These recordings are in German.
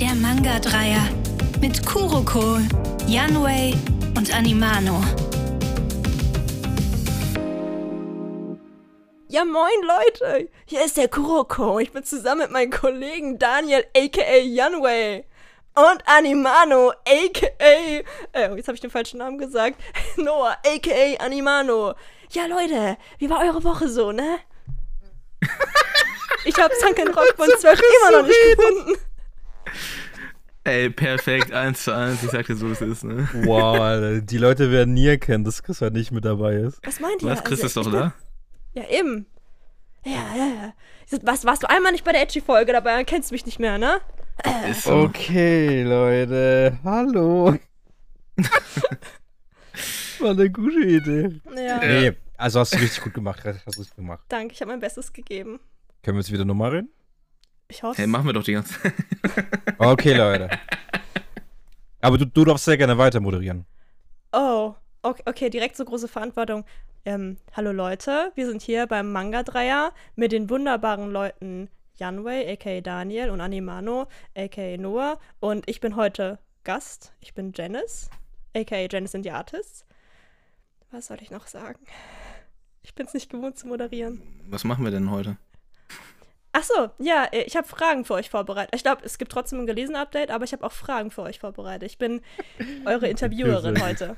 Der Manga-Dreier mit Kuroko, Yanwei und Animano. Ja, moin Leute, hier ist der Kuroko. Ich bin zusammen mit meinem Kollegen Daniel aka Yanwei und Animano aka äh, jetzt habe ich den falschen Namen gesagt. Noah aka Animano. Ja, Leute, wie war eure Woche so, ne? ich habe Sunken Rock Bund 12 immer noch nicht gefunden. Ey, perfekt, eins zu eins. Ich sag dir so, wie es ist, ne? Wow, Alter. Die Leute werden nie erkennen, dass Chris halt nicht mit dabei ist. Was meint ihr? Was? Chris Also, ist doch da? Ja, eben. Ja, ja, ja. Was, warst du einmal nicht bei der Edgy-Folge dabei, dann kennst du mich nicht mehr, ne? Ist so. Okay, Leute. Hallo. War eine gute Idee. Ja. Äh. Nee, also hast du richtig gut gemacht. Hast du richtig gemacht. Danke, ich habe mein Bestes gegeben. Können wir jetzt wieder nochmal reden? Ich hoffe. Hey, machen wir doch die ganze Zeit. Okay, Leute. Aber du, du darfst sehr gerne weiter moderieren. Oh, okay, okay, direkt so große Verantwortung. Ähm, hallo Leute, wir sind hier beim Manga-Dreier mit den wunderbaren Leuten Yanwei, aka Daniel, und Animano, aka Noah. Und ich bin heute Gast. Ich bin Janice, aka Janice and the Artists. Was soll ich noch sagen? Ich bin's nicht gewohnt zu moderieren. Was machen wir denn heute? Ach so, ja, äh, ich habe Fragen für euch vorbereitet. Ich glaube, es gibt trotzdem ein gelesen Update, aber ich habe auch Fragen für euch vorbereitet. Ich bin eure Interviewerin heute.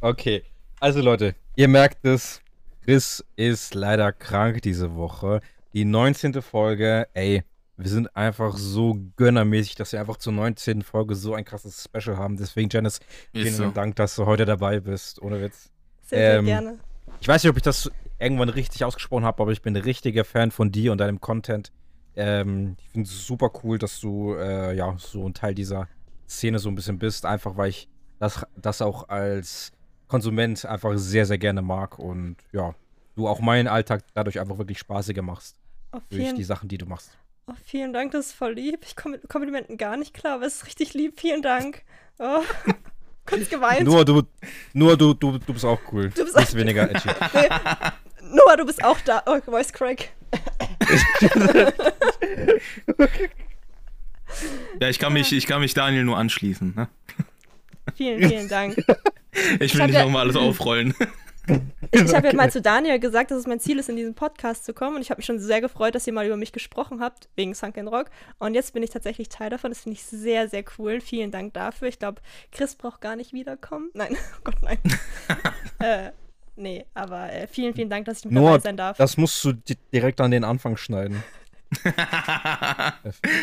Okay, also Leute, ihr merkt es, Chris ist leider krank diese Woche. Die 19. Folge, ey, wir sind einfach so gönnermäßig, dass wir einfach zur 19. Folge so ein krasses Special haben. Deswegen, Janice, vielen so. Dank, dass du heute dabei bist. Ohne Witz. Sehr, sehr Ähm, gerne. Ich weiß nicht, ob ich das irgendwann richtig ausgesprochen habe, aber ich bin ein richtiger Fan von dir und deinem Content. Ähm, ich finde es super cool, dass du äh, ja so ein Teil dieser Szene so ein bisschen bist, einfach weil ich das, das auch als Konsument einfach sehr, sehr gerne mag und ja, du auch meinen Alltag dadurch einfach wirklich spaßiger machst Oh, durch die Sachen, die du machst. oh, vielen Dank, das ist voll lieb. Ich komme mit Komplimenten gar nicht klar, aber es ist richtig lieb. Vielen Dank. Oh, kurz geweint. Nur du, nur du, du, du bist auch cool. Du bist Bist auch- weniger edgy. Nee. Noah, du bist auch da. Oh, Voice Crack. Ja, ich kann mich, ich kann mich Daniel nur anschließen. Ne? Vielen, vielen Dank. Ich will hab nicht ja- nochmal alles aufrollen. Ich, habe ja mal zu Daniel gesagt, dass es mein Ziel ist, in diesen Podcast zu kommen. Und ich habe mich schon sehr gefreut, dass ihr mal über mich gesprochen habt, wegen Sunken Rock. Und jetzt bin ich tatsächlich Teil davon. Das finde ich sehr, sehr cool. Vielen Dank dafür. Ich glaube, Chris braucht gar nicht wiederkommen. Nein, oh Gott, nein. äh, nee, aber äh, vielen, vielen Dank, dass ich mit Nur, dabei sein darf. das musst du di- direkt an den Anfang schneiden.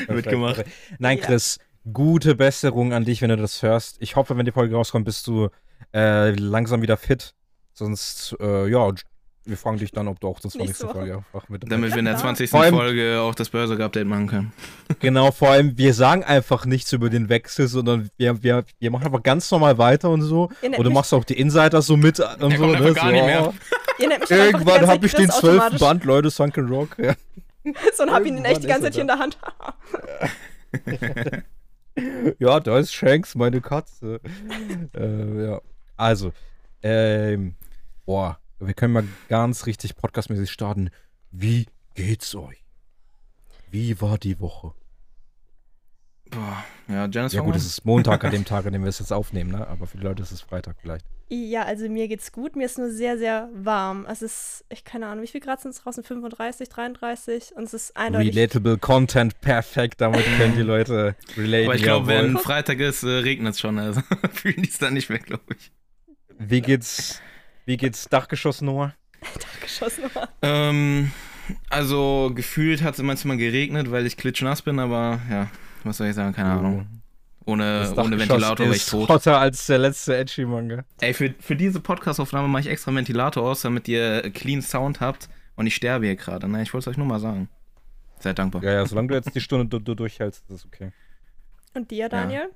Wird gemacht. Nein, Ja. Chris, gute Besserung an dich, wenn du das hörst. Ich hoffe, wenn die Folge rauskommt, bist du äh, langsam wieder fit. Sonst, äh, ja, wir fragen dich dann, ob du auch das Nächste nächste. Folge einfach mit Damit wir in der klar. 20. Vor allem- Folge auch das Börse-Update machen können. Genau, vor allem, wir sagen einfach nichts über den Wechsel, sondern wir, wir, wir machen einfach ganz normal weiter und so. Und du machst auch die Insider so mit und Der so. kommt Ne? gar so nicht mehr. oh, Irgendwann habe ich den zwölften. Band, Leute, Sunken Rock. Ja. So, und hab ihn echt die ganze Zeit hier in der Hand. Ja, da ist Shanks, meine Katze. äh, ja. Also, ähm, boah, wir können mal ganz richtig podcastmäßig starten. Wie geht's euch? Wie war die Woche? Boah, ja, Janice Ja gut, es ist Montag an dem Tag, an dem wir es jetzt aufnehmen, ne? Aber für die Leute ist es Freitag vielleicht. Ja, also mir geht's gut. Mir ist nur sehr, sehr warm. Es ist, ich keine Ahnung, wie viel Grad sind es draußen? 35, 33? Und es ist eindeutig. Relatable Content, perfekt, damit können die Leute relaten. Aber ich glaube, wenn Freitag ist, äh, regnet es schon. Also fühlen die es dann nicht mehr, glaube ich. Wie geht's, wie geht's Dachgeschoss, Noah? geschossen war. Ähm, also gefühlt hat es manchmal geregnet, weil ich klitschnass bin, aber ja, was soll ich sagen, keine Ahnung. Ohne, ohne Dachgeschoss Ventilator wäre ich ist tot. hotter als der letzte Edgy-Manga. Ey, für, für diese Podcast-Aufnahme mache ich extra Ventilator aus, damit ihr clean Sound habt und ich sterbe hier gerade. Ne? Ich wollte es euch nur mal sagen. Seid dankbar. Ja, ja, solange du jetzt die Stunde du, du durchhältst, ist es okay. Und dir, Daniel?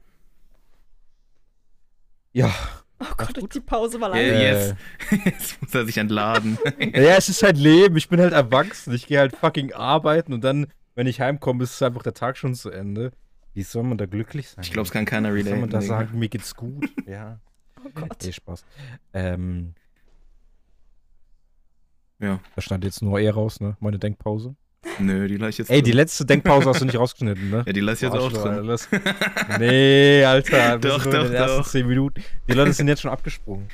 Ja. Oh Gott, die Pause war lang. Äh. jetzt, jetzt muss er sich entladen. Ja, es ist halt Leben. Ich bin halt erwachsen. Ich gehe halt fucking arbeiten und dann, wenn ich heimkomme, ist einfach der Tag schon zu Ende. Wie soll man da glücklich sein? Ich glaube, es kann keiner Wie soll man da sagen, mir geht's gut? ja. Oh Gott. Eh, Spaß. Ähm, Ja. da stand jetzt nur er raus, ne? Meine Denkpause. Nö, die lasse ich jetzt Ey, die drin. letzte Denkpause hast du nicht rausgeschnitten, ne? Ja, die lasse ich jetzt auch drin. Alter, das- Nee, Alter. wir Doch, nur in doch, den ersten doch. 10 Minuten. Die Leute sind jetzt schon abgesprungen.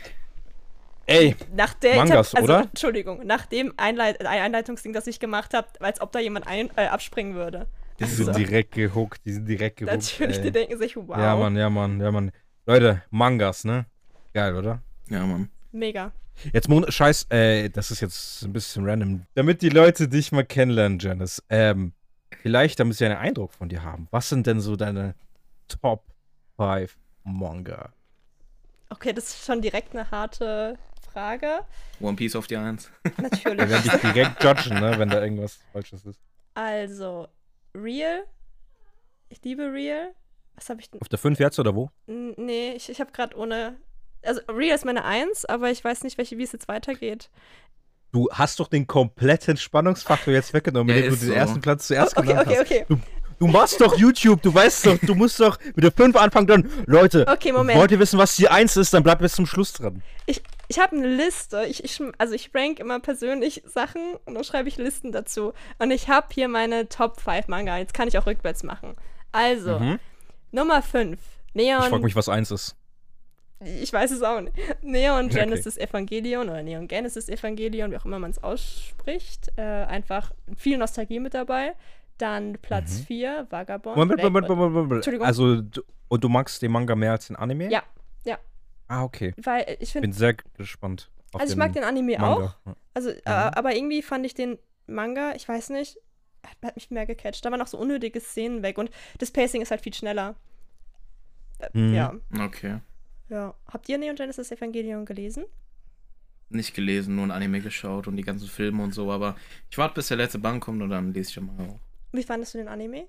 Ey, Nach der Mangas, also, oder? Entschuldigung, nach dem Einleit Einleitungsding, das ich gemacht habe, als ob da jemand ein äh, abspringen würde. die ist sind direkt gehuckt. Die sind direkt gehuckt. Natürlich, ey. die denken sich, wow, Ja, Mann, ja, Mann, ja, Mann. Leute, Mangas, ne? Geil, oder? Ja, Mann. mega. Jetzt, Mon Scheiß, äh, das ist jetzt ein bisschen random. Damit die Leute dich mal kennenlernen, Janice, ähm, vielleicht, damit sie einen Eindruck von dir haben. Was sind denn so deine Top 5 Manga? Okay, das ist schon direkt eine harte Frage. One Piece auf die Eins. Wir Natürlich. werden dich direkt judgen, ne, wenn da irgendwas Falsches ist. also, Real. Ich liebe Real. Was habe ich denn? Auf der 5 jetzt oder wo? N- Nee, ich, ich habe gerade ohne. Also, Real ist meine Eins, aber ich weiß nicht, welche, wie es jetzt weitergeht. Du hast doch den kompletten Spannungsfaktor jetzt weggenommen, Ja, indem du ist den so. ersten Platz zuerst okay, genannt okay, hast. okay. Du, du machst doch YouTube, du weißt doch, du musst doch mit der 5 anfangen, dann, Leute, Okay, Moment. wollt ihr wissen, was die 1 ist, dann bleibt bis zum Schluss dran. Ich, ich habe eine Liste. Ich, ich, also ich rank immer persönlich Sachen und dann schreibe ich Listen dazu. Und ich habe hier meine Top 5 Manga. Jetzt kann ich auch rückwärts machen. Also, Mhm. Nummer 5. Neon. Ich frag mich, was 1 ist. Ich weiß es auch nicht. Neon Okay. Genesis Evangelion oder Neon Genesis Evangelion, wie auch immer man es ausspricht. Äh, einfach viel Nostalgie mit dabei. Dann Platz Mhm. 4, Vagabond. Moment, Moment, Moment, Moment. Entschuldigung. Also, du, und du magst den Manga mehr als den Anime? Ja, ja. Ah, okay. Weil ich Bin finde, sehr gespannt. Auf also ich mag den Anime Manga. auch. Also, äh, aber irgendwie fand ich den Manga, ich weiß nicht, hat, hat mich mehr gecatcht. Da waren auch so unnötige Szenen weg und das Pacing ist halt viel schneller. Äh, Mhm. Ja, Okay. Ja. Habt ihr Neon Genesis Evangelion gelesen? Nicht gelesen, nur ein Anime geschaut und die ganzen Filme und so, aber ich warte, bis der letzte Band kommt und dann lese ich ja mal auch. Wie fandest du den Anime?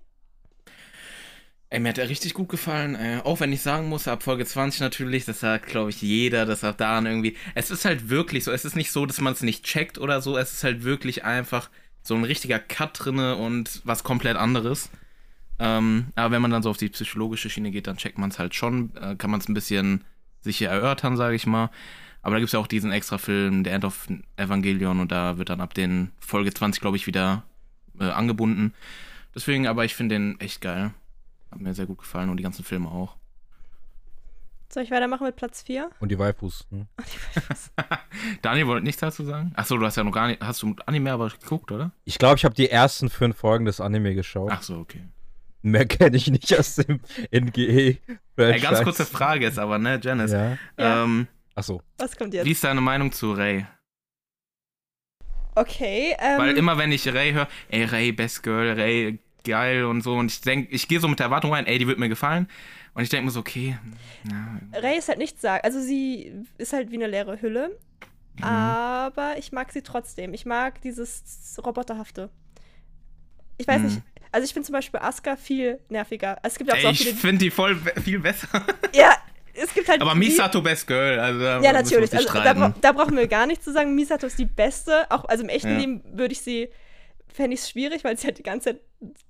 Ey, mir hat er richtig gut gefallen. Äh, auch wenn ich sagen muss, ab Folge 20 natürlich, das sagt, glaube ich, jeder, dass ab da irgendwie. Es ist halt wirklich so. Es ist nicht so, dass man es nicht checkt oder so. Es ist halt wirklich einfach so ein richtiger Cut drinne und was komplett anderes. Ähm, aber wenn man dann so auf die psychologische Schiene geht, dann checkt man es halt schon. Äh, kann man es ein bisschen sicher erörtern, sage ich mal. Aber da gibt es ja auch diesen extra Film, The End of Evangelion, und da wird dann ab den Folge 20, glaube ich, wieder äh, angebunden. Deswegen, aber ich finde den echt geil. Hat mir sehr gut gefallen und die ganzen Filme auch. Soll ich weitermachen mit Platz 4? Und die Waifus. Hm? Daniel wollte nichts dazu sagen? Achso, du hast ja noch gar nicht. Hast du Anime aber geguckt, oder? Ich glaube, ich habe die ersten fünf Folgen des Anime geschaut. Ach so, okay. Mehr kenne ich nicht aus dem NGE. Ey, ganz kurze Frage jetzt aber, ne, Janice? Ja. Ähm, Achso. Was kommt jetzt? wie ist deine Meinung zu Ray? Okay, ähm. Weil immer wenn ich Ray höre, ey, Ray, Best Girl, Ray, geil und so, und ich denke, ich gehe so mit der Erwartung rein, ey, die wird mir gefallen. Und ich denke mir so, okay, ja, Ray ist halt nichts sagen. Also sie ist halt wie eine leere Hülle. Mhm. Aber ich mag sie trotzdem. Ich mag dieses Roboterhafte. Ich weiß Mhm. nicht. Also ich finde zum Beispiel Asuka viel nerviger. Also es gibt ja auch ey, so ich viele. finde die voll viel besser. Ja, es gibt halt. aber die- Misato Best Girl, also Ja, natürlich. Also, da, da brauchen wir gar nichts zu sagen. Misato ist die beste. Auch, also im echten Ja. Leben würde ich sie, fände ich es schwierig, weil sie halt die ganze Zeit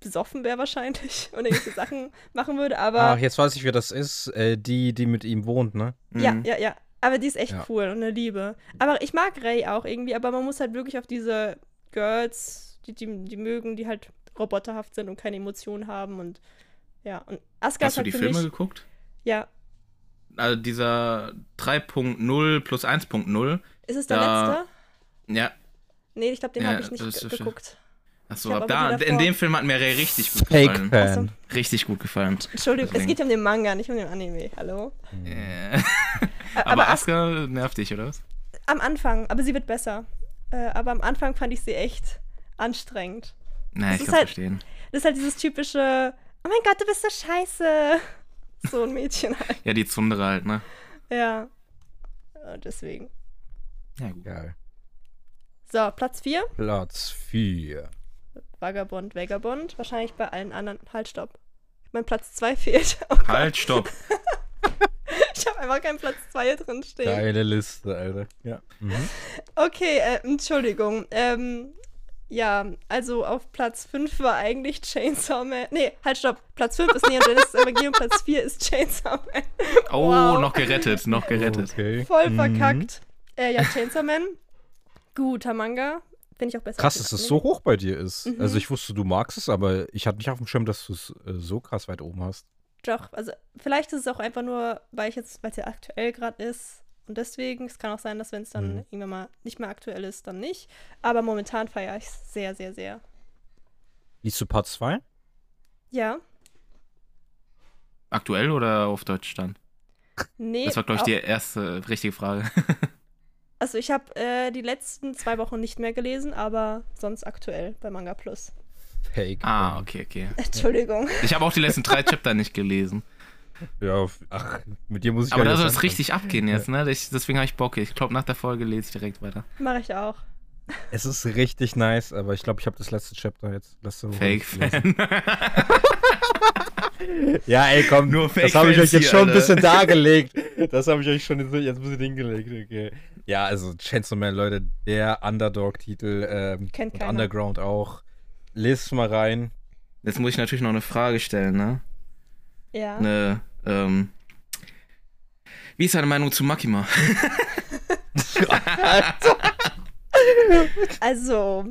besoffen wäre wahrscheinlich und irgendwelche Sachen machen würde. Aber Ach, jetzt weiß ich, wer das ist. Äh, die, die mit ihm wohnt, ne? ja, Mhm. ja, ja. Aber die ist echt Ja. cool und eine Liebe. Aber ich mag Ray auch irgendwie, aber man muss halt wirklich auf diese Girls, die, die, die mögen, die halt roboterhaft sind und keine Emotionen haben und ja. Und Asuka Hast du die für Filme mich, geguckt? ja. Also dieser 3.0 plus 1.0. Ist es der Da- letzte? Ja, Nee, ich glaube, den Ja, habe ich nicht das ge ist- geguckt. achso, ab da, in dem Film hat mir Ray richtig gut Fake gefallen. Fan. Richtig gut gefallen. Entschuldigung, es Deswegen. geht ja um den Manga, nicht um den Anime. Hallo? Äh, Ä- aber aber As Asuka nervt dich, oder was? am Anfang, aber sie wird besser. Äh, aber am Anfang fand ich sie echt anstrengend. Nein, Es ich kann halt- verstehen. Das ist halt dieses typische, oh mein Gott, du bist so scheiße. So ein Mädchen halt. Ja, die Zundere halt, ne? Ja. Und deswegen. Ja, gut. Geil. So, Platz 4. Platz 4. Vagabond, Vagabond. Wahrscheinlich bei allen anderen. Halt, stopp. Mein Platz 2 fehlt. Oh Halt, stopp. ich habe einfach keinen Platz 2 hier drin stehen. Geile Liste, Alter. Ja. Mhm. Okay, äh, Entschuldigung. Ähm, ja, also auf Platz 5 war eigentlich Chainsaw Man. Nee, halt, stopp. Platz 5 ist Neon Genesis Evangelion, Platz 4 ist Chainsaw Man. Oh, Wow. noch gerettet, noch gerettet. Okay. Voll Mhm. verkackt. Äh, ja, Chainsaw Man. Guter Manga. Finde ich auch besser. Krass, dass es so hoch bei dir ist. Mhm. Also ich wusste, du magst es, aber ich hatte nicht auf dem Schirm, dass du es äh, so krass weit oben hast. Doch, also vielleicht ist es auch einfach nur, weil ich jetzt, weil es ja aktuell gerade ist. Und deswegen, es kann auch sein, dass wenn es dann Mhm. irgendwann mal nicht mehr aktuell ist, dann nicht. Aber momentan feiere ich es sehr, sehr, sehr. Liest du Part 2? Ja. Aktuell oder auf Deutsch stand? Nee. Das war, glaube ich, die erste richtige Frage. Also ich habe äh, die letzten zwei Wochen nicht mehr gelesen, aber sonst aktuell bei Manga Plus. Fake. ah, okay, okay. Entschuldigung. Ich habe auch die letzten drei Chapter nicht gelesen. Ja, ach, mit dir muss ich Aber da soll jetzt es richtig abgehen jetzt, ne? Ich, deswegen habe ich Bock. Ich glaube, nach der Folge lese ich direkt weiter. Mache ich auch. Es ist richtig nice, aber ich glaube, ich habe das letzte Chapter jetzt. letzte Woche. Fake-Fan. Ja, ey, komm, Nur das habe ich euch jetzt hier, schon ein Alter. bisschen dargelegt. Das habe ich euch schon jetzt, jetzt ein bisschen hingelegt. Okay. Ja, also Chainsaw Man, Leute, der Underdog-Titel ähm, Kennt und keiner. Underground auch. Lest mal rein. Jetzt muss ich natürlich noch eine Frage stellen, ne? Ja. Eine, ähm. Wie ist deine Meinung zu Makima? Also,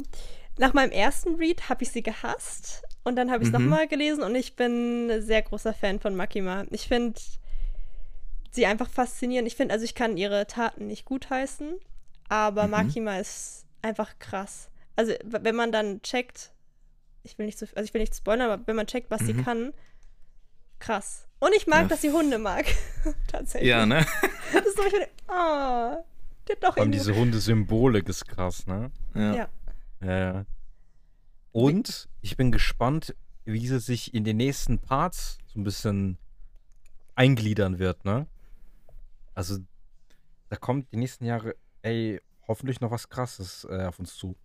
nach meinem ersten Read habe ich sie gehasst und dann habe ich es Mhm. nochmal gelesen und ich bin ein sehr großer Fan von Makima. Ich finde sie einfach faszinierend. Ich finde, also ich kann ihre Taten nicht gutheißen, aber Mhm. Makima ist einfach krass. Also, wenn man dann checkt, ich will nicht so, also ich will nicht spoilern, aber wenn man checkt, was sie Mhm. kann, krass. Und ich mag, Ja. dass sie Hunde mag. Tatsächlich. Ja, ne? Das ist so, ich finde, oh, hat doch Vor allem diese Hunde-Symbolik ist krass, ne? Ja. Ja. Ja, ja. Und ich bin gespannt, wie sie sich in den nächsten Parts so ein bisschen eingliedern wird, ne? Also, da kommt die nächsten Jahre, ey, hoffentlich noch was Krasses äh, auf uns zu.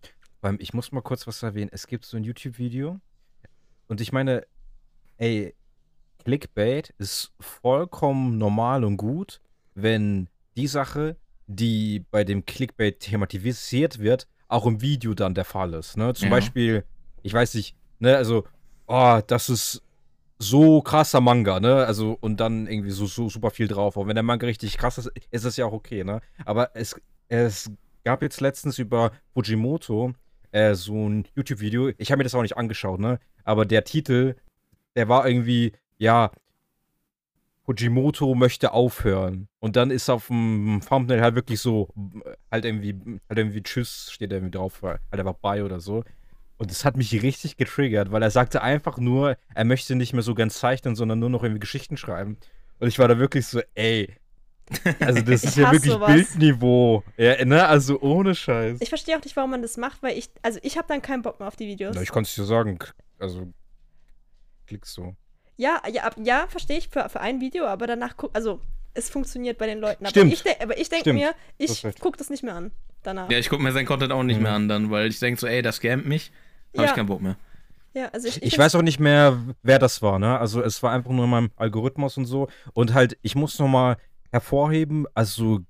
Beim, ich muss mal kurz was erwähnen. Es gibt so ein YouTube-Video und ich meine, ey, Clickbait ist vollkommen normal und gut, wenn die Sache, die bei dem Clickbait thematisiert wird, auch im Video dann der Fall ist. Ne? Zum Ja. Beispiel, ich weiß nicht, ne, also, oh, das ist so krasser Manga, ne? Also, und dann irgendwie so, so super viel drauf. Und wenn der Manga richtig krass ist, ist das ja auch okay, ne? Aber es, es gab jetzt letztens über Fujimoto äh, so ein YouTube-Video. Ich habe mir das auch nicht angeschaut, ne? Aber der Titel, der war irgendwie, ja, Fujimoto möchte aufhören. Und dann ist auf dem Thumbnail halt wirklich so, halt irgendwie, halt irgendwie Tschüss steht irgendwie drauf, halt einfach bei oder so. Und das hat mich richtig getriggert, weil er sagte einfach nur, er möchte nicht mehr so ganz zeichnen, sondern nur noch irgendwie Geschichten schreiben. Und ich war da wirklich so, ey. Also das ist ja wirklich sowas. Bildniveau. Ja, ne? Also ohne Scheiß. Ich verstehe auch nicht, warum man das macht, weil ich, also ich habe dann keinen Bock mehr auf die Videos. Na, ich konnte es dir sagen. Also, klickst so. Ja, ja, ja, verstehe ich für, für ein Video, aber danach guck, also es funktioniert bei den Leuten. Aber Stimmt. ich, de aber ich denke mir, ich gucke das nicht mehr an danach. Ja, ich gucke mir seinen Content auch nicht Mhm. mehr an dann, weil ich denke so, ey, das scammt mich. Hab Ja. ich keinen Bock mehr. Ja, also ich, Ich, ich, weiß auch nicht mehr, wer das war, ne? Also es war einfach nur in meinem Algorithmus und so. Und halt, ich muss nochmal hervorheben, also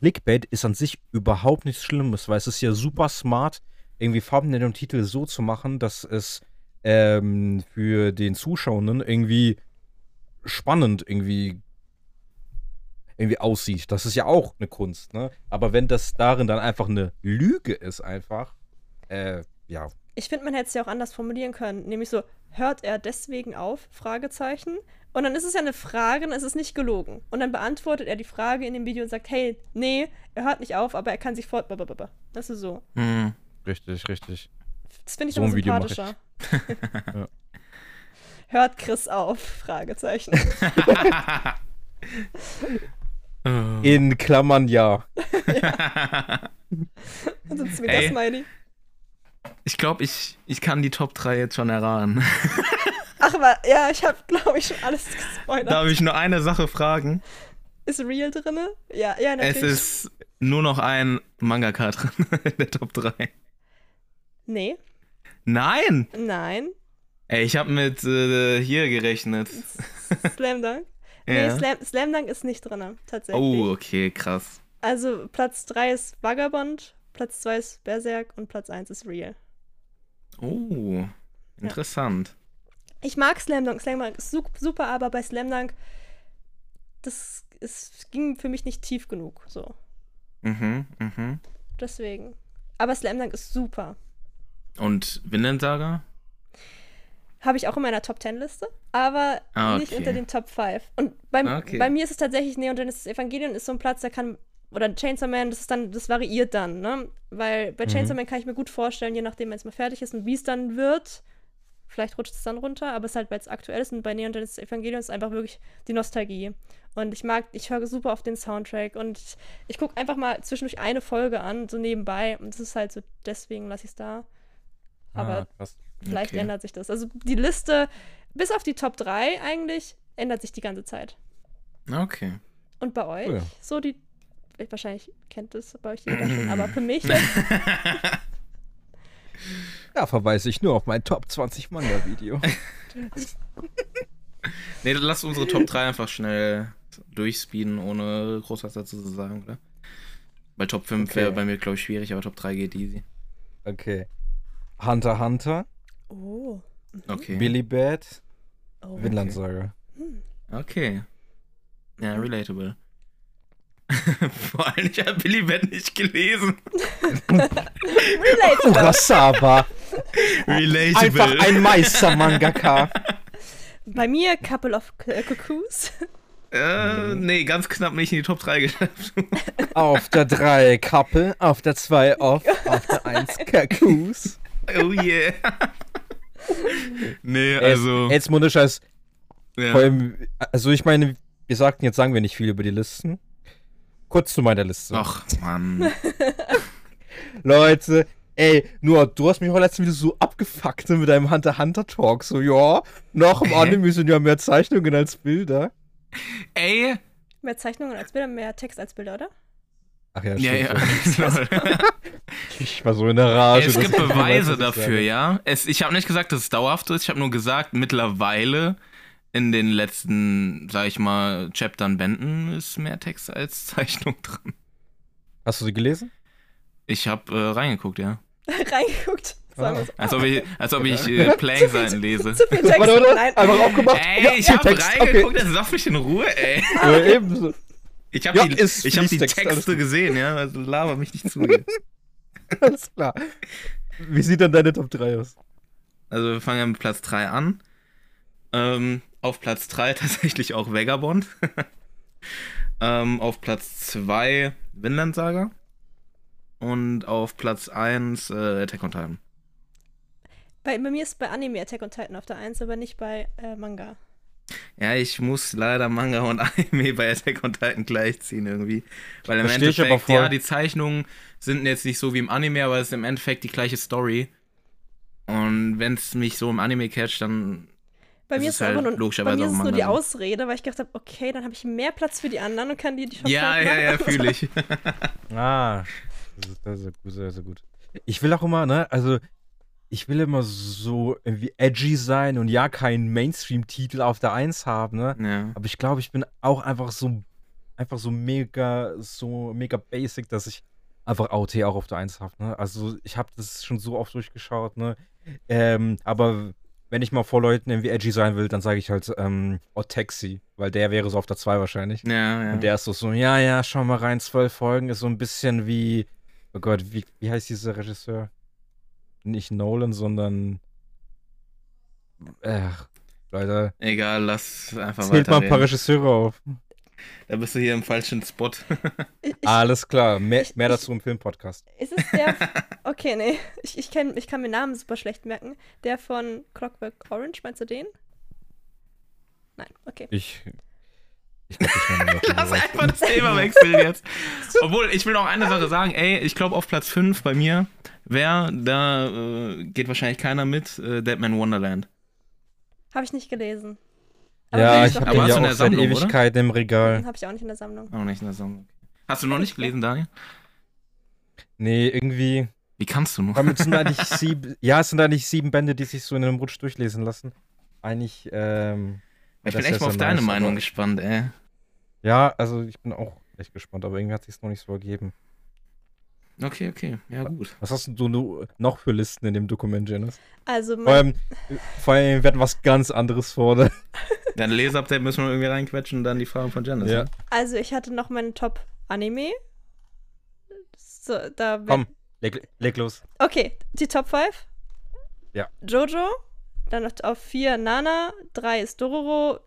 Clickbait ist an sich überhaupt nichts Schlimmes, weil es ist ja super smart, irgendwie Thumbnail und Titel so zu machen, dass es ähm, für den Zuschauenden irgendwie spannend irgendwie irgendwie aussieht. Das ist ja auch eine Kunst, ne? Aber wenn das darin dann einfach eine Lüge ist, einfach, äh, ja, ich finde, man hätte es ja auch anders formulieren können. Nämlich so, hört er deswegen auf? Fragezeichen. Und dann ist es ja eine Frage und es ist nicht gelogen. Und dann beantwortet er die Frage in dem Video und sagt, hey, nee, er hört nicht auf, aber er kann sich fort. Das ist so. Hm. richtig, richtig. Das finde ich So ein Video ich. sympathischer. Ja. Hört Chris auf? Fragezeichen. In Klammern ja. Und sonst Ey. das Smiley. ich glaube, ich, ich kann die Top 3 jetzt schon erraten. Ach, aber ja, ich habe, glaube ich, schon alles gespoilert. Darf ich nur eine Sache fragen? Ist Real drinne? Ja, ja, natürlich. Es ist nur noch ein Mangaka drin in der Top 3. Nee, Nein! nein. Ey, ich habe mit äh, hier gerechnet. Slam Dunk? Nee, Ja. Slam, Slam Dunk ist nicht drinne, tatsächlich. Oh, okay, krass. Also Platz 3 ist Vagabond, Platz 2 ist Berserk und Platz 1 ist Real. Oh, interessant. Ich mag Slam Dunk. Slam Dunk ist su- super, aber bei Slam Dunk, das ist, ging für mich nicht tief genug. So. Mhm, mhm. Deswegen. Aber Slam Dunk ist super. Und Vinland Saga? Habe ich auch in meiner Top 10 Liste, aber Ah, nicht okay. unter den Top 5. Und bei, Okay. bei mir ist es tatsächlich Neon Genesis Evangelion ist so ein Platz, der kann oder Chainsaw Man, das ist dann, das variiert dann, ne? Weil bei Chainsaw Man kann ich mir gut vorstellen, je nachdem, wenn es mal fertig ist und wie es dann wird, vielleicht rutscht es dann runter, aber es ist halt, weil es aktuell ist und bei Neon Genesis Evangelion ist einfach wirklich die Nostalgie. Und ich mag, ich höre super auf den Soundtrack und ich, ich gucke einfach mal zwischendurch eine Folge an, so nebenbei und das ist halt so, deswegen lasse ich es da. Aber Ah. Vielleicht Okay. ändert sich das. Also die Liste, bis auf die Top 3 eigentlich, ändert sich die ganze Zeit. Okay. Und bei euch, Cool. so die, wahrscheinlich kennt es bei euch jeder schon, aber für mich jetzt, Da verweise ich nur auf mein Top 20 Manga-Video. Nee, dann lass unsere Top 3 einfach schnell durchspeeden, ohne groß was dazu zu sagen, oder? Weil Top 5 Okay. wäre bei mir, glaube ich, schwierig, aber Top 3 geht easy. Okay. Hunter Hunter, oh, Okay. Billy Bat, oh. Vinland Saga. Okay. Ja, relatable. Vor allem, ich habe Billy Bat nicht gelesen. Relatable. Urasawa. Relatable. Einfach ein Meister-Mangaka. Bei mir Couple of K- Cuckoos. Äh, nee, ganz knapp nicht in die Top 3 geschafft. Auf der 3 Couple, auf der 2 Off, auf der 1 Kakus. Oh yeah. nee, Also. also. Jetzt Mundscheiß. ja. Vor allem, also ich meine, wir sagten, jetzt sagen wir nicht viel über die Listen. Kurz zu meiner Liste. Ach, Mann. Leute, ey, nur du hast mich heute letztens wieder so abgefuckt mit deinem Hunter Hunter Talk. So, ja, nach dem Hä? Anime sind ja mehr Zeichnungen als Bilder. Ey. Mehr Zeichnungen als Bilder, mehr Text als Bilder, oder? Ach ja, Ja, stimmt. ja. Ich war so in der Rage. es gibt Beweise dafür, ja. Es, ich habe nicht gesagt, dass es dauerhaft ist. Ich habe nur gesagt, mittlerweile in den letzten, sag ich mal, Chaptern, Bänden ist mehr Text als Zeichnung dran. Hast du sie gelesen? Ich habe äh, reingeguckt, ja. Reingeguckt. So. Als ob ich, als ob ich äh, Playing-Seiten lese. Zu viel Text. Warte, warte, einfach aufgemacht. Ey, Ja, ich habe Text, reingeguckt, das lass mich in Ruhe, ey. Okay. Ja, ebenso. Ich habe Ja, die, ich hab die Texte gesehen, ja. Also laber mich nicht zu. Alles klar. Wie sieht dann deine Top 3 aus? Also wir fangen ja mit Platz 3 an. Ähm, auf Platz 3 tatsächlich auch Vagabond. ähm, auf Platz 2 Vinland Saga. Und auf Platz 1 äh, Attack on Titan. Bei, bei mir ist bei Anime Attack on Titan auf der 1, aber nicht bei äh, Manga. Ja, ich muss leider Manga und Anime bei Attack on Titan gleichziehen irgendwie. Weil im Versteh Endeffekt, ja, die Zeichnungen sind jetzt nicht so wie im Anime, aber es ist im Endeffekt die gleiche Story. Und wenn es mich so im Anime catcht, dann Bei Das mir ist ist, es halt einfach nur, bei logischerweise mir auch ist es nur die so. Ausrede, weil ich gedacht habe, okay, dann habe ich mehr Platz für die anderen und kann die die Ja, ja, ja, fühle ich. Ah, das ist, das ist gut, sehr, sehr gut. Ich will auch immer, ne, also ich will immer so irgendwie edgy sein und ja, keinen Mainstream-Titel auf der 1 haben, ne? ja. Aber ich glaube, ich bin auch einfach so, einfach so mega, so mega basic, dass ich einfach AOT auch auf der 1 habe, ne? Also ich habe das schon so oft durchgeschaut, ne? Ähm, aber wenn ich mal vor Leuten irgendwie edgy sein will, dann sage ich halt ähm, Otaxi, weil der wäre so auf der 2 wahrscheinlich. Ja, ja. Und der ist so, so, ja, ja, schau mal rein, zwölf Folgen ist so ein bisschen wie, oh Gott, wie, wie heißt dieser Regisseur? Nicht Nolan, sondern, ach, Leute, Egal, lass einfach zählt mal ein paar weiter. Regisseure auf. Da bist du hier im falschen Spot. Ich, Alles klar, mehr, ich- mehr dazu im Filmpodcast. Ist es der. Okay, nee. Ich, ich, kenn, ich kann mir Namen super schlecht merken. Der von Clockwork Orange, meinst du den? Nein, okay. Ich, ich glaube, ich Lass einfach das Thema wechseln jetzt. Obwohl, ich will noch eine Sache sagen. Ey, ich glaube auf Platz 5 bei mir, wer, da äh, geht wahrscheinlich keiner mit, äh, Deadman Wonderland. Habe ich nicht gelesen. Ja, will ich habe Aber den ja auch der seit Sammlung, oder? Ewigkeiten im Regal. Habe ich auch nicht in der Sammlung. Auch nicht in der Sammlung. Hast du noch nicht gelesen, Daniel? Nee, irgendwie, Wie kannst du nur? damit sind eigentlich sieben, ja, es sind eigentlich sieben Bände, die sich so in einem Rutsch durchlesen lassen. Eigentlich, ähm, Ich bin echt mal ja auf deine nice, Meinung aber- gespannt, ey. ja, also ich bin auch echt gespannt, aber irgendwie hat sich noch nicht so ergeben. Okay, okay. Ja, gut. Was hast du noch für Listen in dem Dokument, Janice? Also, Vor allem, vor allem wird was ganz anderes fordern. Dein Leseupdate müssen wir irgendwie reinquetschen und dann die Fragen von Janice. Ja. ne? also ich hatte noch meinen Top-Anime. So, da Komm, Leg, leg los. Okay, die Top 5? Ja. Jojo, dann noch auf 4 Nana, 3 ist Dororo.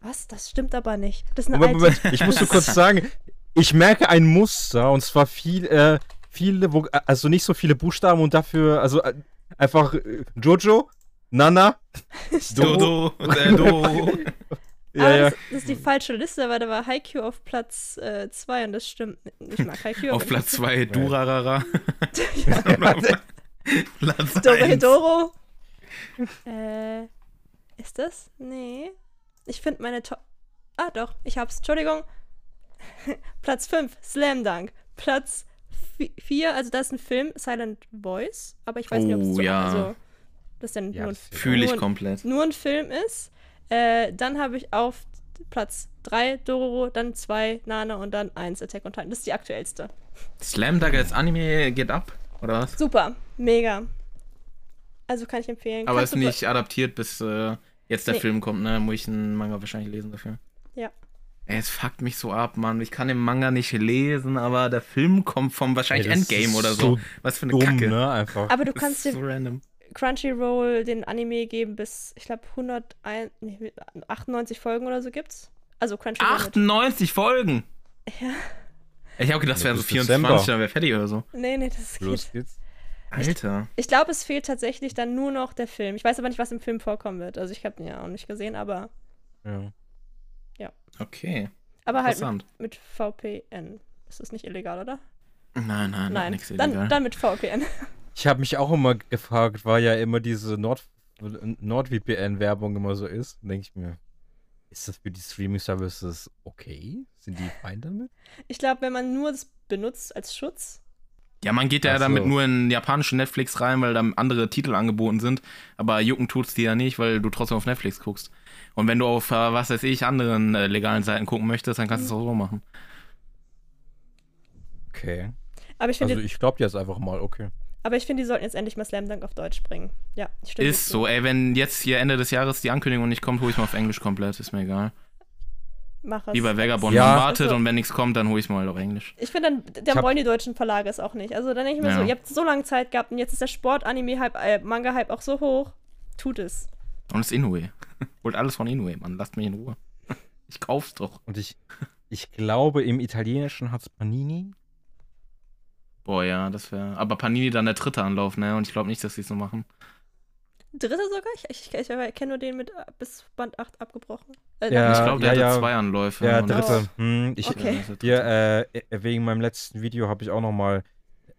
Was? Das stimmt aber nicht. Das ist eine Moment, alte. Moment, ich muss nur kurz sagen, ich merke ein Muster und zwar viel, äh, viele, also nicht so viele Buchstaben und dafür, also äh, einfach äh, Jojo, Nana, Dodo, äh, Do. ja, ah, ja. Das, das ist die falsche Liste, weil da war Haikyuu auf Platz 2 und das stimmt. nicht. Ich mag Haikyuu. Auf Platz ich- 2 Durarara. Platz Doro 1. Doro. äh, ist das? Nee. Ich finde meine Top. Ah, doch, ich hab's. Entschuldigung. Platz 5, Slam Dunk. Platz 4, also da ist ein Film, Silent Voice, aber ich weiß nicht, ob es Oh, so, ja. also, das denn Ja, nur, ein, das Fühle ich nur, komplett. nur ein Film ist. Äh, dann habe ich auf Platz 3 Dororo, dann 2 Nana und dann 1 Attack on Titan. Das ist die aktuellste. Slam Dunk als Anime geht ab, oder was? Super, mega. Also kann ich empfehlen. Aber Kannst ist nicht adaptiert, bis äh, jetzt der Nee. Film kommt, ne? Muss ich einen Manga wahrscheinlich lesen dafür. Ja. Ey, es fuckt mich so ab, Mann. Ich kann den Manga nicht lesen, aber der Film kommt vom wahrscheinlich Ey, Endgame ist oder so. so Was für eine Dumm, Kacke. ne, einfach. Aber du Das kannst dir so random. Crunchyroll den Anime geben bis, ich glaube, 101, nee, 98 Folgen oder so gibt's. Also Crunchyroll. mit- 98 Folgen! Ja. Ich habe gedacht, das wären so Bis 24, Dezember. dann wäre fertig oder so. Nee, nee, das Los geht. geht's. Alter. Ich glaube, es fehlt tatsächlich dann nur noch der Film. Ich weiß aber nicht, was im Film vorkommen wird. Also ich habe den ja auch nicht gesehen, aber, Ja. Okay. aber halt mit, mit VPN. Ist das nicht illegal, oder? Nein, nein, Nein. Dann, illegal. dann mit VPN. Ich habe mich auch immer gefragt, weil ja immer diese Nord NordVPN-Werbung immer so ist. denke ich mir, ist das für die Streaming-Services okay? Sind die fein damit? Ich glaube, wenn man nur das benutzt als Schutz. Ja, man geht ja so. damit nur in japanischen Netflix rein, weil da andere Titel angeboten sind. Aber jucken tut's dir ja nicht, weil du trotzdem auf Netflix guckst. Und wenn du auf, äh, was weiß ich, anderen äh, legalen Seiten gucken möchtest, dann kannst du es auch so machen. Okay. Aber ich Also ich glaube dir jetzt einfach mal, okay. aber ich finde, die sollten jetzt endlich mal Slam Dunk auf Deutsch bringen. Ja, dir Ist so, ey, wenn jetzt hier Ende des Jahres die Ankündigung nicht kommt, hole ich mal auf Englisch komplett, ist mir egal. Mach es. Wie bei Vagabond, Ja. man wartet Also- und wenn nichts kommt, dann hole ich mal halt auf Englisch. Ich finde, dann, dann hab- wollen die deutschen Verlage es auch nicht. Also dann denke ich mir Ja. so, ihr habt so lange Zeit gehabt und jetzt ist der Sport-Anime-Hype, äh, Manga-Hype auch so hoch. Tut es. Und es ist Inoue. Holt alles von Inoue, Mann. Lasst mich in Ruhe. Ich kauf's doch. Und ich, ich glaube, im Italienischen hat es Panini. Boah, ja, das wäre. Aber Panini dann der dritte Anlauf, ne? Und ich glaube nicht, dass sie es so machen. Dritte sogar? Ich, ich, ich, ich kenne nur den mit äh, bis Band 8 abgebrochen. Äh, Ja, ich glaube, der ja, hatte ja. zwei Anläufe. Der und- dritte. Hm, ich, Okay. Ja, Hier, dritte. äh, wegen meinem letzten Video habe ich auch noch mal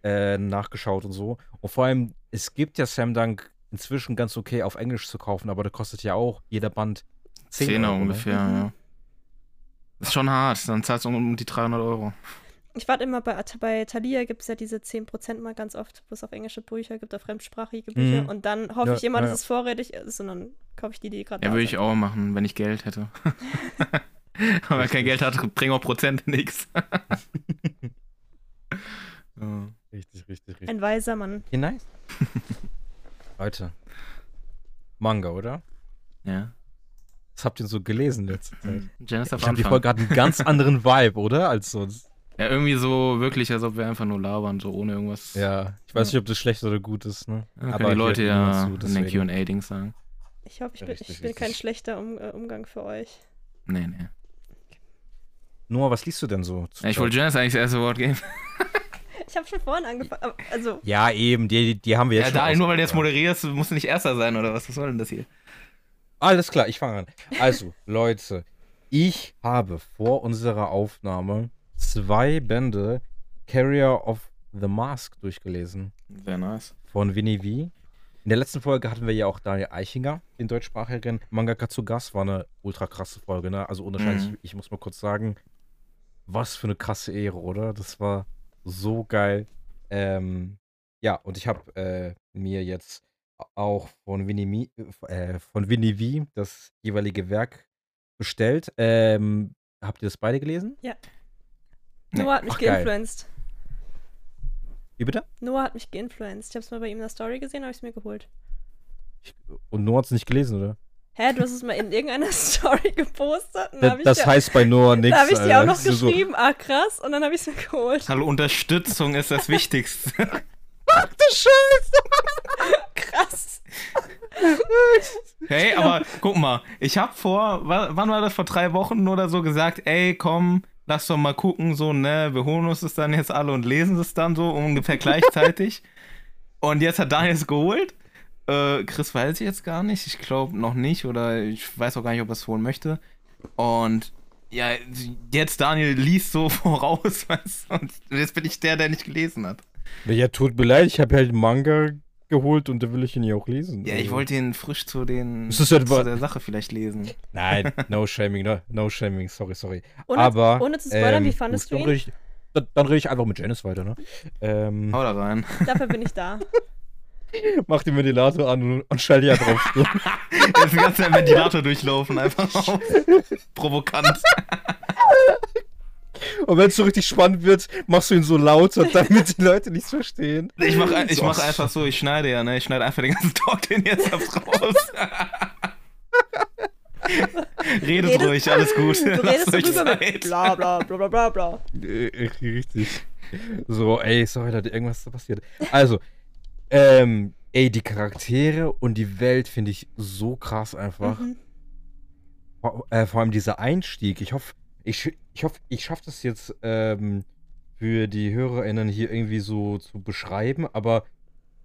äh, nachgeschaut und so. Und vor allem, es gibt ja Sam Dunk inzwischen ganz okay auf Englisch zu kaufen, aber der kostet ja auch jeder Band 10 Zehner Euro, ne? ungefähr, Mhm. ja. Das ist schon hart. Dann zahlst du um, um die 300 Euro. Ich warte immer bei, bei Thalia gibt es ja diese 10% mal ganz oft, wo es auf englische Bücher gibt, auf fremdsprachige Bücher. Mhm. Und dann hoffe Ja, ich immer, ja, dass ja. es vorrätig ist und dann kaufe ich die, die gerade Ja, würde ich auch machen, wenn ich Geld hätte. Aber wer kein Geld hat, bringt auch Prozente nix. Ja. Richtig, richtig, richtig. Ein weiser Mann. Okay, nice. Leute. Manga, oder? ja. Was habt ihr so gelesen letzte Zeit? Janice Ich habe die. Folge hat einen ganz anderen Vibe, oder? Als sonst. Ja, irgendwie so wirklich, als ob wir einfach nur labern, so ohne irgendwas. Ja, ich weiß nicht, ob das schlecht oder gut ist, ne? Dann Aber können die Leute ja zu, in den. QA-Dings sagen. Ich hoffe, ich bin, Richtig, ich bin kein schlechter um, äh, Umgang für euch. Nee, nee. Noah, was liest du denn so? Ja, ich wollte Janice eigentlich das erste Wort geben. Ich habe schon vorhin angefangen. Also, Ja, eben, die, die haben wir jetzt Ja, schon da, nur weil du jetzt moderierst, musst du nicht Erster sein, oder was? Was soll denn das hier? Alles klar, ich fange an. Also, Leute, ich habe vor unserer Aufnahme zwei Bände Carrier of the Mask durchgelesen Sehr nice. von Winnie V. In der letzten Folge hatten wir ja auch Daniel Eichinger, den deutschsprachigen Mangaka zu Gast. War eine ultra krasse Folge, ne? Also unwahrscheinlich, Mhm. ich muss mal kurz sagen, was für eine krasse Ehre, oder? Das war so geil. Ähm, ja, und ich habe äh, mir jetzt auch von Winnie, Mi, äh, von Winnie V das jeweilige Werk bestellt. Ähm, habt ihr das beide gelesen? Nee. Noah hat mich Ach, geil. geinfluenced. Wie bitte? Noah hat mich geinfluenced. Ich habe es mal bei ihm in der Story gesehen, habe ich es mir geholt. Ich, und Noah hat es nicht gelesen, oder? Hä, du hast es mal in irgendeiner Story gepostet? Und dann Da, hab ich das dir, heißt bei Noah nichts. Da habe ich dir auch noch So- geschrieben, ah krass, und dann habe ich es mir geholt. Hallo, Unterstützung ist das Wichtigste. Ach du Scheiße! Krass. Hey, aber guck mal, ich hab vor, wa- wann war das, vor drei Wochen oder so gesagt, ey, komm, lass doch mal gucken, so, ne, wir holen uns das dann jetzt alle und lesen es dann so ungefähr gleichzeitig. und jetzt hat Daniel es geholt. Äh, Chris weiß ich jetzt gar nicht, ich glaube noch nicht oder ich weiß auch gar nicht, ob er es holen möchte. Und ja, jetzt Daniel liest so voraus, weißt du, und jetzt bin ich der, der nicht gelesen hat. Ja, tut mir leid, ich habe halt einen Manga geholt und da will ich ihn ja auch lesen. Ja, ich Also- wollte ihn frisch zu den Ist das etwa- zu der Sache vielleicht lesen. Nein, no shaming, no, no shaming, sorry, sorry. Ohne, Aber. ohne zu spoilern, ähm, wie fandest gut, du ihn? rede ich, dann, dann rede ich einfach mit Janice weiter, ne? Ähm, Hau da rein. Dafür bin ich da. mach den Ventilator an und, und stell dich ja drauf. So. Jetzt den ganzen Ventilator durchlaufen, einfach auf. Provokant. Und wenn es so richtig spannend wird, machst du ihn so lauter, damit die Leute nichts verstehen. Ich mach, ich mach einfach so, ich schneide ja, ne? Ich schneide einfach den ganzen Talk den jetzt raus. Redet Redest- ruhig, alles gut. Du Lasst redest euch darüber mit Zeit. bla bla bla bla bla bla. Äh, Richtig. So, ey, sorry, Leute, irgendwas ist da passiert. Also, ähm, ey, die Charaktere und die Welt finde ich so krass einfach. Mhm. Vor, äh, vor allem dieser Einstieg. Ich hoffe, ich, ich hoffe, ich schaffe das jetzt ähm, für die HörerInnen hier irgendwie so zu beschreiben. Aber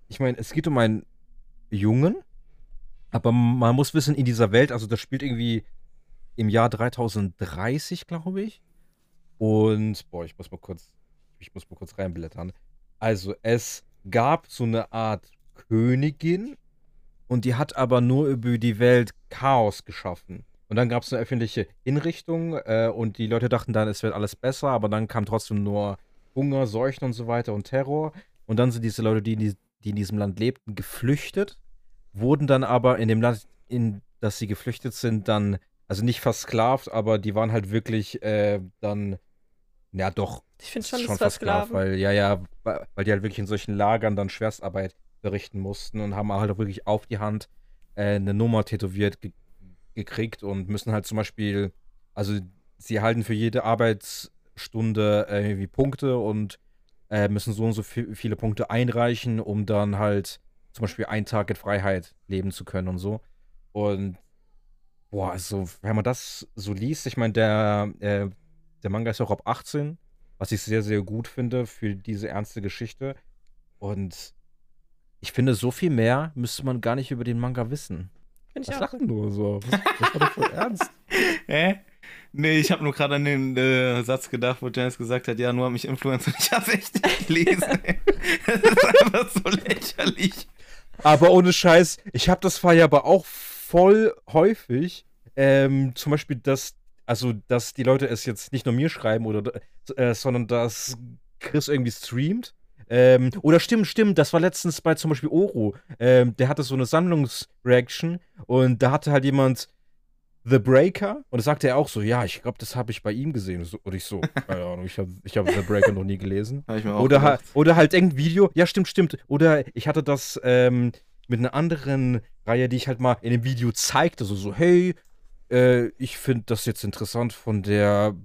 ich meine, es geht um einen Jungen, aber man muss wissen, in dieser Welt, also das spielt irgendwie im Jahr 3030, glaube ich. Und, boah, ich muss mal kurz, ich muss mal kurz reinblättern. Also, es gab so eine Art Königin und die hat aber nur über die Welt Chaos geschaffen. Und dann gab es eine öffentliche Hinrichtung äh, und die Leute dachten dann, es wird alles besser, aber dann kam trotzdem nur Hunger, Seuchen und so weiter und Terror. Und dann sind diese Leute, die in, die, die in diesem Land lebten, geflüchtet, wurden dann aber in dem Land, in das sie geflüchtet sind, dann, also nicht versklavt, aber die waren halt wirklich äh, dann, ja doch, Ich finde schon, das versklavt, weil, ja, ja, weil die halt wirklich in solchen Lagern dann Schwerstarbeit verrichten mussten und haben halt auch wirklich auf die Hand äh, eine Nummer tätowiert gekriegt und müssen halt zum Beispiel, also sie erhalten für jede Arbeitsstunde äh, irgendwie Punkte und äh, müssen so und so vi- viele Punkte einreichen, um dann halt zum Beispiel einen Tag in Freiheit leben zu können und so. Und boah, also wenn man das so liest, ich meine, der, äh, der Manga ist auch ab 18, was ich sehr, sehr gut finde für diese ernste Geschichte. Und ich finde, so viel mehr müsste man gar nicht über den Manga wissen. Finde ich Was auch du so? Was, was war das für ernst? Hä? Nee, ich habe nur gerade an den äh, Satz gedacht, wo Janice gesagt hat, ja, nur hat mich Influencer ich hab's echt nicht gelesen. das ist einfach so lächerlich. Aber ohne Scheiß, ich habe das Fall ja aber auch voll häufig. Ähm, zum Beispiel, dass, also, dass die Leute es jetzt nicht nur mir schreiben, oder, äh, sondern dass Chris irgendwie streamt. Ähm, oder stimmt, stimmt, das war letztens bei zum Beispiel Oro. Ähm, der hatte so eine Sammlungsreaction und da hatte halt jemand The Breaker und da sagte er auch so, ja, ich glaube, das habe ich bei ihm gesehen. So- Und ich so, keine Ahnung, ich habe ich hab The Breaker noch nie gelesen. Oder, ha oder halt irgendein Video. Ja, stimmt, stimmt. Oder ich hatte das ähm, mit einer anderen Reihe, die ich halt mal in dem Video zeigte. So, so hey, äh, ich finde das jetzt interessant von der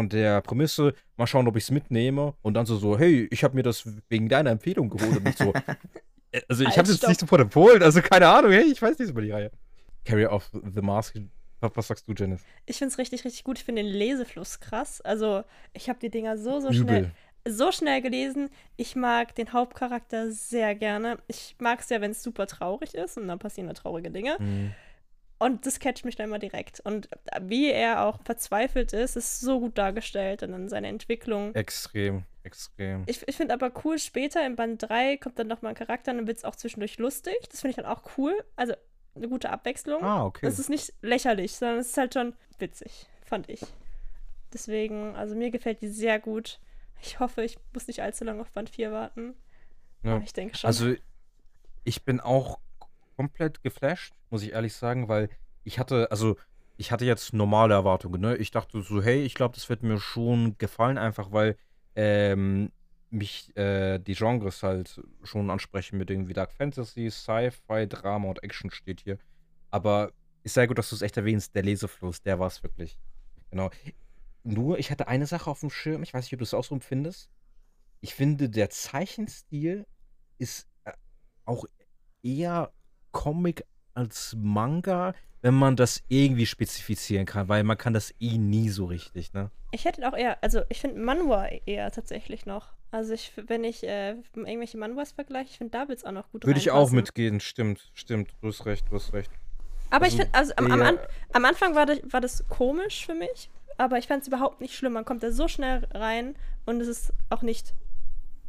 von der Prämisse. Mal schauen, ob ich es mitnehme. Und dann so, so hey, ich habe mir das wegen deiner Empfehlung geholt. Und so, äh, also ich Halt, habe jetzt stopp. nicht sofort empfohlen. Also keine Ahnung, hey, ich weiß nichts über die Reihe. Carrier of the Mask. Was, sagst du, Janice? Ich finde es richtig, richtig gut. Ich finde den Lesefluss krass. Also, ich habe die Dinger so, so schnell, Übel. so schnell gelesen. Ich mag den Hauptcharakter sehr gerne. Ich mag es ja, wenn es super traurig ist und dann passieren da traurige Dinge. Mhm. Und das catcht mich dann immer direkt. Und wie er auch verzweifelt ist, ist so gut dargestellt und dann seine Entwicklung. Extrem, extrem. Ich, ich finde aber cool, später in Band 3 kommt dann nochmal ein Charakter und dann wird es auch zwischendurch lustig. Das finde ich dann auch cool. Also eine gute Abwechslung. Ah, okay. Es ist nicht lächerlich, sondern es ist halt schon witzig, fand ich. Deswegen, also mir gefällt die sehr gut. Ich hoffe, ich muss nicht allzu lange auf Band 4 warten. Ja. Aber ich denke schon. Also, ich bin auch komplett geflasht, muss ich ehrlich sagen, weil ich hatte, also, ich hatte jetzt normale Erwartungen, ne? Ich dachte so, hey, ich glaube, das wird mir schon gefallen, einfach weil ähm, mich äh, die Genres halt schon ansprechen mit irgendwie Dark Fantasy, Sci-Fi, Drama und Action steht hier. Aber ist sehr gut, dass du es echt erwähnst, der Lesefluss, der war es wirklich. Genau. Nur, ich hatte eine Sache auf dem Schirm, ich weiß nicht, ob du es auch so empfindest. Ich finde, der Zeichenstil ist äh, auch eher Comic als Manga, wenn man das irgendwie spezifizieren kann, weil man kann das eh nie so richtig, ne? Ich hätte auch eher, also ich finde Manhwa eher tatsächlich noch. Also ich, wenn ich äh, irgendwelche Manhwas vergleiche, ich finde da wird es auch noch gut Würde ich auch mitgehen, stimmt, stimmt. Du hast recht, du hast recht. Aber ich Also finde, also am, am, am Anfang war das, war das komisch für mich, aber ich fand es überhaupt nicht schlimm. Man kommt da so schnell rein und es ist auch nicht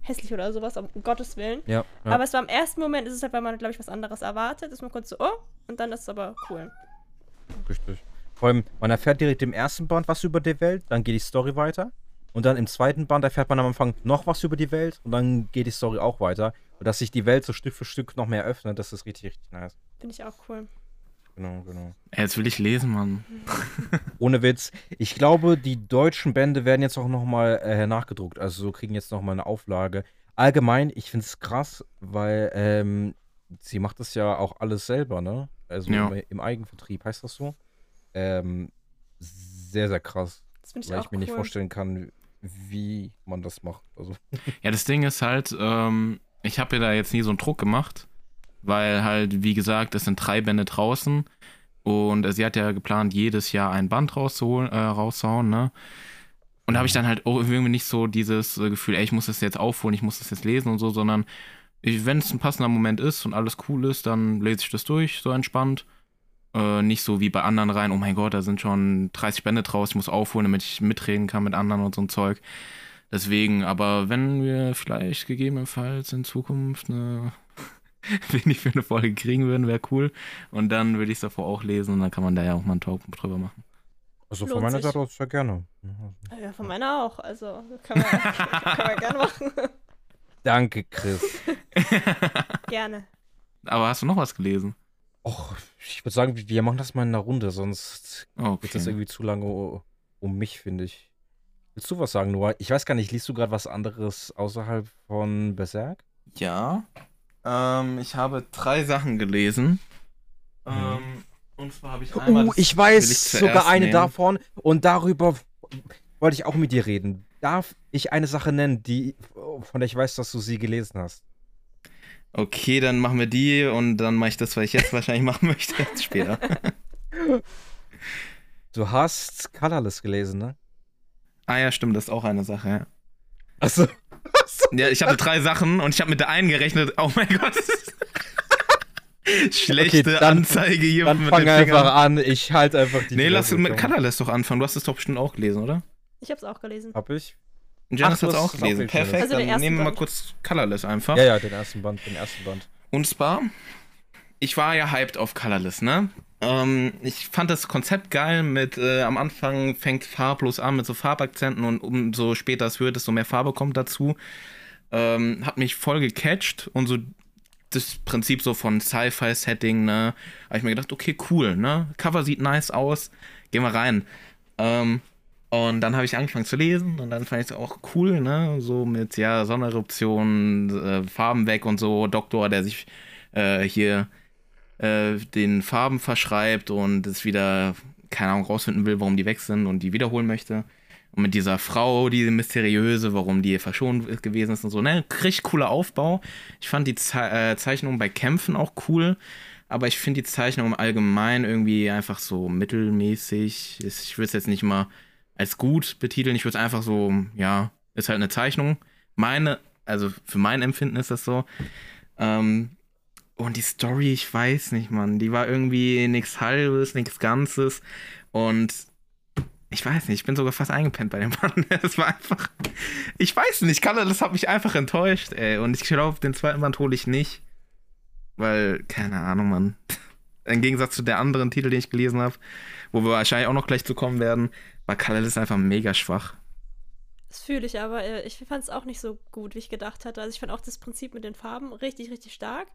hässlich oder sowas, um Gottes Willen. Ja, ja. Aber es war im ersten Moment, ist es halt, weil man, glaube ich, was anderes erwartet, ist man kurz so, oh, und dann ist es aber cool. Richtig. Vor allem, man erfährt direkt im ersten Band was über die Welt, dann geht die Story weiter. Und dann im zweiten Band erfährt man am Anfang noch was über die Welt und dann geht die Story auch weiter. Und dass sich die Welt so Stück für Stück noch mehr öffnet, das ist richtig, richtig nice. Finde ich auch cool. Genau, genau. Jetzt will ich lesen, Mann. Ohne Witz. Ich glaube, die deutschen Bände werden jetzt auch nochmal äh, nachgedruckt. Also so kriegen jetzt nochmal eine Auflage. Allgemein, ich finde es krass, weil ähm, sie macht das ja auch alles selber, ne? Also Ja. im, im Eigenvertrieb, heißt das so? Ähm, sehr, sehr krass. Das ich weil auch ich mir cool. nicht vorstellen kann, wie man das macht. Also, Ja, das Ding ist halt, ähm, ich habe ja da jetzt nie so einen Druck gemacht, weil halt, wie gesagt, es sind drei Bände draußen und äh, sie hat ja geplant, jedes Jahr ein Band rauszuholen, äh, rauszuhauen, ne? Und da habe ich dann halt irgendwie nicht so dieses äh, Gefühl, ey, ich muss das jetzt aufholen, ich muss das jetzt lesen und so, sondern wenn es ein passender Moment ist und alles cool ist, dann lese ich das durch, so entspannt. Äh, nicht so wie bei anderen rein, oh mein Gott, da sind schon 30 Bände draus, ich muss aufholen, damit ich mitreden kann mit anderen und so ein Zeug. Deswegen, aber wenn wir vielleicht gegebenenfalls in Zukunft eine wenig für eine Folge kriegen würden, wäre cool. Und dann würde ich es davor auch lesen und dann kann man da ja auch mal einen Talk drüber machen. also Lohnt von meiner sich. Seite aus sehr gerne. Ja, von meiner auch. Also kann man, kann man gerne machen. Danke, Chris. gerne. aber hast du noch was gelesen? Och, ich würde sagen, wir machen das mal in einer Runde, sonst wird das Okay. irgendwie zu lange um mich, finde ich. Willst du was sagen, Noah? Ich weiß gar nicht, liest du gerade was anderes außerhalb von Berserk? Ja. Ähm, ich habe drei Sachen gelesen. Ähm, und zwar habe ich einmal. Oh, das ich weiß zuerst sogar eine nehmen. davon und darüber wollte ich auch mit dir reden. Darf ich eine Sache nennen, die, von der ich weiß, dass du sie gelesen hast? Okay, dann machen wir die und dann mache ich das, was ich jetzt wahrscheinlich machen möchte, jetzt später. Du hast Colorless gelesen, ne? ah ja, stimmt, das ist auch eine Sache, ja. Achso. Ja, ich hatte drei Sachen und ich habe mit der einen gerechnet. Oh mein Gott. Schlechte Okay, dann- Anzeige hier Dann mit fang den einfach an. Ich halte einfach die Nee, lass komm. Colorless doch anfangen. Du hast es doch bestimmt auch gelesen, oder? Ich habe es auch gelesen. Hab ich? Janice hat es hast auch es auch gelesen. gelesen, Perfekt, Also dann nehmen wir mal kurz Colorless einfach. Ja, ja, den ersten Band, den ersten Band. Und zwar, ich war ja hyped auf Colorless, ne? Ähm, ich fand das Konzept geil mit, äh, am Anfang fängt farblos an mit so Farbakzenten und umso später es wird, desto mehr Farbe kommt dazu. Ähm, hat mich voll gecatcht und so das Prinzip so von Sci-Fi-Setting, ne? Habe ich mir gedacht, okay, cool, ne? Cover sieht nice aus, gehen wir rein. Ähm, und dann habe ich angefangen zu lesen und dann fand ich es auch cool, ne? So mit, ja, Sondereruption, äh, Farben weg und so, Doktor, der sich äh, hier äh, den Farben verschreibt und es wieder, keine Ahnung, rausfinden will, warum die weg sind und die wiederholen möchte. Und mit dieser Frau, die mysteriöse, warum die verschont gewesen ist und so, ne? Richtig cooler Aufbau. Ich fand die Ze äh, Zeichnung bei Kämpfen auch cool, aber ich finde die Zeichnung im Allgemeinen irgendwie einfach so mittelmäßig. Ich würde es jetzt nicht mal als gut betiteln. Ich würde es einfach so, ja, ist halt eine Zeichnung. Meine, also für mein Empfinden ist das so. Ähm, und die Story, ich weiß nicht, Mann. Die war irgendwie nichts Halbes, nichts Ganzes. Und ich weiß nicht, ich bin sogar fast eingepennt bei dem Mann. Es war einfach. Ich weiß nicht, Kalle, das hat mich einfach enttäuscht, ey. Und ich glaube, den zweiten Band hole ich nicht. Weil, keine Ahnung, Mann. Im Gegensatz zu der anderen Titel, den ich gelesen habe, wo wir wahrscheinlich auch noch gleich zu kommen werden, war Kalle das einfach mega schwach. Das fühle ich aber. äh, Ich fand es auch nicht so gut, wie ich gedacht hatte. Also ich fand auch das Prinzip mit den Farben richtig, richtig stark.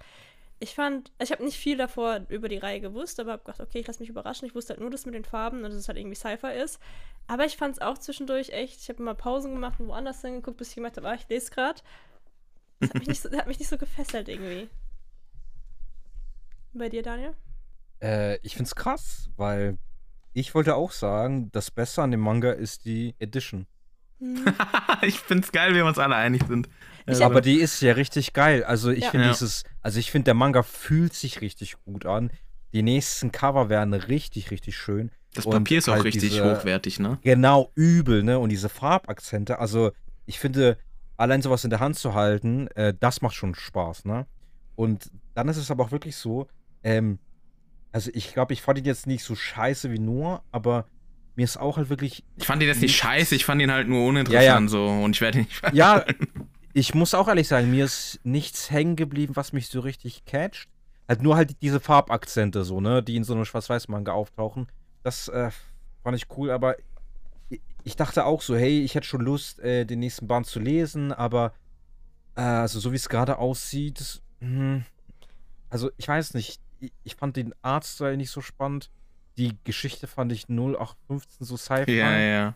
Ich fand, ich habe nicht viel davor über die Reihe gewusst, aber habe gedacht, okay, ich lasse mich überraschen. Ich wusste halt nur das mit den Farben und dass es halt irgendwie Cypher ist. Aber ich fand es auch zwischendurch echt, ich habe mal Pausen gemacht und woanders hingeguckt, bis ich gemerkt habe, ah, ich lese gerade. Das hat mich, nicht so, hat mich nicht so gefesselt irgendwie. Bei dir, Daniel? Äh, ich find's krass, weil ich wollte auch sagen, das Beste an dem Manga ist die Edition. Hm. ich find's geil, wie wir uns alle einig sind. Ich aber die ist ja richtig geil. Also ich Ja. finde Ja. dieses, also ich finde der Manga fühlt sich richtig gut an. Die nächsten Cover werden richtig, richtig schön. Das Und Papier ist auch halt richtig diese- hochwertig, ne? Genau, übel, ne? Und diese Farbakzente, also ich finde, allein sowas in der Hand zu halten, äh, das macht schon Spaß, ne? Und dann ist es aber auch wirklich so, ähm, also ich glaube, ich fand ihn jetzt nicht so scheiße wie nur, aber mir ist auch halt wirklich, Ich fand ihn jetzt nicht scheiße, ich fand ihn halt nur uninteressant Ja, ja. so und ich werde ihn nicht ja, ich muss auch ehrlich sagen, mir ist nichts hängen geblieben, was mich so richtig catcht. Halt nur halt diese Farbakzente so, ne, die in so einem Schwarz-Weiß-Manga auftauchen. Das äh, fand ich cool, aber ich- dachte auch so, hey, ich hätte schon Lust, äh, den nächsten Band zu lesen, aber äh, also so wie es gerade aussieht, hm, also ich weiß nicht, ich, ich fand den Artstyle nicht so spannend. Die Geschichte fand ich 0815 so Sci-Fi. Ja, ja.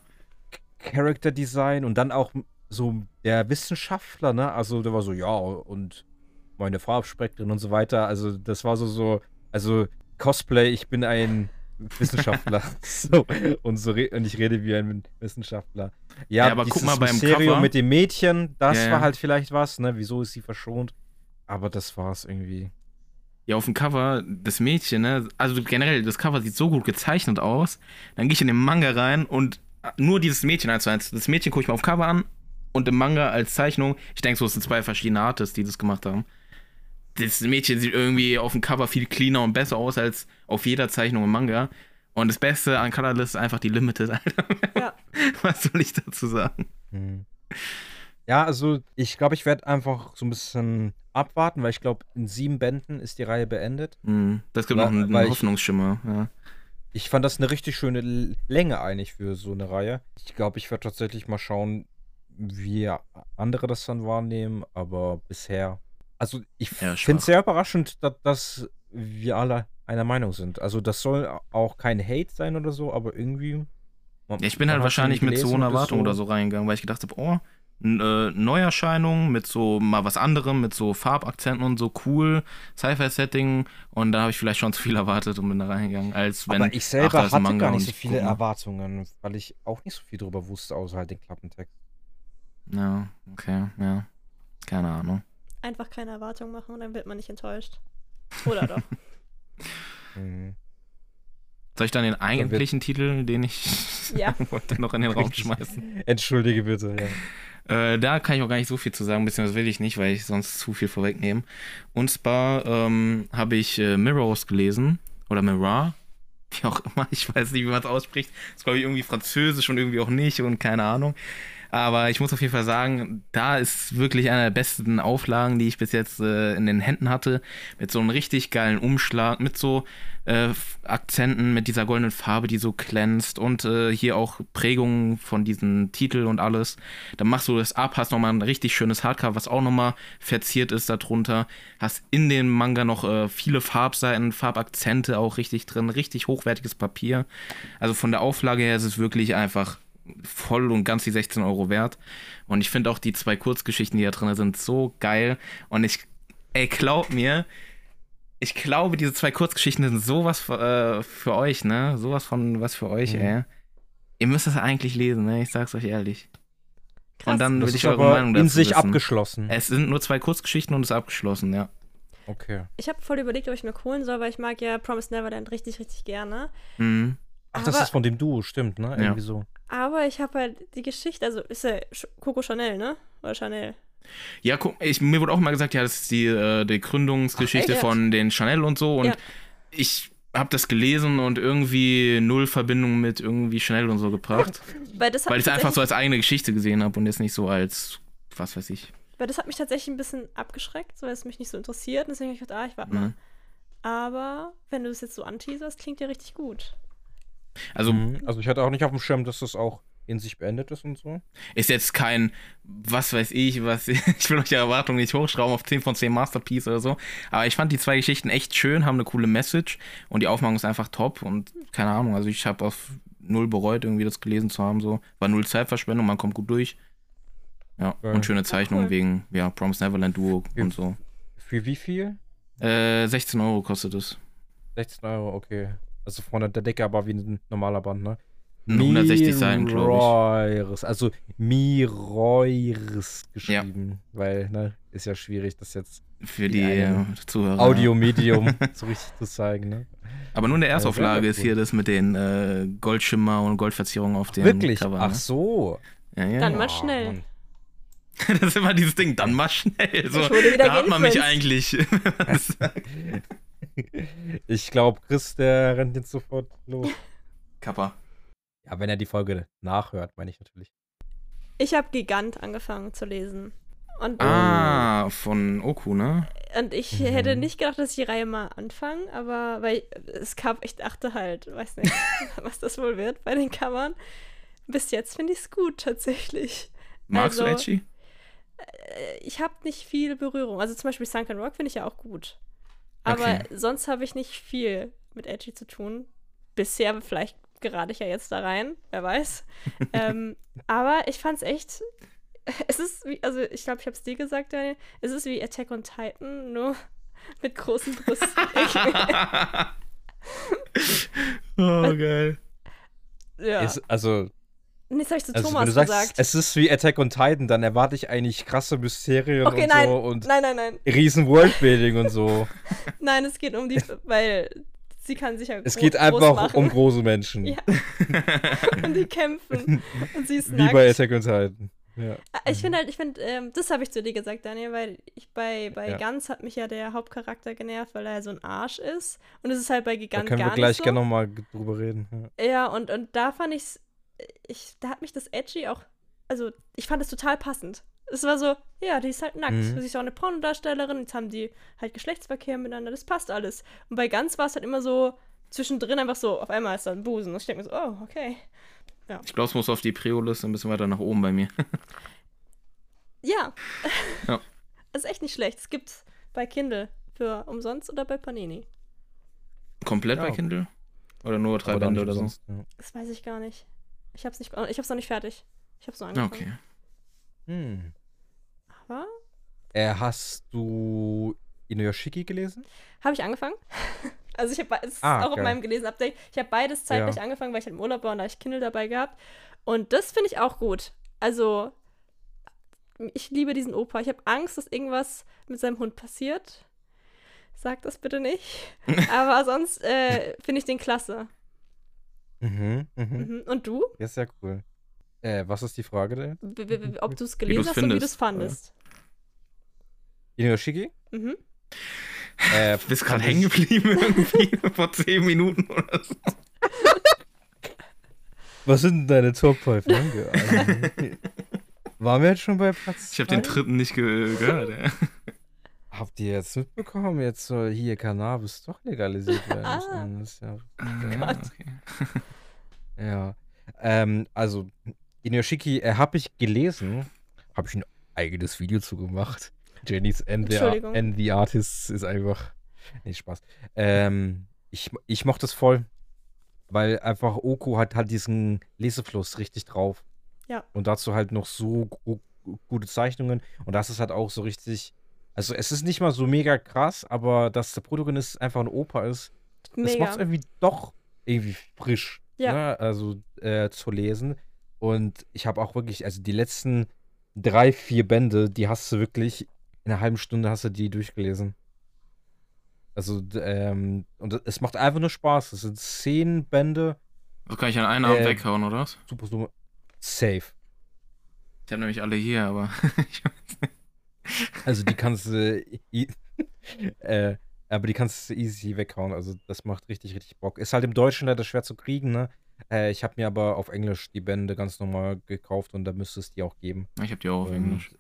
Character Design und dann auch so der Wissenschaftler, ne? Also der war so, ja, und meine Farbspektren und so weiter. Also das war so, so, also Cosplay, ich bin ein Wissenschaftler. so, und, so und ich rede wie ein Wissenschaftler. Ja, Ja, aber guck mal beim Mysterium Cover. mit dem Mädchen, das Ja, ja. war halt vielleicht was, ne? Wieso ist sie verschont? Aber das war's irgendwie. Ja, auf dem Cover, das Mädchen, ne? Also generell, das Cover sieht so gut gezeichnet aus. Dann gehe ich in den Manga rein und nur dieses Mädchen eins zu eins. Das Mädchen gucke ich mir auf Cover an und im Manga als Zeichnung, ich denke so, es sind zwei verschiedene Artists, die das gemacht haben. Das Mädchen sieht irgendwie auf dem Cover viel cleaner und besser aus als auf jeder Zeichnung im Manga. Und das Beste an Colorless ist einfach die Limited, Alter. Ja. Was soll ich dazu sagen? Hm. Ja, also ich glaube, ich werde einfach so ein bisschen abwarten, weil ich glaube, in sieben Bänden ist die Reihe beendet. Hm, das gibt Weil- noch einen, einen ich- Hoffnungsschimmer. Ja. Ich fand das eine richtig schöne Länge eigentlich für so eine Reihe. Ich glaube, ich werde tatsächlich mal schauen, wie andere das dann wahrnehmen, aber bisher. Also ich Ja, finde es sehr überraschend, dass, dass wir alle einer Meinung sind. Also das soll auch kein Hate sein oder so, aber irgendwie. man- Ja, ich bin halt wahrscheinlich mit so einer Erwartung oder so reingegangen, weil ich gedacht habe, oh, äh, Neuerscheinung mit so mal was anderem, mit so Farbakzenten und so cool, Sci-Fi-Setting und da habe ich vielleicht schon zu viel erwartet und bin da reingegangen, als wenn Aber ich ach, selber ein hatte Manga gar nicht so viele. Erwartungen, weil ich auch nicht so viel drüber wusste, außer halt den Klappentext. Ja, okay, ja. Keine Ahnung. Einfach keine Erwartungen machen und dann wird man nicht enttäuscht. Oder doch? Mhm. Soll ich dann den eigentlichen Titel, den ich Ja. wollte, noch in den Raum schmeißen? Entschuldige bitte. Ja. Äh, da kann ich auch gar nicht so viel zu sagen, beziehungsweise will ich nicht, weil ich sonst zu viel vorwegnehme. Und zwar ähm, habe ich äh, Mirrors gelesen, oder Mirror, wie auch immer, ich weiß nicht, wie man es ausspricht. Das ist, glaube ich, irgendwie französisch und irgendwie auch nicht und keine Ahnung. Aber ich muss auf jeden Fall sagen, da ist wirklich eine der besten Auflagen, die ich bis jetzt äh, in den Händen hatte. Mit so einem richtig geilen Umschlag, mit so äh, Akzenten, mit dieser goldenen Farbe, die so glänzt und äh, hier auch Prägungen von diesem Titel und alles. Dann machst du das ab, hast nochmal ein richtig schönes Hardcover, was auch nochmal verziert ist darunter. Hast in den Manga noch äh, viele Farbseiten, Farbakzente auch richtig drin, richtig hochwertiges Papier. Also von der Auflage her ist es wirklich einfach voll und ganz die 16 Euro wert. Und ich finde auch die zwei Kurzgeschichten, die da drin sind, so geil. Und ich, ey, glaub mir, ich glaube, diese zwei Kurzgeschichten sind sowas für, äh, für euch, ne? Sowas von was für euch, Mhm. ey. Ihr müsst das eigentlich lesen, ne? Ich sag's euch ehrlich. Krass. Und dann ist ich eure aber Meinung dazu in sich wissen. abgeschlossen. Es sind nur zwei Kurzgeschichten und es ist abgeschlossen, ja. Okay. Ich habe voll überlegt, ob ich mir holen soll, weil ich mag ja Promise Neverland richtig, richtig gerne. Mhm. Ach, das ist von dem Duo, stimmt, ne? Ja. Irgendwie so. Aber ich habe halt die Geschichte, also ist ja Coco Chanel, ne? Oder Chanel. Ja, ich, mir wurde auch mal gesagt, ja, das ist die, äh, die Gründungsgeschichte Ach, echt? von den Chanel und so. Und Ja. ich habe das gelesen und irgendwie null Verbindung mit irgendwie Chanel und so gebracht. Weil das weil ich es einfach so als eigene Geschichte gesehen habe und jetzt nicht so als, was weiß ich. Weil das hat mich tatsächlich ein bisschen abgeschreckt, weil es mich nicht so interessiert. Und deswegen habe ich gedacht, ah, ich warte mal. Mhm. Aber wenn du es jetzt so anteaserst, klingt ja richtig gut. Also Mhm. Also ich hatte auch nicht auf dem Schirm, dass das auch in sich beendet ist und so. ist jetzt kein, was weiß ich, was, ich will euch die Erwartungen nicht hochschrauben auf 10 von 10 Masterpiece oder so. Aber ich fand die zwei Geschichten echt schön, haben eine coole Message und die Aufmachung ist einfach top und keine Ahnung, also ich habe auf null bereut, irgendwie das gelesen zu haben, so. War null Zeitverschwendung, man kommt gut durch. Ja, Geil. und schöne Zeichnungen Cool. wegen, ja, Promise Neverland Duo Ja. und so. Für wie viel? Äh, 16 Euro kostet es. 16 Euro, okay. Also von der Decke aber wie ein normaler Band, ne? 160 Seiten, glaube Miroirs, Also Miroirs geschrieben, weil, ne, ist ja schwierig, das jetzt ich. Für die Zuhörer. Audiomedium so richtig zu zeigen, ne? Aber nur in der Ja, Erstauflage sehr ist hier das mit den äh, Goldschimmer und Goldverzierungen auf den Wirklich? Cover. Ach ne? so. Ja, ja. Dann mal Oh, schnell. Mann. Das ist immer dieses Ding, dann mal schnell. So, Ich da hat man mich eigentlich. Ich glaube, Chris, der rennt jetzt sofort los. Kappa. Ja, wenn er die Folge nachhört, meine ich natürlich. Ich habe Gigant angefangen zu lesen. Und, Ah, von Oku, ne? und ich Mhm. hätte nicht gedacht, dass ich die Reihe mal anfange, aber weil es gab, ich dachte halt, weiß nicht, was das wohl wird bei den Covern. Bis jetzt finde ich es gut tatsächlich. Magst Also- du Edgy? Äh, Ich habe nicht viel Berührung. Also zum Beispiel Sunken Rock finde ich ja auch gut. Aber Okay. sonst habe ich nicht viel mit Edgy zu tun. Bisher, vielleicht gerate ich ja jetzt da rein, wer weiß. ähm, aber ich fand es echt. Es ist wie, also ich glaube, ich habe es dir gesagt, Daniel. Es ist wie Attack on Titan, nur mit großen Brüsten. Oh, geil. ja. Ist, also, nee, das habe ich zu also Thomas wenn du sagst, gesagt. es ist wie Attack on Titan, dann erwarte ich eigentlich krasse Mysterien Okay, und nein. so und nein, nein, nein. riesen Worldbuilding und so. Nein, es geht um die, weil sie kann sich ja Es geht einfach um große Menschen. Ja. und die kämpfen. Und sie ist Wie nackt. bei Attack on Titan. Ja. Ah, Ich finde halt, ich finde, ähm, das habe ich zu dir gesagt, Daniel, weil ich bei, bei Ja. Ganz hat mich ja der Hauptcharakter genervt, weil er so ein Arsch ist. Und es ist halt bei Da Gigant können gar wir gleich so. gerne nochmal drüber reden. Ja. Ja, und, und da fand ich's, ich, da hat mich das Edgy auch, also ich fand es total passend. Es war so, ja, die ist halt nackt. Mhm. Sie ist auch eine Pornodarstellerin, jetzt haben die halt Geschlechtsverkehr miteinander, das passt alles. Und bei Ganz war es halt immer so, zwischendrin einfach so, auf einmal ist da ein Busen. Und ich denke mir so, oh, okay. Ich glaube, es muss auf die Prio-Liste ein bisschen weiter nach oben bei mir. Ja. Ja. Das ist echt nicht schlecht. Es gibt bei Kindle für umsonst oder bei Panini. Komplett Ja. bei Kindle? Oder nur drei Bände oder so? ja. Das weiß ich gar nicht. Ich hab's nicht, ich hab's noch nicht fertig. Ich hab's noch Ah, angefangen. Okay. Hm. Aber Äh, hast du Inuyashiki gelesen? habe ich angefangen. Also ich habe es ist Ah, auch auf geil. meinem gelesen Update. Ich habe beides zeitlich Ja. angefangen, weil ich halt im Urlaub war und da hab ich Kindle dabei gehabt. Und das finde ich auch gut. Also ich liebe diesen Opa. Ich habe Angst, dass irgendwas mit seinem Hund passiert. Sag das bitte nicht. Aber sonst äh, finde ich den klasse. Mhm, mhm. Mhm. Und du? Ja, sehr cool. Äh, was ist die Frage denn? Ob du es gelesen hast und wie du es findest, fandest. Inuyashiki? Mhm. Äh, Du bist gerade hängen geblieben irgendwie vor zehn Minuten oder so. Was sind denn deine Top 5 Manga? Also, Waren wir jetzt schon bei Platz Ich habe den dritten nicht ge gehört, ey. Habt ihr jetzt mitbekommen? Jetzt soll hier Cannabis doch legalisiert werden. Ah. Das ist ja, Ja, okay. ja. Ähm, also, Inuyashiki äh, habe ich gelesen. Habe ich ein eigenes Video zu gemacht. Jenny's and the, and the Artists ist einfach. Nee, Spaß. Ähm, ich, ich mochte es voll. Weil einfach Oku hat halt diesen Lesefluss richtig drauf. Ja. Und dazu halt noch so gu gu- gute Zeichnungen. Und das ist halt auch so richtig. Also, es ist nicht mal so mega krass, aber dass der Protagonist einfach ein Opa ist, das macht Mega. es irgendwie doch irgendwie frisch. Ja. Ne? Also äh, zu lesen. Und ich habe auch wirklich, also die letzten drei, vier Bände, die hast du wirklich in einer halben Stunde hast du die durchgelesen. Also, ähm, und es macht einfach nur Spaß. Es sind zehn Bände, Das kann ich an einem Abend Äh, weghauen, oder was? super, super safe. Ich habe nämlich alle hier, aber ich Also die kannst du, i- äh, aber die kannst du easy weghauen. Also das macht richtig, richtig Bock. Ist halt im Deutschen leider schwer zu kriegen, ne? Äh, ich habe mir aber auf Englisch die Bände ganz normal gekauft und da müsste es die auch geben. ich habe die auch auf Und, Englisch.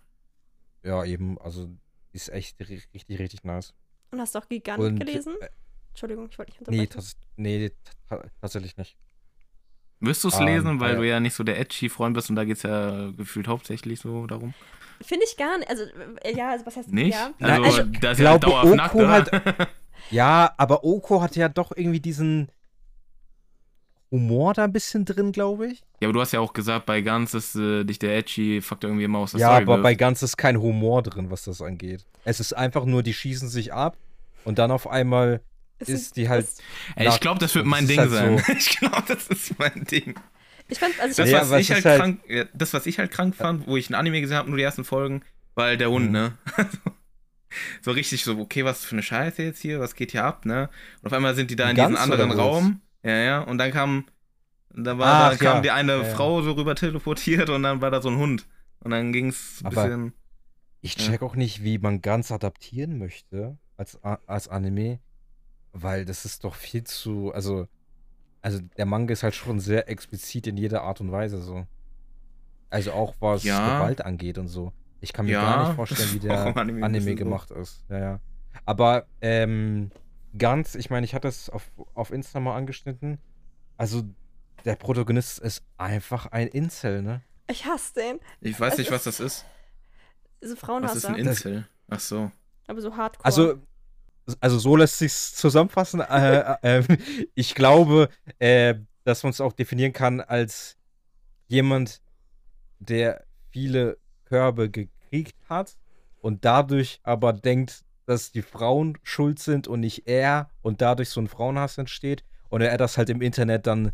Ja, eben, also ist echt ri- richtig, richtig nice. Und hast du auch Gigant Und, gelesen? äh, Entschuldigung, ich wollte dich Nee, unterbrechen. tats nee ta tatsächlich nicht. Wirst du es ähm, lesen, weil ja. du ja nicht so der Edgy-Freund bist und da geht es ja gefühlt hauptsächlich so darum? Finde ich gar nicht. Also, äh, ja, also was heißt Nicht? Ja. Also, Na, ich da ist ja glaube, dauerhaft nackt, hat- Ja, aber Oko hatte ja doch irgendwie diesen Humor da ein bisschen drin, glaube ich. Ja, aber du hast ja auch gesagt, bei Ganz ist äh, dich der Edgy-Faktor irgendwie immer aus der Ja, Story aber bei wirft. Ganz ist kein Humor drin, was das angeht. Es ist einfach nur, die schießen sich ab und dann auf einmal ist die halt. es- Ey, ich glaube, das wird mein das Ding halt sein. so- Ich glaube, das ist mein Ding. Ich fand, also ich Das, Ja, was ich es halt halt- krank, ja, das, was ich halt krank fand, wo ich ein Anime gesehen habe, nur die ersten Folgen, war halt der Hund, Mhm. ne? so richtig so, okay, was für eine Scheiße jetzt hier, was geht hier ab, ne? Und auf einmal sind die da in Ganz diesem anderen? Raum. Ja, ja, und dann kam, da war, Ach, da kam ja. die eine Ja, ja. Frau so rüber teleportiert und dann war da so ein Hund. Und dann ging's ein Aber- bisschen. Ich Ja. check auch nicht, wie man ganz adaptieren möchte als, als Anime, weil das ist doch viel zu, also, also der Manga ist halt schon sehr explizit in jeder Art und Weise so. Also auch was Ja. Gewalt angeht und so. Ich kann mir Ja, gar nicht vorstellen, wie das ist der im Anime Anime, bisschen so. gemacht ist. Ja, ja. Aber ähm, ganz, ich meine, ich hatte es auf, auf Insta mal angeschnitten. Also der Protagonist ist einfach ein Incel, ne? ich hasse den. Ich weiß Es nicht, was ist- das ist. Diese Was ist Frauenhasser. ein Insel? Ach so. aber so hardcore. Also, also so lässt sich's zusammenfassen. äh, äh, ich glaube, äh, dass man es auch definieren kann als jemand, der viele Körbe gekriegt hat und dadurch aber denkt, dass die Frauen schuld sind und nicht er und dadurch so ein Frauenhass entsteht und er das halt im Internet dann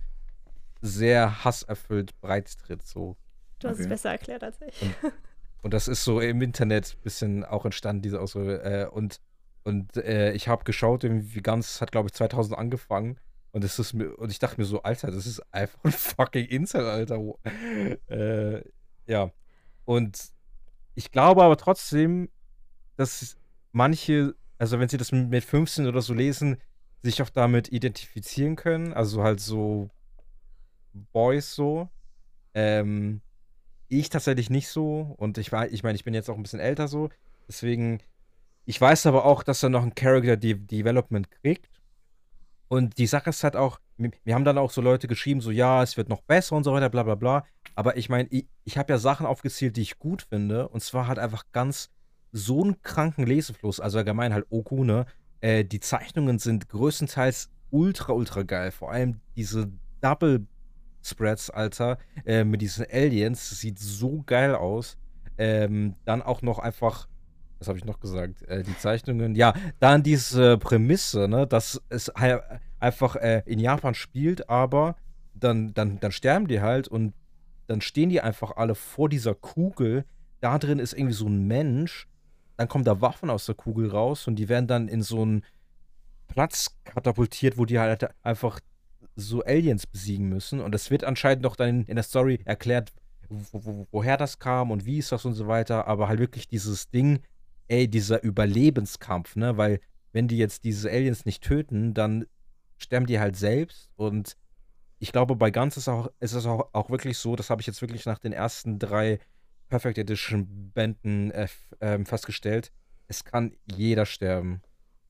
sehr hasserfüllt breitritt so. du hast es okay. besser erklärt als ich. Und das ist so im Internet ein bisschen auch entstanden, diese Ausdrücke. Äh, und und äh, ich habe geschaut, irgendwie ganz, hat glaube ich 2000 angefangen. Und das ist mir, und ich dachte mir so, Alter, das ist einfach ein fucking Insel, Alter. Äh, ja. Und ich glaube aber trotzdem, dass manche, also wenn sie das mit 15 oder so lesen, sich auch damit identifizieren können. Also halt so Boys so. Ähm, ich tatsächlich nicht so. Und ich war, ich meine, ich bin jetzt auch ein bisschen älter so. Deswegen, ich weiß aber auch, dass er noch ein Character De Development kriegt. Und die Sache ist halt auch, mir haben dann auch so Leute geschrieben, so ja, es wird noch besser und so weiter, bla bla bla. Aber ich meine, ich, ich habe ja Sachen aufgezählt, die ich gut finde. Und zwar halt einfach ganz so einen kranken Lesefluss. Also allgemein halt Okune. Äh, die Zeichnungen sind größtenteils ultra, ultra geil. Vor allem diese Double Spreads, Alter, äh, mit diesen Aliens. Sieht so geil aus. Ähm, dann auch noch einfach, was habe ich noch gesagt? Äh, die Zeichnungen. Ja, dann diese Prämisse, ne, dass es einfach äh, in Japan spielt, aber dann, dann, dann sterben die halt und dann stehen die einfach alle vor dieser Kugel. Da drin ist irgendwie so ein Mensch. Dann kommen da Waffen aus der Kugel raus und die werden dann in so einen Platz katapultiert, wo die halt einfach so Aliens besiegen müssen. Und es wird anscheinend noch dann in der Story erklärt, wo, wo, woher das kam und wie ist das und so weiter. Aber halt wirklich dieses Ding, ey, dieser Überlebenskampf, ne? Weil wenn die jetzt diese Aliens nicht töten, dann sterben die halt selbst. Und ich glaube, bei Ganz ist, auch, ist es auch, auch wirklich so, das habe ich jetzt wirklich nach den ersten drei Perfect Edition Bänden äh, ähm, festgestellt, es kann jeder sterben.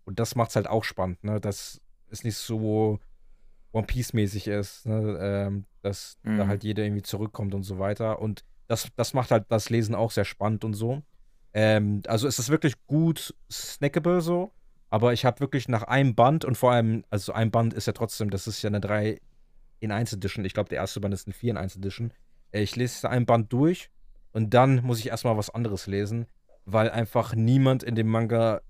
Und das macht es halt auch spannend, ne? Dass es nicht so One Piece-mäßig ist, ne? ähm, dass da Mhm. halt jeder irgendwie zurückkommt und so weiter. Und das, das macht halt das Lesen auch sehr spannend und so. Ähm, also es ist wirklich gut snackable so, aber ich habe wirklich nach einem Band und vor allem, also ein Band ist ja trotzdem, das ist ja eine 3 in 1 Edition. Ich glaube, der erste Band ist eine 4 in 1 Edition. Äh, Ich lese ein Band durch und dann muss ich erstmal was anderes lesen, weil einfach niemand in dem Manga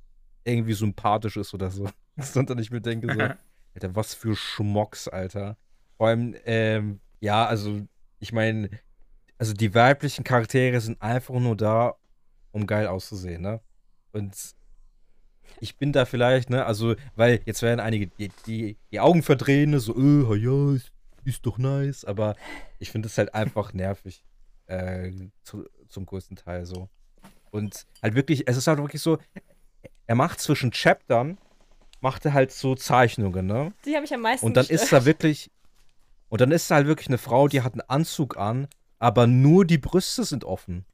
irgendwie sympathisch ist oder so. Sondern ich mir denke so, Alter, was für Schmocks, Alter. Vor allem, ähm, ja, also, ich meine, also die weiblichen Charaktere sind einfach nur da, um geil auszusehen, ne? Und ich bin da vielleicht, ne, also, weil jetzt werden einige die, die, die Augen verdrehen, ne, so, äh, ja, ist, ist doch nice, aber ich finde es halt einfach nervig, äh, zu, zum größten Teil so. Und halt wirklich, es ist halt wirklich so, er macht zwischen Chaptern, macht er halt so Zeichnungen, ne? Die habe ich am meisten Und dann ist da gestört. wirklich, und dann ist da halt wirklich eine Frau, die hat einen Anzug an, aber nur die Brüste sind offen.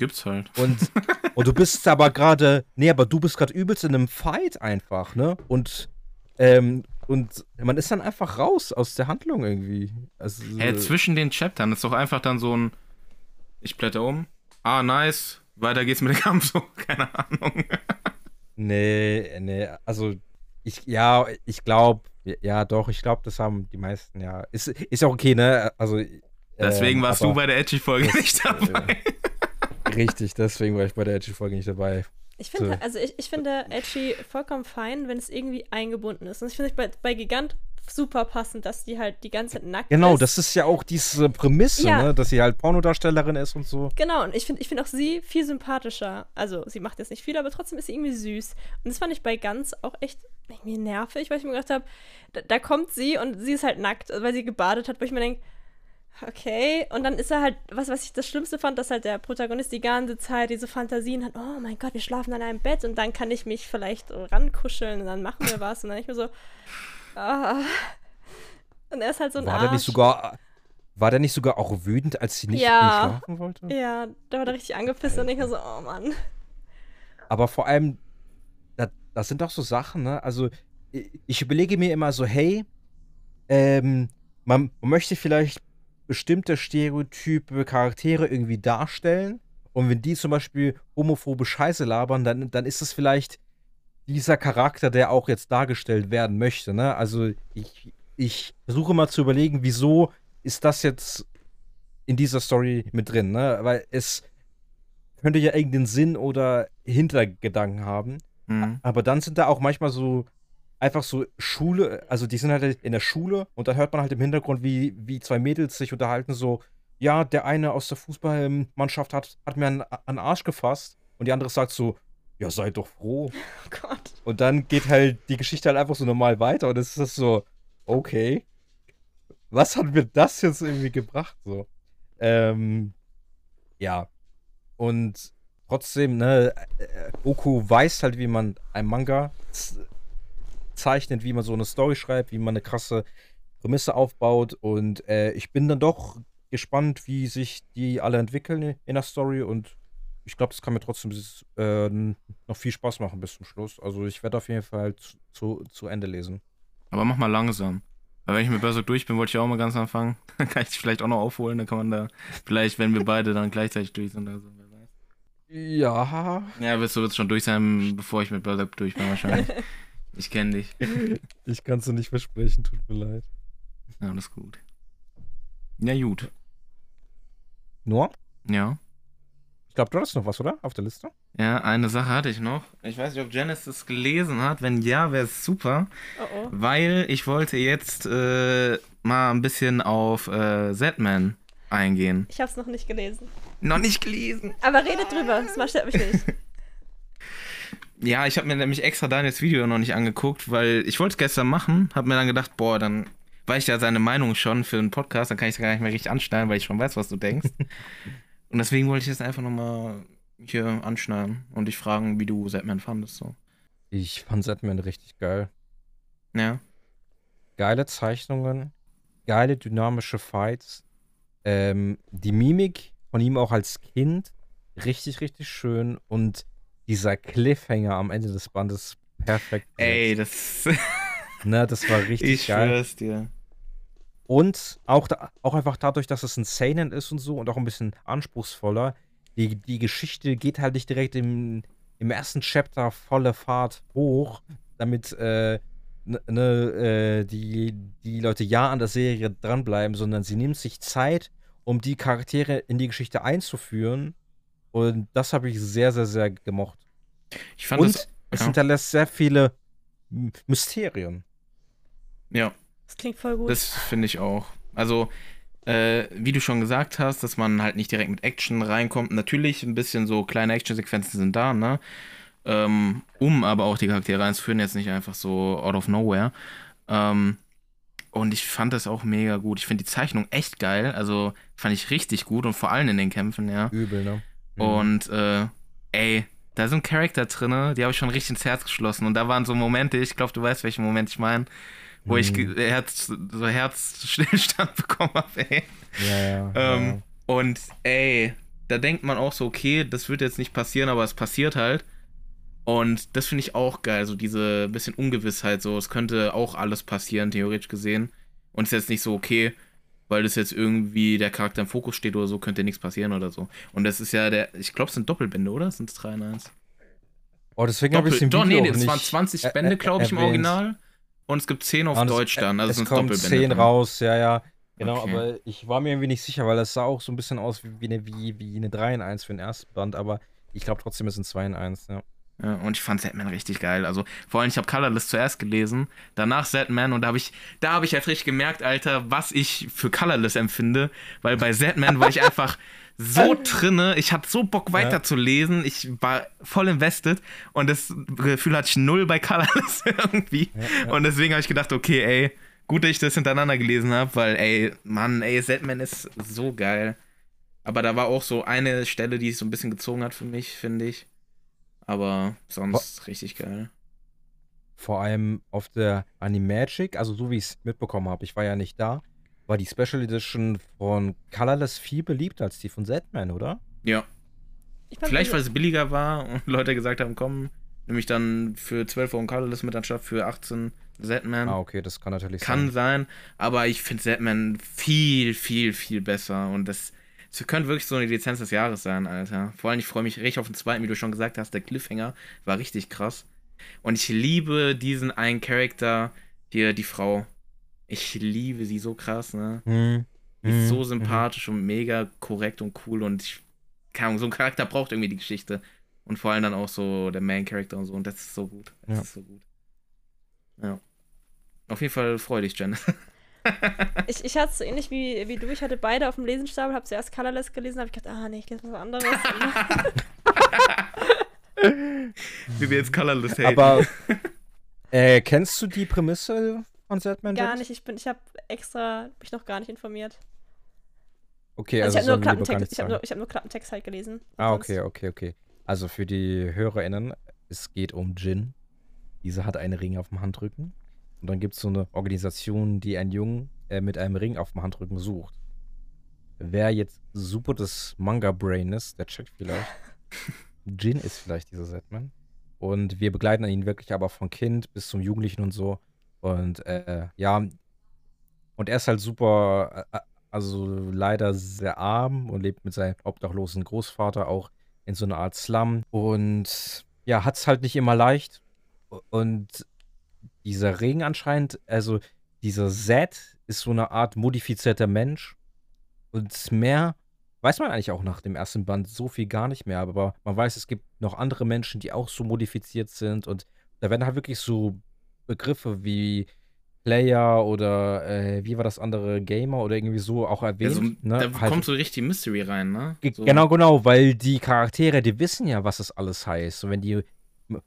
Gibt's halt. Und, und du bist aber gerade, nee, aber du bist gerade übelst in einem Fight einfach, ne? Und, ähm, und man ist dann einfach raus aus der Handlung irgendwie. Also, Hä, zwischen den Chaptern ist doch einfach dann so ein. Ich blätter um. Ah, nice. Weiter geht's mit dem Kampf. So, keine Ahnung. nee, nee, also ich, ja, ich glaube, ja, doch, ich glaube, das haben die meisten, ja. Ist, ist ja okay, ne? Also. Deswegen ähm, warst du bei der Edgy-Folge nicht dabei. Richtig, deswegen war ich bei der Edgy-Folge nicht dabei. Ich finde, So. also ich, ich finde Edgy vollkommen fein, wenn es irgendwie eingebunden ist. Und ich finde bei, bei Gigant super passend, dass die halt die ganze Zeit nackt Genau, ist. das ist ja auch diese Prämisse, Ja. ne? dass sie halt Pornodarstellerin ist und so. Genau, und ich finde ich find auch sie viel sympathischer. Also, sie macht jetzt nicht viel, aber trotzdem ist sie irgendwie süß. Und das fand ich bei Ganz auch echt irgendwie nervig, weil ich mir gedacht habe, da, da kommt sie und sie ist halt nackt, weil sie gebadet hat, wo ich mir denke, okay. Und dann ist er halt, was, was ich das Schlimmste fand, dass halt der Protagonist die ganze Zeit diese Fantasien hat, oh mein Gott, wir schlafen an einem Bett und dann kann ich mich vielleicht rankuscheln und dann machen wir was. Und dann ich mir so, ah. Und er ist halt so ein War Arsch. der nicht sogar, war der nicht sogar auch wütend, als sie nicht Ja. schlafen wollte? Ja, da war der richtig angepisst und ich mir so, oh Mann. Aber vor allem, da, das sind doch so Sachen, ne? Also, ich, ich überlege mir immer so, hey, ähm, man, man möchte vielleicht bestimmte Stereotype Charaktere irgendwie darstellen. Und wenn die zum Beispiel homophobe Scheiße labern, dann, dann ist es vielleicht dieser Charakter, der auch jetzt dargestellt werden möchte, ne? Also, ich, ich versuche mal zu überlegen, wieso ist das jetzt in dieser Story mit drin, ne? Weil es könnte ja irgendeinen Sinn oder Hintergedanken haben. Mhm. Aber dann sind da auch manchmal so einfach so Schule, also die sind halt in der Schule und dann hört man halt im Hintergrund, wie, wie zwei Mädels sich unterhalten, so, ja, der eine aus der Fußballmannschaft hat, hat mir den Arsch gefasst und die andere sagt so, ja, sei doch froh. Oh Gott. Und dann geht halt die Geschichte halt einfach so normal weiter und es ist so, okay, was hat mir das jetzt irgendwie gebracht? So. Ähm, ja. Und trotzdem, ne, äh, Oku weiß halt, wie man ein Manga zeichnet, wie man so eine Story schreibt, wie man eine krasse Prämisse aufbaut. Und äh, ich bin dann doch gespannt, wie sich die alle entwickeln in der Story und ich glaube, das kann mir trotzdem äh, noch viel Spaß machen bis zum Schluss. Also ich werde auf jeden Fall zu, zu, zu Ende lesen. Aber mach mal langsam. Weil wenn ich mit Berserk durch bin, wollte ich auch mal ganz anfangen. Dann kann ich dich vielleicht auch noch aufholen. Dann kann man da vielleicht, wenn wir beide dann gleichzeitig durch sind oder so, wer weiß. Ja. Ja, wirst du wird's schon durch sein, bevor ich mit Berserk durch bin wahrscheinlich. ich kenne dich. Ich kann es dir nicht versprechen, tut mir leid. Ja, alles gut. Ja, gut. Nur? Ja. Ich glaube, du hast noch was, oder? Auf der Liste? Ja, eine Sache hatte ich noch. Ich weiß nicht, ob Janice das gelesen hat. Wenn ja, wäre es super. Oh oh. Weil ich wollte jetzt äh, mal ein bisschen auf äh, Z-Man eingehen. Ich hab's noch nicht gelesen. Noch nicht gelesen. Aber redet drüber, das macht mich nicht. Ja, ich habe mir nämlich extra Daniels Video noch nicht angeguckt, weil ich wollte es gestern machen, habe mir dann gedacht, boah, dann weiß ich ja seine Meinung schon für einen Podcast, dann kann ich es gar nicht mehr richtig anschneiden, weil ich schon weiß, was du denkst. Und deswegen wollte ich jetzt einfach nochmal hier anschneiden und dich fragen, wie du Setman fandest. So. Ich fand Setman richtig geil. Ja. Geile Zeichnungen, geile dynamische Fights. Ähm, die Mimik von ihm auch als Kind richtig, richtig schön. Und dieser Cliffhanger am Ende des Bandes perfekt. Ey, das. Ne, das war richtig ich geil. schwör's dir. Und auch, da, auch einfach dadurch, dass es ein Seinen ist und so und auch ein bisschen anspruchsvoller, die, die Geschichte geht halt nicht direkt im, im ersten Chapter volle Fahrt hoch, damit äh, ne, ne, äh, die, die Leute ja an der Serie dranbleiben, sondern sie nimmt sich Zeit, um die Charaktere in die Geschichte einzuführen. Und das habe ich sehr, sehr, sehr gemocht. Ich fand Und das. es ja. hinterlässt sehr viele Mysterien. Ja, Das klingt voll gut. das finde ich auch. Also, äh, wie du schon gesagt hast, dass man halt nicht direkt mit Action reinkommt. Natürlich, ein bisschen so kleine Actionsequenzen sind da, ne? Ähm, um aber auch die Charaktere einzuführen, jetzt nicht einfach so out of nowhere. Ähm, und ich fand das auch mega gut. Ich finde die Zeichnung echt geil. Also fand ich richtig gut und vor allem in den Kämpfen, ja. Übel, ne? Und äh, ey, da sind Charakter drinne, die habe ich schon richtig ins Herz geschlossen. Und da waren so Momente, ich glaube, du weißt, welchen Moment ich meine, wo ich Mhm. ge- Herz, so Herzstillstand bekommen habe, ey. Ja, ja. Ähm, ja. Und ey, da denkt man auch so, okay, das wird jetzt nicht passieren, aber es passiert halt. Und das finde ich auch geil, so diese bisschen Ungewissheit, so es könnte auch alles passieren, theoretisch gesehen. Und es ist jetzt nicht so, okay, weil das jetzt irgendwie der Charakter im Fokus steht oder so, könnte nichts passieren oder so. Und das ist ja der, ich glaube, es sind Doppelbände, oder? Sind es 3 in 1? Oh, deswegen habe ich den doch, Video nee, auch es waren nicht 20 er- Bände, glaube ich, im. Original. Und es gibt 10 auf das- Deutsch dann, also es sind kommen Doppelbände. 10 drin. raus, ja, ja. Genau, Okay. aber ich war mir irgendwie nicht sicher, weil das sah auch so ein bisschen aus wie, wie, eine, wie, wie eine 3 in 1 für den ersten Band, aber ich glaube trotzdem, es sind 2 in 1, ja. Ja, und ich fand Setman richtig geil. Also vor allem, ich habe Colorless zuerst gelesen, danach Setman und da habe ich, da habe ich halt richtig gemerkt, Alter, was ich für Colorless empfinde, weil bei Setman war ich einfach so drinne, ich hatte so Bock weiterzulesen, ich war voll invested und das Gefühl hatte ich null bei Colorless irgendwie. Ja, ja. Und deswegen habe ich gedacht, okay, ey, gut, dass ich das hintereinander gelesen habe, weil, ey, Mann, ey, Setman ist so geil. Aber da war auch so eine Stelle, die es so ein bisschen gezogen hat für mich, finde ich. Aber sonst richtig geil. Vor allem auf der Animagic, also so wie ich es mitbekommen habe, ich war ja nicht da, war die Special Edition von Colorless viel beliebter als die von Zetman, oder? Ja. Vielleicht, weil es billiger war und Leute gesagt haben, komm, nehme ich dann für 12 Euro Colorless mit anstatt für 18 Zetman. Ah, okay, das kann natürlich Kann sein. sein, aber ich finde Zetman viel, viel, viel besser und das, das könnte wirklich so eine Lizenz des Jahres sein, Alter. Vor allem, ich freue mich richtig auf den zweiten, wie du schon gesagt hast, der Cliffhanger war richtig krass. Und ich liebe diesen einen Charakter, hier, die Frau. Ich liebe sie so krass, ne? Hm. Die ist Mhm, so mhm. sympathisch und mega korrekt und cool und ich, keine Ahnung, so ein Charakter braucht irgendwie die Geschichte. Und vor allem dann auch so der Main Character und so und das ist so gut. Das Ja. ist so gut. Ja. Auf jeden Fall freu dich, Jen. Ich, ich hatte es so ähnlich wie, wie du. Ich hatte beide auf dem Lesenstapel, habe zuerst Colorless gelesen, habe ich gedacht, ah nee, ich lese was anderes. Wie wir jetzt Colorless haten. Aber äh, kennst du die Prämisse von Zetman? gar nicht. Ich bin, ich habe extra mich noch gar nicht informiert. Okay, Also, also, ich habe nur, Klappentext- ich hab nur, ich hab nur Klappentext halt gelesen. Ah, Sonst- okay, okay, okay. Also für die HörerInnen, es geht um Jin. Diese hat einen Ring auf dem Handrücken. Und dann gibt es so eine Organisation, die einen Jungen äh, mit einem Ring auf dem Handrücken sucht. Wer jetzt super das Manga-Brain ist, der checkt vielleicht. Jin ist vielleicht dieser Setman. Und wir begleiten ihn wirklich aber von Kind bis zum Jugendlichen und so. Und äh, ja, und er ist halt super, äh, also leider sehr arm und lebt mit seinem obdachlosen Großvater auch in so einer Art Slum. Und ja, hat es halt nicht immer leicht. Und dieser Ring anscheinend, also dieser Z ist so eine Art modifizierter Mensch. Und mehr weiß man eigentlich auch nach dem ersten Band so viel gar nicht mehr. Aber man weiß, es gibt noch andere Menschen, die auch so modifiziert sind. Und da werden halt wirklich so Begriffe wie Player oder äh, wie war das andere, Gamer oder irgendwie so auch erwähnt. so, ne? da Halt- kommt so richtig Mystery rein, ne? So. Genau, genau, weil die Charaktere, die wissen ja, was das alles heißt. Und wenn die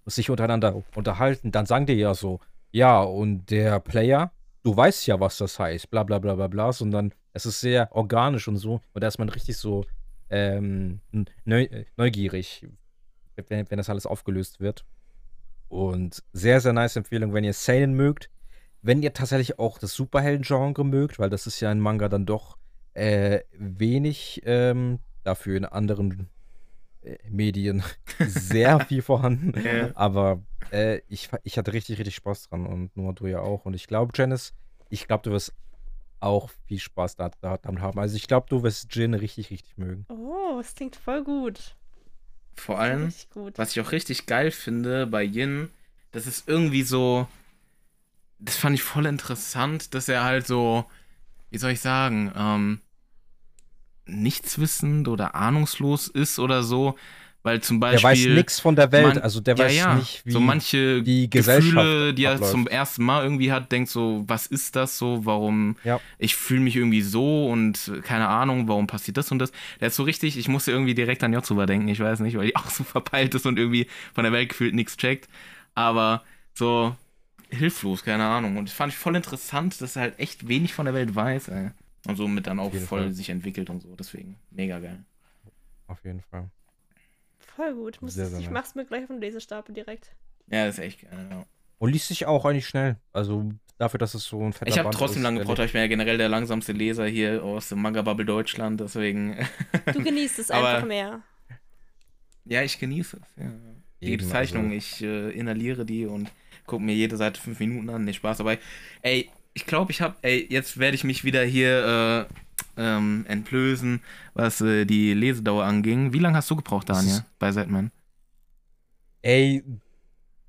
sich untereinander unterhalten, dann sagen die ja so, ja, und der Player, du weißt ja, was das heißt, bla bla bla bla bla, sondern es ist sehr organisch und so. Und da ist man richtig so ähm, äh, neugierig, wenn, wenn das alles aufgelöst wird. Und sehr, sehr nice Empfehlung, wenn ihr Seinen mögt. Wenn ihr tatsächlich auch das Superhelden-Genre mögt, weil das ist ja in Manga dann doch äh, wenig, ähm, dafür in anderen Medien sehr viel vorhanden. Ja. Aber äh, ich, ich hatte richtig, richtig Spaß dran und nur du ja auch. Und ich glaube, Janice, ich glaube, du wirst auch viel Spaß da, da, damit haben. Also ich glaube, du wirst Jin richtig, richtig mögen. Oh, es klingt voll gut. Vor allem, Richtig gut. was ich auch richtig geil finde bei Yin, das ist irgendwie so, das fand ich voll interessant, dass er halt so, wie soll ich sagen, ähm, nichtswissend oder ahnungslos ist oder so, weil zum Der Beispiel. weiß nichts von der Welt, man- also der ja, weiß ja, nicht, wie so manche die Gesellschaft Gefühle, die er abläuft. zum ersten Mal irgendwie hat, denkt so, was ist das so, warum Ja. ich fühle mich irgendwie so und keine Ahnung, warum passiert das und das. Der ist so richtig, ich musste irgendwie direkt an Jotsuba denken, ich weiß nicht, weil die auch so verpeilt ist und irgendwie von der Welt gefühlt nichts checkt, aber so hilflos, keine Ahnung. Und das fand ich voll interessant, dass er halt echt wenig von der Welt weiß, ey. Und somit dann auch voll Fall. sich entwickelt und so, deswegen mega geil. Auf jeden Fall. Voll gut. Muss Sehr, es- sehr ich mach's mir gleich auf den Lesestapel direkt. Ja, das ist echt geil, ja. Und liest sich auch eigentlich schnell. Also dafür, dass es so ein fetter Ich habe trotzdem ist, lange gebraucht, aber ich bin ja generell der langsamste Leser hier aus dem Manga-Bubble Deutschland, deswegen. Du genießt es Aber- einfach mehr. ja, ich genieße es. Ja. Jede Zeichnung, also- ich äh, inhaliere die und gucke mir jede Seite fünf Minuten an. Nee, Spaß dabei. Ey, ich glaube, ich habe, ey, jetzt werde ich mich wieder hier äh, ähm, entblößen, was äh, die Lesedauer anging. Wie lange hast du gebraucht, Daniel, bei Setman? Ey,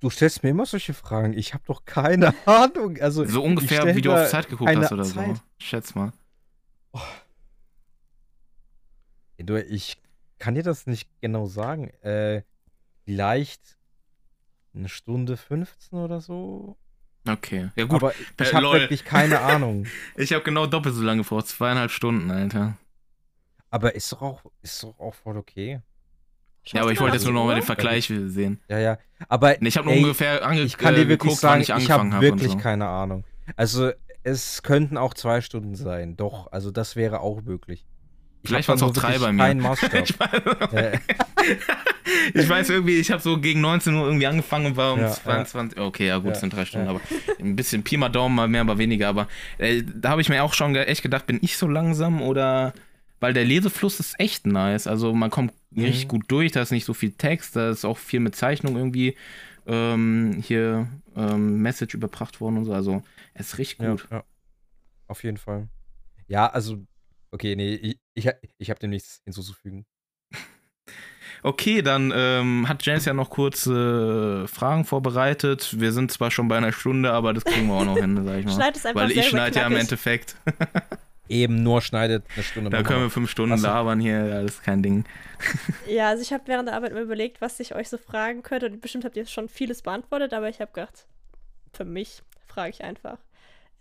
du stellst mir immer solche Fragen. Ich habe doch keine Ahnung. Also So ungefähr, wie du auf Zeit geguckt hast oder Zeit. so. Schätz mal. Du, ich kann dir das nicht genau sagen. Äh, vielleicht eine Stunde 15 oder so. Okay. Ja, gut. Aber Äh, ich habe lol. wirklich keine Ahnung. Ich habe genau doppelt so lange vor. Zweieinhalb Stunden, Alter. Aber ist doch auch, ist doch auch voll okay. Ja, aber ich wollte jetzt nur noch mal den Vergleich sehen. Ja, ja. Aber Ich habe nur ey, ungefähr ange ich kann äh, dir wirklich geguckt, sagen, ich ich, angefangen habe habe wirklich so. keine Ahnung. Also es könnten auch zwei Stunden sein. Doch, also das wäre auch möglich. Ich Vielleicht waren es auch drei bei mir. Ich, weiß, äh, ich weiß irgendwie, ich habe so gegen 19 Uhr irgendwie angefangen und war um Ja, 22. Okay, ja gut, Ja, es sind drei Stunden, ja. aber ein bisschen Pi mal Daumen, mal mehr, aber weniger. Aber äh, da habe ich mir auch schon echt gedacht, bin ich so langsam oder. Weil der Lesefluss ist echt nice. Also man kommt Mhm. richtig gut durch, da ist nicht so viel Text, da ist auch viel mit Zeichnung irgendwie ähm, hier ähm, Message überbracht worden und so. Also es ist richtig ja, gut. ja. Auf jeden Fall. Ja, also, okay, nee, ich, ich, ich habe dem nichts hinzuzufügen. Okay, dann ähm, hat Janice ja noch kurze Fragen vorbereitet. Wir sind zwar schon bei einer Stunde, aber das kriegen wir auch noch hin, sag ich mal. Schneid es einfach Weil ich schneide ja im. Endeffekt. Eben nur schneidet eine Stunde. Da können wir. fünf Stunden du- labern hier, ja, das ist kein Ding. Ja, also ich habe während der Arbeit mir überlegt, was ich euch so fragen könnte. Und bestimmt habt ihr schon vieles beantwortet, aber ich habe gedacht, für mich frage ich einfach.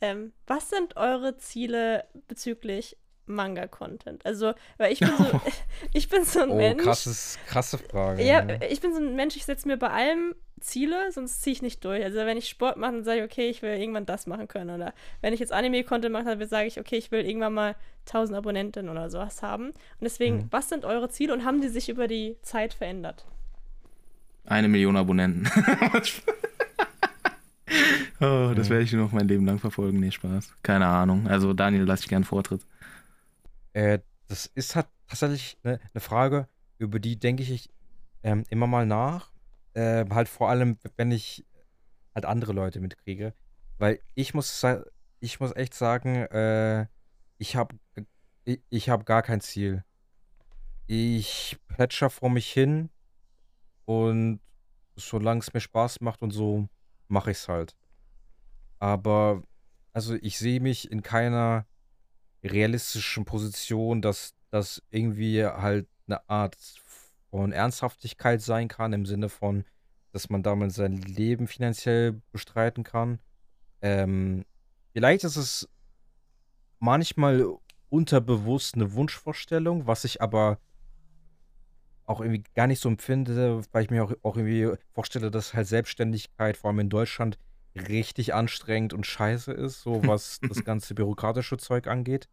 Ähm, was sind eure Ziele bezüglich Manga-Content? Also, weil ich bin so, ich bin so ein Oh, Mensch. krasses, krasse Frage. Ja, ne? ich bin so ein Mensch, ich setze mir bei allem Ziele, sonst ziehe ich nicht durch. Also wenn ich Sport mache, dann sage ich, okay, ich will irgendwann das machen können. Oder wenn ich jetzt Anime-Content mache, dann sage ich, okay, ich will irgendwann mal 1000 Abonnenten oder sowas haben. Und deswegen, Mhm. was sind eure Ziele und haben die sich über die Zeit verändert? Eine Million Abonnenten. oh, das werde ich noch mein Leben lang verfolgen. Nee, Spaß. Keine Ahnung. Also Daniel, lass ich gern Vortritt. Äh, das ist halt tatsächlich eine ne Frage, über die denke ich ähm, immer mal nach. Äh, halt vor allem, wenn ich halt andere Leute mitkriege. Weil ich muss, ich muss echt sagen, äh, ich habe ich, ich hab gar kein Ziel. Ich plätscher vor mich hin und solange es mir Spaß macht und so, mache ich es halt. Aber, also ich sehe mich in keiner realistischen Position, dass das irgendwie halt eine Art von Ernsthaftigkeit sein kann, im Sinne von, dass man damit sein Leben finanziell bestreiten kann. Ähm, vielleicht ist es manchmal unterbewusst eine Wunschvorstellung, was ich aber auch irgendwie gar nicht so empfinde, weil ich mir auch, auch irgendwie vorstelle, dass halt Selbstständigkeit, vor allem in Deutschland, richtig anstrengend und scheiße ist, so was das ganze bürokratische Zeug angeht.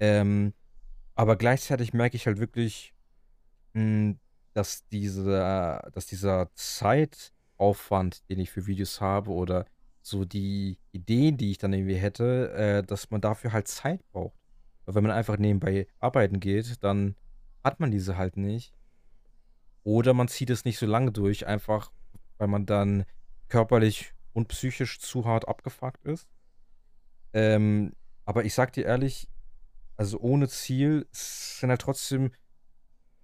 Ähm, aber gleichzeitig merke ich halt wirklich, mh, dass dieser, dass dieser Zeitaufwand, den ich für Videos habe, oder so die Ideen, die ich dann irgendwie hätte, äh, dass man dafür halt Zeit braucht. Weil wenn man einfach nebenbei arbeiten geht, dann hat man diese halt nicht. Oder man zieht es nicht so lange durch, einfach weil man dann körperlich und psychisch zu hart abgefuckt ist. Ähm, aber ich sag dir ehrlich, also ohne Ziel sind halt trotzdem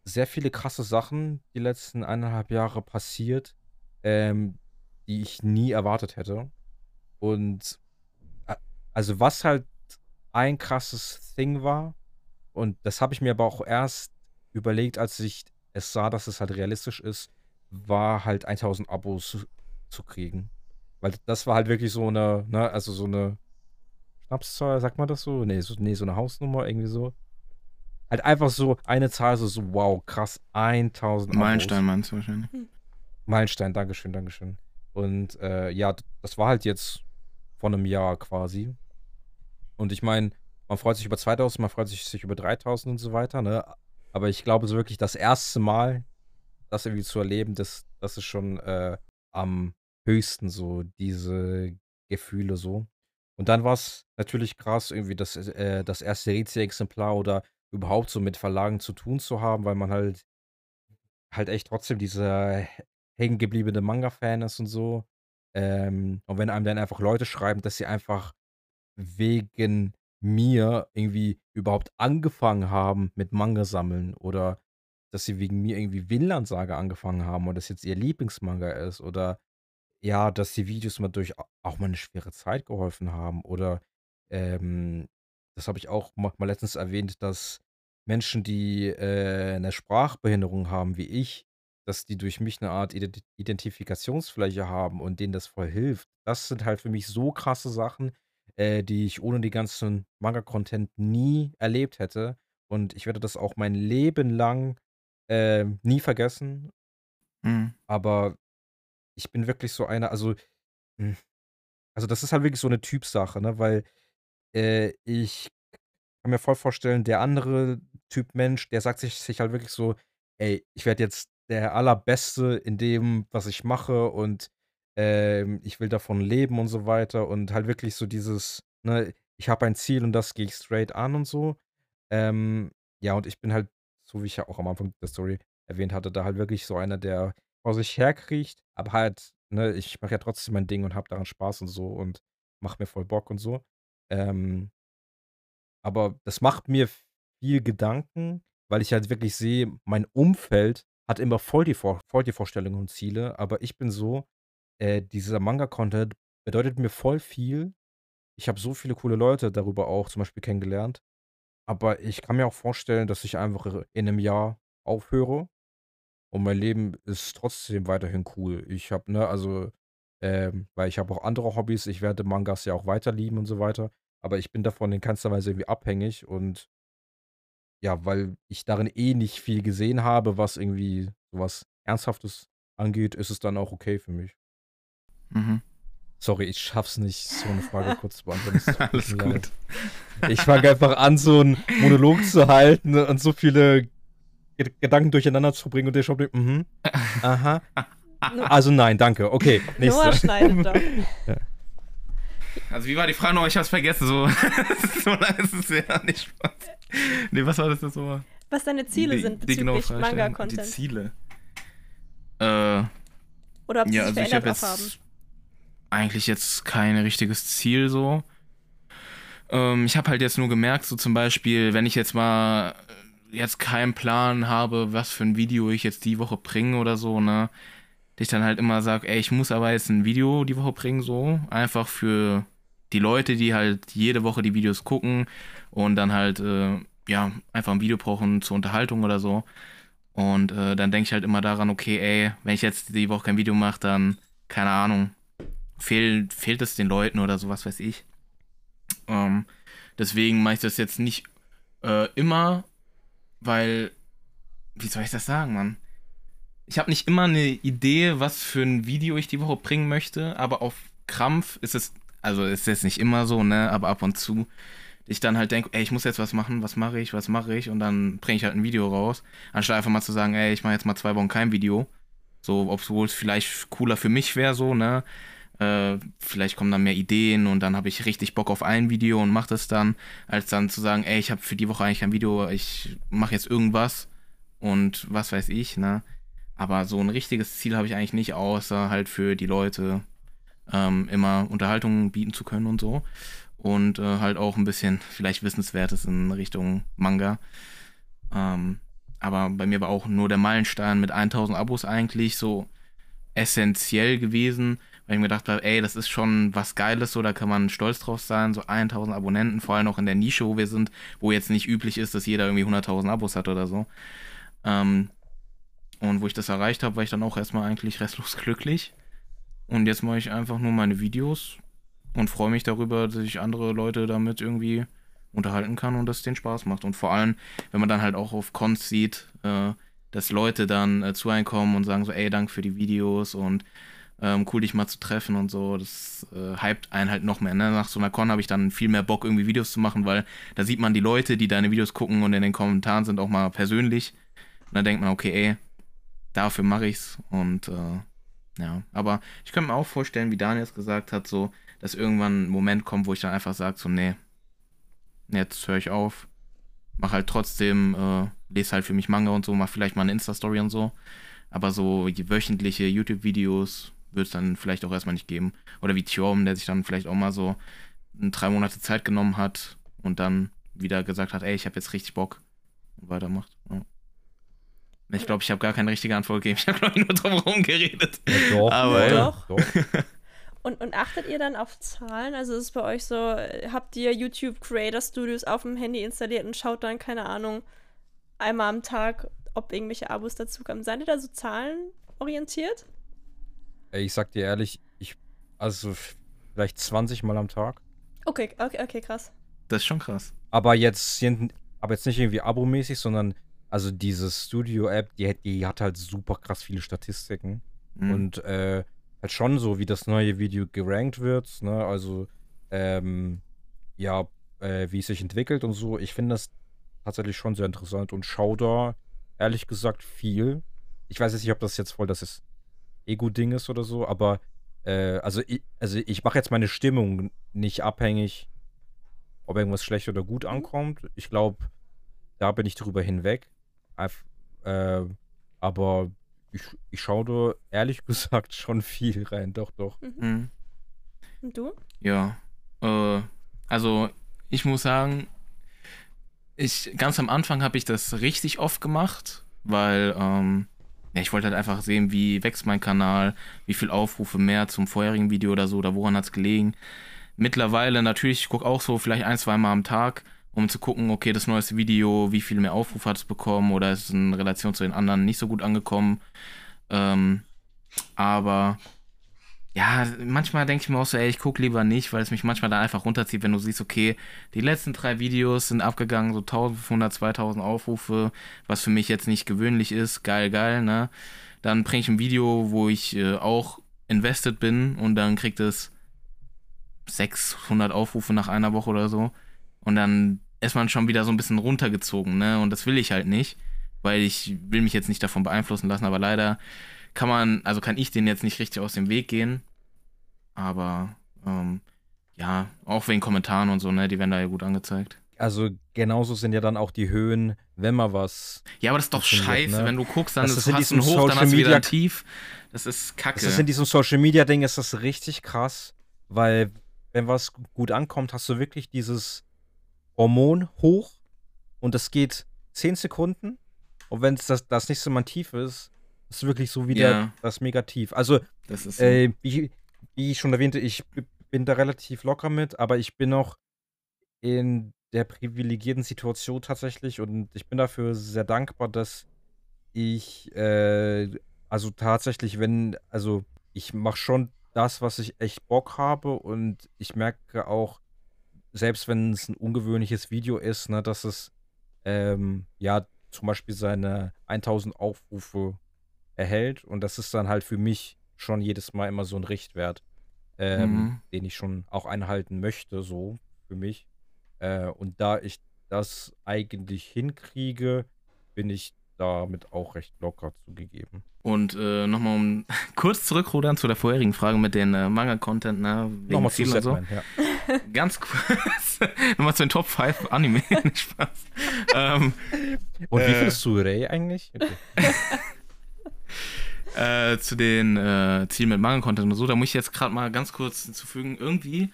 sehr viele krasse Sachen die letzten eineinhalb Jahre passiert, ähm, die ich nie erwartet hätte. Und a- also was halt ein krasses Ding war, und das habe ich mir aber auch erst überlegt, als ich es sah, dass es halt realistisch ist, war halt 1000 Abos zu kriegen. Weil das war halt wirklich so eine, ne, also so eine Schnapszahl, sagt man das so? Nee, so, nee, so eine Hausnummer, irgendwie so. Halt einfach so eine Zahl, so, so wow, krass, 1000 Abos. Meilenstein meinst du wahrscheinlich. Meilenstein, Dankeschön, Dankeschön. Und äh, ja, das war halt jetzt vor einem Jahr quasi. Und ich meine, man freut sich über 2000, man freut sich, sich über 3000 und so weiter, ne? Aber ich glaube, so wirklich das erste Mal, das irgendwie zu erleben, das, das ist schon äh, am höchsten so, diese Gefühle so. Und dann war es natürlich krass, irgendwie das, äh, das erste Rätsel-Exemplar oder überhaupt so mit Verlagen zu tun zu haben, weil man halt halt echt trotzdem dieser hängen gebliebene Manga-Fan ist und so. Ähm, und wenn einem dann einfach Leute schreiben, dass sie einfach wegen mir irgendwie überhaupt angefangen haben mit Manga sammeln oder dass sie wegen mir irgendwie Vinland Saga angefangen haben und das jetzt ihr Lieblingsmanga ist oder ja, dass die Videos mal durch au- auch mal eine schwere Zeit geholfen haben oder ähm, das habe ich auch mal, mal letztens erwähnt, dass Menschen, die äh, eine Sprachbehinderung haben wie ich, dass die durch mich eine Art Ident Identifikationsfläche haben und denen das voll hilft. Das sind halt für mich so krasse Sachen, äh, die ich ohne den ganzen Manga-Content nie erlebt hätte. Und ich werde das auch mein Leben lang, ähm, nie vergessen. Mhm. Aber ich bin wirklich so einer also, hm, also, das ist halt wirklich so eine Typsache, ne, weil, äh, ich kann mir voll vorstellen, der andere Typ Mensch, der sagt sich sich halt wirklich so: „Ey, ich werde jetzt der Allerbeste in dem, was ich mache und, ähm, ich will davon leben“ und so weiter und halt wirklich so dieses, ne, ich habe ein Ziel und das gehe ich straight an und so. Ähm, ja, und ich bin halt, so wie ich ja auch am Anfang der Story erwähnt hatte, da halt wirklich so einer, der vor sich herkriecht, aber halt, ne, ich mache ja trotzdem mein Ding und habe daran Spaß und so und macht mir voll Bock und so. Ähm aber das macht mir viel Gedanken, weil ich halt wirklich sehe, mein Umfeld hat immer voll die Vor voll die Vorstellungen und Ziele, aber ich bin so, äh, dieser Manga-Content bedeutet mir voll viel. Ich habe so viele coole Leute darüber auch zum Beispiel kennengelernt, aber ich kann mir auch vorstellen, dass ich einfach in einem Jahr aufhöre und mein Leben ist trotzdem weiterhin cool. Ich habe, ne, also, ähm weil ich habe auch andere Hobbys. Ich werde Mangas ja auch weiter lieben und so weiter, aber ich bin davon in keinster Weise irgendwie abhängig und ja, weil ich darin eh nicht viel gesehen habe, was irgendwie so was Ernsthaftes angeht, ist es dann auch okay für mich. Mhm. Sorry, ich schaff's nicht, so 'ne Frage kurz zu beantworten. Alles gut. leid. Ich fange einfach an, so 'n Monolog zu halten und so viele Gedanken durcheinander zu bringen und der schon denkt: „Mhm, aha, Noah also nein, danke. Okay, Noah nächste.“ schneidet doch. Ja. Also, wie war die Frage noch? Ich hab's vergessen, so. so lange ist es ja nicht Spaß. Ne, was war das jetzt nochmal? Was deine Ziele Die- sind bezüglich Frage stellen. Die Manga-Content. Ziele. Äh, Oder ob sie ja, sich also ich habe verändert auch haben. jetzt eigentlich jetzt kein richtiges Ziel so. Ähm, ich habe halt jetzt nur gemerkt, so zum Beispiel, wenn ich jetzt mal jetzt keinen Plan habe, was für ein Video ich jetzt die Woche bringe oder so, ne, dass ich dann halt immer sage, ey, ich muss aber jetzt ein Video die Woche bringen, so, einfach für die Leute, die halt jede Woche die Videos gucken und dann halt, äh, ja, einfach ein Video brauchen zur Unterhaltung oder so. Und äh, dann denke ich halt immer daran, okay, ey, wenn ich jetzt die Woche kein Video mache, dann, keine Ahnung, fehl, fehlt es den Leuten oder sowas weiß ich. Ähm, deswegen mache ich das jetzt nicht äh, immer, weil, wie soll ich das sagen, Mann? Ich habe nicht immer eine Idee, was für ein Video ich die Woche bringen möchte, aber auf Krampf ist es, also ist jetzt nicht immer so, ne, aber ab und zu, ich dann halt denke, ey, ich muss jetzt was machen, was mache ich, was mache ich und dann bringe ich halt ein Video raus, anstatt einfach mal zu sagen, ey, ich mache jetzt mal zwei Wochen kein Video. So, obwohl es vielleicht cooler für mich wäre, so, ne? Äh, vielleicht kommen dann mehr Ideen und dann habe ich richtig Bock auf ein Video und mache das dann, als dann zu sagen, ey, ich habe für die Woche eigentlich kein Video, ich mache jetzt irgendwas und was weiß ich, ne? Aber so ein richtiges Ziel habe ich eigentlich nicht, außer halt für die Leute ähm, immer Unterhaltung bieten zu können und so. Und äh, halt auch ein bisschen vielleicht Wissenswertes in Richtung Manga. Ähm, aber bei mir war auch nur der Meilenstein mit 1000 Abos eigentlich so essentiell gewesen, weil ich mir gedacht habe, ey, das ist schon was Geiles, so, da kann man stolz drauf sein, so 1000 Abonnenten, vor allem auch in der Nische, wo wir sind, wo jetzt nicht üblich ist, dass jeder irgendwie 100.000 Abos hat oder so. Ähm, und wo ich das erreicht habe, war ich dann auch erstmal eigentlich restlos glücklich. Und jetzt mache ich einfach nur meine Videos und freue mich darüber, dass ich andere Leute damit irgendwie unterhalten kann und das denen Spaß macht. Und vor allem, wenn man dann halt auch auf Cons sieht, äh, dass Leute dann äh, zu einem kommen und sagen so, ey, danke für die Videos und ähm, cool, dich mal zu treffen und so. Das äh, hypt einen halt noch mehr. Ne? Nach so einer Con habe ich dann viel mehr Bock, irgendwie Videos zu machen, weil da sieht man die Leute, die deine Videos gucken und in den Kommentaren sind auch mal persönlich. Und dann denkt man, okay, ey, dafür mache ich's. Und äh, ja, aber ich könnte mir auch vorstellen, wie Daniel es gesagt hat, so, dass irgendwann ein Moment kommt, wo ich dann einfach sage, so, nee, jetzt höre ich auf. Mach halt trotzdem, äh, lese halt für mich Manga und so, mach vielleicht mal eine Insta-Story und so. Aber so wöchentliche YouTube-Videos wird es dann vielleicht auch erstmal nicht geben. Oder wie Tjorm, der sich dann vielleicht auch mal so drei Monate Zeit genommen hat und dann wieder gesagt hat, ey, ich habe jetzt richtig Bock und weitermacht. Ja. Ich glaube, ich habe gar keine richtige Antwort gegeben. Ich habe, glaube ich, nur drum herum geredet. Ja, doch, Aber voll, Doch. doch. Und, und achtet ihr dann auf Zahlen? Also ist es bei euch so, habt ihr YouTube Creator Studios auf dem Handy installiert und schaut dann, keine Ahnung, einmal am Tag ob irgendwelche Abos dazu kamen. Seid ihr da so zahlenorientiert? Ich sag dir ehrlich, ich, also vielleicht 20 Mal am Tag. Okay, okay, okay, krass. Das ist schon krass. Aber jetzt, sind- aber jetzt nicht irgendwie abomäßig, sondern also diese Studio-App, die, hat- die hat halt super krass viele Statistiken. Mhm. Und äh, halt schon so, wie das neue Video gerankt wird, ne? Also, ähm, ja, äh, wie es sich entwickelt und so. Ich finde das tatsächlich schon sehr interessant und schau da, ehrlich gesagt, viel. Ich weiß jetzt nicht, ob das jetzt voll das Ego-Ding ist oder so, aber äh, also ich, also ich mache jetzt meine Stimmung nicht abhängig, ob irgendwas schlecht oder gut ankommt. Ich glaube, da bin ich drüber hinweg. Einf- äh, aber ich, ich schaue da ehrlich gesagt schon viel rein, doch, doch. Mhm. Und du? Ja. Äh, also, ich muss sagen, ich ganz am Anfang habe ich das richtig oft gemacht, weil ähm, ja, ich wollte halt einfach sehen, wie wächst mein Kanal, wie viel Aufrufe mehr zum vorherigen Video oder so, oder woran hat es gelegen. Mittlerweile natürlich, ich gucke auch so vielleicht ein, zwei Mal am Tag, um zu gucken, okay, das neueste Video, wie viel mehr Aufrufe hat es bekommen oder ist es in Relation zu den anderen nicht so gut angekommen. Ähm, aber ja, manchmal denke ich mir auch so, ey, ich gucke lieber nicht, weil es mich manchmal da einfach runterzieht, wenn du siehst, okay, die letzten drei Videos sind abgegangen, so 1500, 2000 Aufrufe, was für mich jetzt nicht gewöhnlich ist, geil, geil, ne? Dann bringe ich ein Video, wo ich äh, auch invested bin und dann kriegt es 600 Aufrufe nach einer Woche oder so und dann ist man schon wieder so ein bisschen runtergezogen, ne? Und das will ich halt nicht, weil ich will mich jetzt nicht davon beeinflussen lassen, aber leider kann man, also kann ich den jetzt nicht richtig aus dem Weg gehen. Aber ähm, ja, auch wegen Kommentaren und so, ne, die werden da ja gut angezeigt. Also genauso sind ja dann auch die Höhen, wenn man was. Ja, aber das ist doch scheiße, ne? wenn du guckst, dann Das ist, hast du einen Hoch, dann Social hast du wieder Media- ein Tief. Das ist kacke. Das ist in diesem Social Media Ding ist das richtig krass, weil wenn was gut ankommt, hast du wirklich dieses Hormon hoch und das geht 10 Sekunden und wenn es das, das nächste Mal tief ist, ist wirklich so wieder Ja. das Negativ. Also das ist so. Äh, wie, wie ich schon erwähnte, ich bin da relativ locker mit, aber ich bin noch in der privilegierten Situation tatsächlich und ich bin dafür sehr dankbar, dass ich, äh, also tatsächlich, wenn, also ich mache schon das, was ich echt Bock habe und ich merke auch, selbst wenn es ein ungewöhnliches Video ist, ne, dass es, ähm, ja, zum Beispiel seine 1000 Aufrufe erhält und das ist dann halt für mich schon jedes Mal immer so ein Richtwert, ähm, Mhm. den ich schon auch einhalten möchte, so für mich. Äh, und da ich das eigentlich hinkriege, bin ich damit auch recht locker zugegeben. Und äh, nochmal um kurz zurückrudern zu der vorherigen Frage mit den äh, Manga-Content, ne? Nochmal zu Ziel und so. Ja. Ganz kurz. nochmal zu den Top 5 Anime. Spaß. ähm, Und wie Äh. findest du Ray eigentlich? Okay. Äh, zu den äh, Zielen mit Manga-Content und so, da muss ich jetzt gerade mal ganz kurz hinzufügen. Irgendwie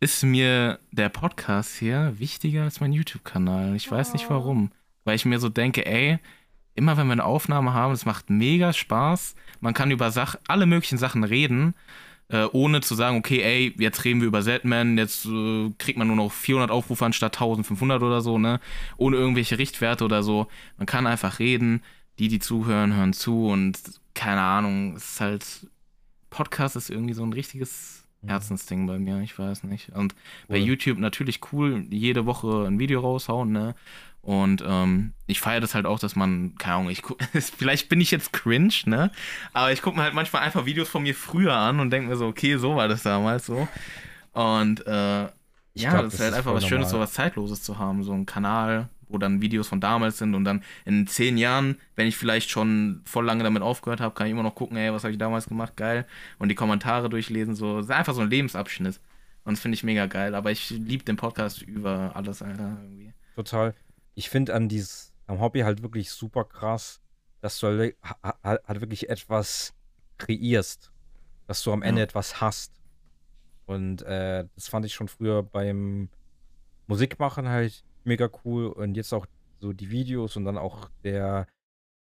ist mir der Podcast hier wichtiger als mein YouTube-Kanal. Ich weiß nicht Oh. warum. Weil ich mir so denke, ey, immer wenn wir eine Aufnahme haben, es macht mega Spaß. Man kann über Sach alle möglichen Sachen reden, äh, ohne zu sagen, okay, ey, jetzt reden wir über Zeltman, jetzt äh, kriegt man nur noch 400 Aufrufe anstatt 1500 oder so, ne? Ohne irgendwelche Richtwerte oder so. Man kann einfach reden. Die, die zuhören, hören zu und keine Ahnung, es ist halt. Podcast ist irgendwie so ein richtiges Mhm. Herzensding bei mir, ich weiß nicht. Und bei Cool. YouTube natürlich cool, jede Woche ein Video raushauen, ne? Und ähm, ich feiere das halt auch, dass man, keine Ahnung, ich vielleicht bin ich jetzt cringe, ne? Aber ich gucke mir halt manchmal einfach Videos von mir früher an und denke mir so, okay, so war das damals so. Und äh, Ich ja, glaub, das ist das halt ist einfach voll was Schönes, so was Zeitloses zu haben, so ein Kanal, wo dann Videos von damals sind und dann in zehn Jahren, wenn ich vielleicht schon voll lange damit aufgehört habe, kann ich immer noch gucken, ey, was habe ich damals gemacht, geil. Und die Kommentare durchlesen, so, das ist einfach so ein Lebensabschnitt. Und das finde ich mega geil. Aber ich liebe den Podcast über alles, Alter, irgendwie. Total. Ich finde an dieses, am Hobby halt wirklich super krass, dass du halt, ha- ha- halt wirklich etwas kreierst. Dass du am Ende Ja. etwas hast. Und äh, das fand ich schon früher beim Musikmachen halt mega cool. Und jetzt auch so die Videos und dann auch der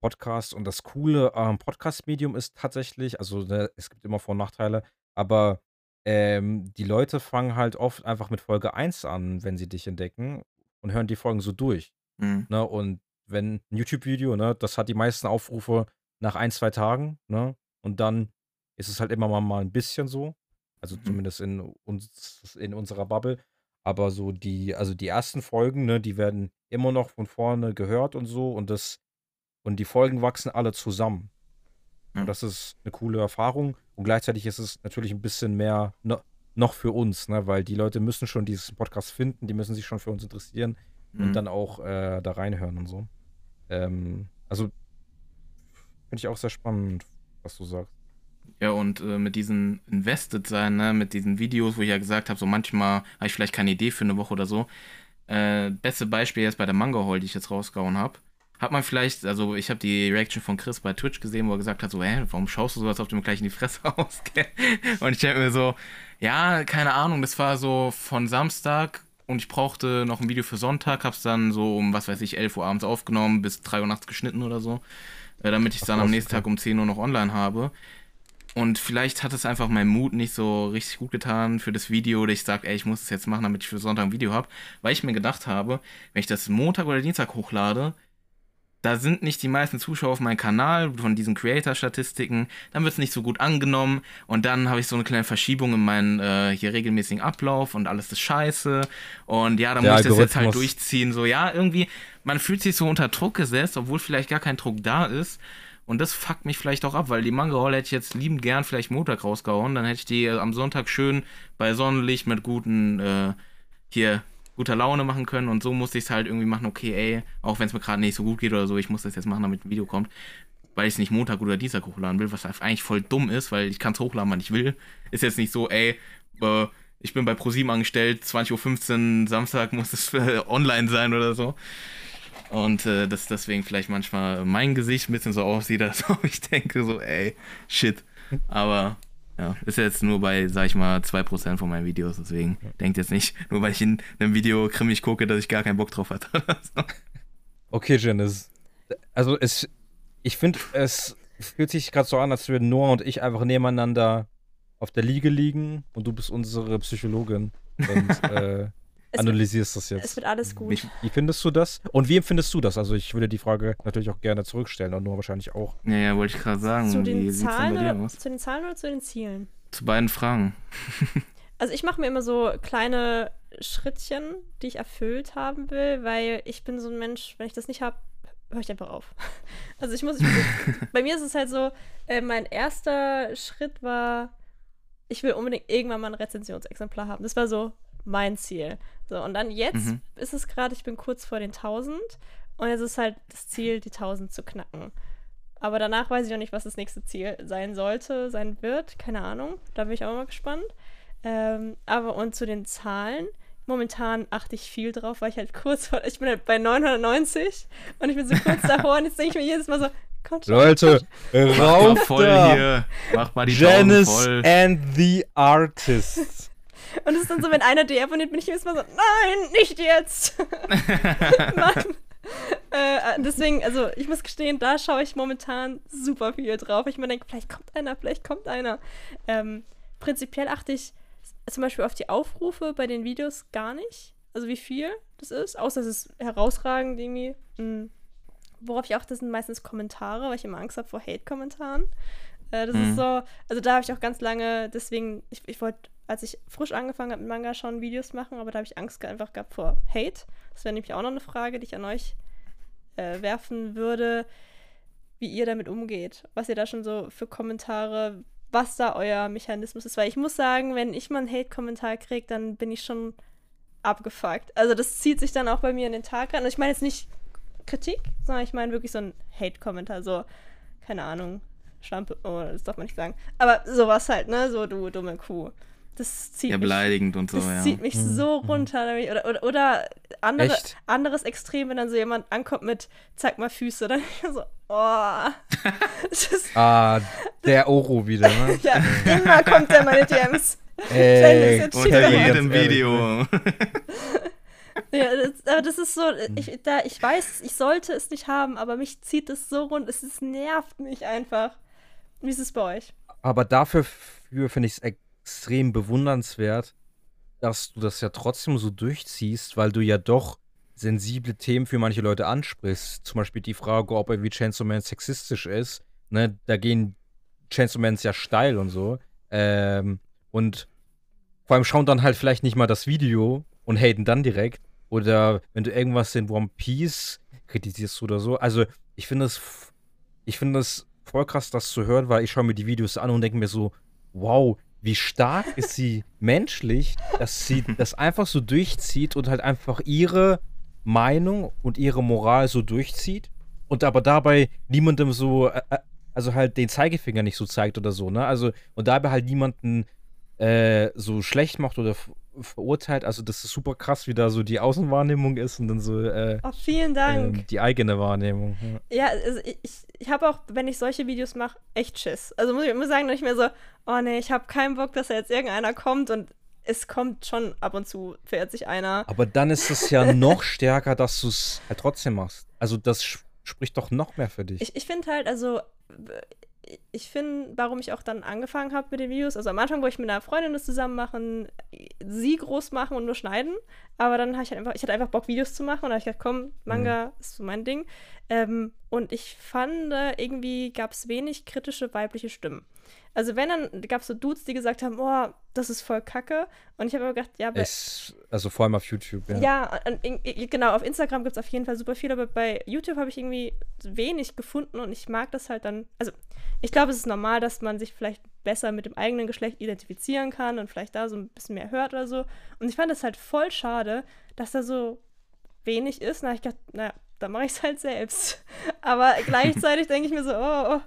Podcast. Und das Coole am Podcast-Medium ist tatsächlich, also ne, es gibt immer Vor- und Nachteile, aber ähm, die Leute fangen halt oft einfach mit Folge 1 an, wenn sie dich entdecken und hören die Folgen so durch. Mhm. Ne? Und wenn ein YouTube-Video, ne, das hat die meisten Aufrufe nach ein, zwei Tagen, ne? Und dann ist es halt immer mal, mal ein bisschen so. Also Mhm. zumindest in uns, in unserer Bubble. Aber so die, also die ersten Folgen, ne, die werden immer noch von vorne gehört und so und das, und die Folgen wachsen alle zusammen. Ja. Und das ist eine coole Erfahrung. Und gleichzeitig ist es natürlich ein bisschen mehr no, noch für uns, ne, weil die Leute müssen schon diesen Podcast finden, die müssen sich schon für uns interessieren und Mhm. dann auch äh, da reinhören und so. Ähm, also finde ich auch sehr spannend, was du sagst. Ja, und äh, mit diesen Invested sein, ne, mit diesen Videos, wo ich ja gesagt habe, so manchmal habe ich vielleicht keine Idee für eine Woche oder so. Äh, beste Beispiel jetzt bei der Manga Hall, die ich jetzt rausgehauen habe. Hat man vielleicht, also ich habe die Reaction von Chris bei Twitch gesehen, wo er gesagt hat, so, hä, warum schaust du so, als ob du mir gleich in die Fresse haust? gell? und ich denke mir so, ja, keine Ahnung, das war so von Samstag und ich brauchte noch ein Video für Sonntag, hab's dann so um, was weiß ich, 11 Uhr abends aufgenommen, bis 3 Uhr nachts geschnitten oder so, äh, damit ich es dann am nächsten. Tag um 10 Uhr noch online habe. Und vielleicht hat es einfach meinem Mut nicht so richtig gut getan für das Video, oder ich sage, ey, ich muss es jetzt machen, damit ich für Sonntag ein Video habe, weil ich mir gedacht habe, wenn ich das Montag oder Dienstag hochlade, da sind nicht die meisten Zuschauer auf meinem Kanal von diesen Creator-Statistiken, dann wird es nicht so gut angenommen. Und dann habe ich so eine kleine Verschiebung in meinen äh, hier regelmäßigen Ablauf und alles ist scheiße. Und ja, dann Der muss ich das jetzt halt durchziehen, so ja, irgendwie, man fühlt sich so unter Druck gesetzt, obwohl vielleicht gar kein Druck da ist und das fuckt mich vielleicht auch ab, weil die Manga Hall hätte ich jetzt liebend gern vielleicht Montag rausgehauen, dann hätte ich die am Sonntag schön bei Sonnenlicht mit guten, äh, hier, guter Laune machen können und so musste ich es halt irgendwie machen, okay, ey, auch wenn es mir gerade nicht so gut geht oder so, ich muss das jetzt machen, damit ein Video kommt, weil ich es nicht Montag oder Dienstag hochladen will, was eigentlich voll dumm ist, weil ich kann es hochladen, wann ich will. Ist jetzt nicht so, ey, äh, ich bin bei ProSieben angestellt, 20.15 Uhr Samstag muss es äh, online sein oder so. Und äh, dass deswegen vielleicht manchmal mein Gesicht ein bisschen so aussieht, als ob ich denke so, ey, shit. Aber ja, ist jetzt nur bei, sag ich mal, 2% von meinen Videos, deswegen denkt jetzt nicht, nur weil ich in einem Video grimmig gucke, dass ich gar keinen Bock drauf hatte. Okay, Jen, also es, ich finde, es fühlt sich gerade so an, als würden Noah und ich einfach nebeneinander auf der Liege liegen und du bist unsere Psychologin und äh, analysierst das Es jetzt. wird alles gut. Ich, Wie findest du das? Und wie empfindest du das? Also ich würde die Frage natürlich auch gerne zurückstellen und Noah wahrscheinlich auch. ja, ja, wollte ich gerade sagen. zu Wie den denn Zahlen bei dir oder aus? zu den Zahlen oder zu den Zielen? Zu beiden Fragen. Also ich mache mir immer so kleine Schrittchen, die ich erfüllt haben will, weil ich bin so ein Mensch, wenn ich das nicht habe, höre ich einfach auf. Also ich muss, ich, bei mir ist es halt so, äh, mein erster Schritt war, ich will unbedingt irgendwann mal ein Rezensionsexemplar haben. Das war so mein Ziel. So, und dann jetzt Mhm. ist es gerade, ich bin kurz vor den 1000 und jetzt ist halt das Ziel, die 1000 zu knacken. Aber danach weiß ich noch nicht, was das nächste Ziel sein sollte, sein wird. Keine Ahnung. Da bin ich auch mal gespannt. Ähm, aber und zu den Zahlen. Momentan achte ich viel drauf, weil ich halt kurz vor. Ich bin halt bei 990 und ich bin so kurz davor und jetzt denke ich mir jedes Mal so, kommt schon. Leute, rauf voll da! hier. Mach mal die Janice voll. and the Artist. Und es ist dann so, wenn einer die abonniert, bin ich jedes Mal so, nein, nicht jetzt. Mann. Äh, deswegen, also ich muss gestehen, da schaue ich momentan super viel drauf. Ich mir denke, vielleicht kommt einer, vielleicht kommt einer. Ähm, prinzipiell achte ich zum Beispiel auf die Aufrufe bei den Videos gar nicht. Also wie viel das ist, außer es ist herausragend irgendwie. Mm. Worauf ich achte, sind meistens Kommentare, weil ich immer Angst habe vor Hate-Kommentaren. Äh, das Mhm. ist so, also da habe ich auch ganz lange, deswegen, ich, ich wollte, als ich frisch angefangen habe mit Manga, schon Videos machen, aber da habe ich Angst einfach gehabt vor Hate. Das wäre nämlich auch noch eine Frage, die ich an euch äh, werfen würde, wie ihr damit umgeht. Was ihr da schon so für Kommentare, was da euer Mechanismus ist. Weil ich muss sagen, wenn ich mal einen Hate-Kommentar kriege, dann bin ich schon abgefuckt. Also das zieht sich dann auch bei mir in den Tag rein. Und ich meine jetzt nicht Kritik, sondern ich meine wirklich so ein Hate-Kommentar, so, keine Ahnung, Schlampe, oh, das darf man nicht sagen. Aber sowas halt, ne, so du dumme Kuh. Das zieht Ja, mich beleidigend und so, das ja. zieht mich Mhm, so mhm. runter. damit- Oder, oder, oder andere, Echt? anderes Extrem, wenn dann so jemand ankommt mit zeig mal Füße, dann bin ich so, oh. Das ist, Ah, der Oro wieder, ne? ja, immer kommt der meine DMs. Ey, Unter jedem Video. Ja, das, aber das ist so, Hm. ich, da, ich weiß, ich sollte es nicht haben, aber mich zieht es so rund, es, es nervt mich einfach. Wie ist es bei euch? Aber dafür für finde ich es extrem bewundernswert, dass du das ja trotzdem so durchziehst, weil du ja doch sensible Themen für manche Leute ansprichst, zum Beispiel die Frage, ob er wie Chainsaw Man sexistisch ist, ne, da gehen Chainsaw Mans ja steil und so. Ähm, und vor allem schauen dann halt vielleicht nicht mal das Video und haten dann direkt. Oder wenn du irgendwas in One Piece kritisierst oder so. Also, ich finde es, ich finde es voll krass, das zu hören, weil ich schaue mir die Videos an und denke mir so, wow, wie stark ist sie menschlich, dass sie das einfach so durchzieht und halt einfach ihre Meinung und ihre Moral so durchzieht und aber dabei niemandem so, äh, äh, also halt den Zeigefinger nicht so zeigt oder so, ne? Also und dabei halt niemanden äh, so schlecht macht oder verurteilt. Also das ist super krass, wie da so die Außenwahrnehmung ist und dann so äh, oh, vielen Dank. Ähm, die eigene Wahrnehmung. Ja, ja also ich, ich habe auch, wenn ich solche Videos mache, echt Schiss. Also muss ich immer sagen, nicht mehr so, oh nee, ich habe keinen Bock, dass da jetzt irgendeiner kommt und es kommt schon ab und zu, verirrt sich einer. Aber dann ist es ja noch stärker, dass du es halt trotzdem machst. Also das spricht doch noch mehr für dich. Ich, ich finde halt, also ich finde, warum ich auch dann angefangen habe mit den Videos, also am Anfang wollte ich mit einer Freundin das zusammen machen, sie groß machen und nur schneiden, aber dann habe ich halt einfach, ich hatte einfach Bock, Videos zu machen und da habe ich gedacht, komm, Manga mhm. ist so mein Ding. Ähm, und ich fand, irgendwie gab es wenig kritische weibliche Stimmen. Also wenn, dann gab es so Dudes, die gesagt haben, oh, das ist voll kacke. Und ich habe aber gedacht, ja, aber es, also vor allem auf YouTube, ja. Ja, genau, auf Instagram gibt es auf jeden Fall super viel, aber bei YouTube habe ich irgendwie wenig gefunden und ich mag das halt dann, also ich glaube, es ist normal, dass man sich vielleicht besser mit dem eigenen Geschlecht identifizieren kann und vielleicht da so ein bisschen mehr hört oder so. Und ich fand es halt voll schade, dass da so wenig ist. Na, ich dachte, naja, dann mache ich es halt selbst. Aber gleichzeitig denke ich mir so, oh, oh,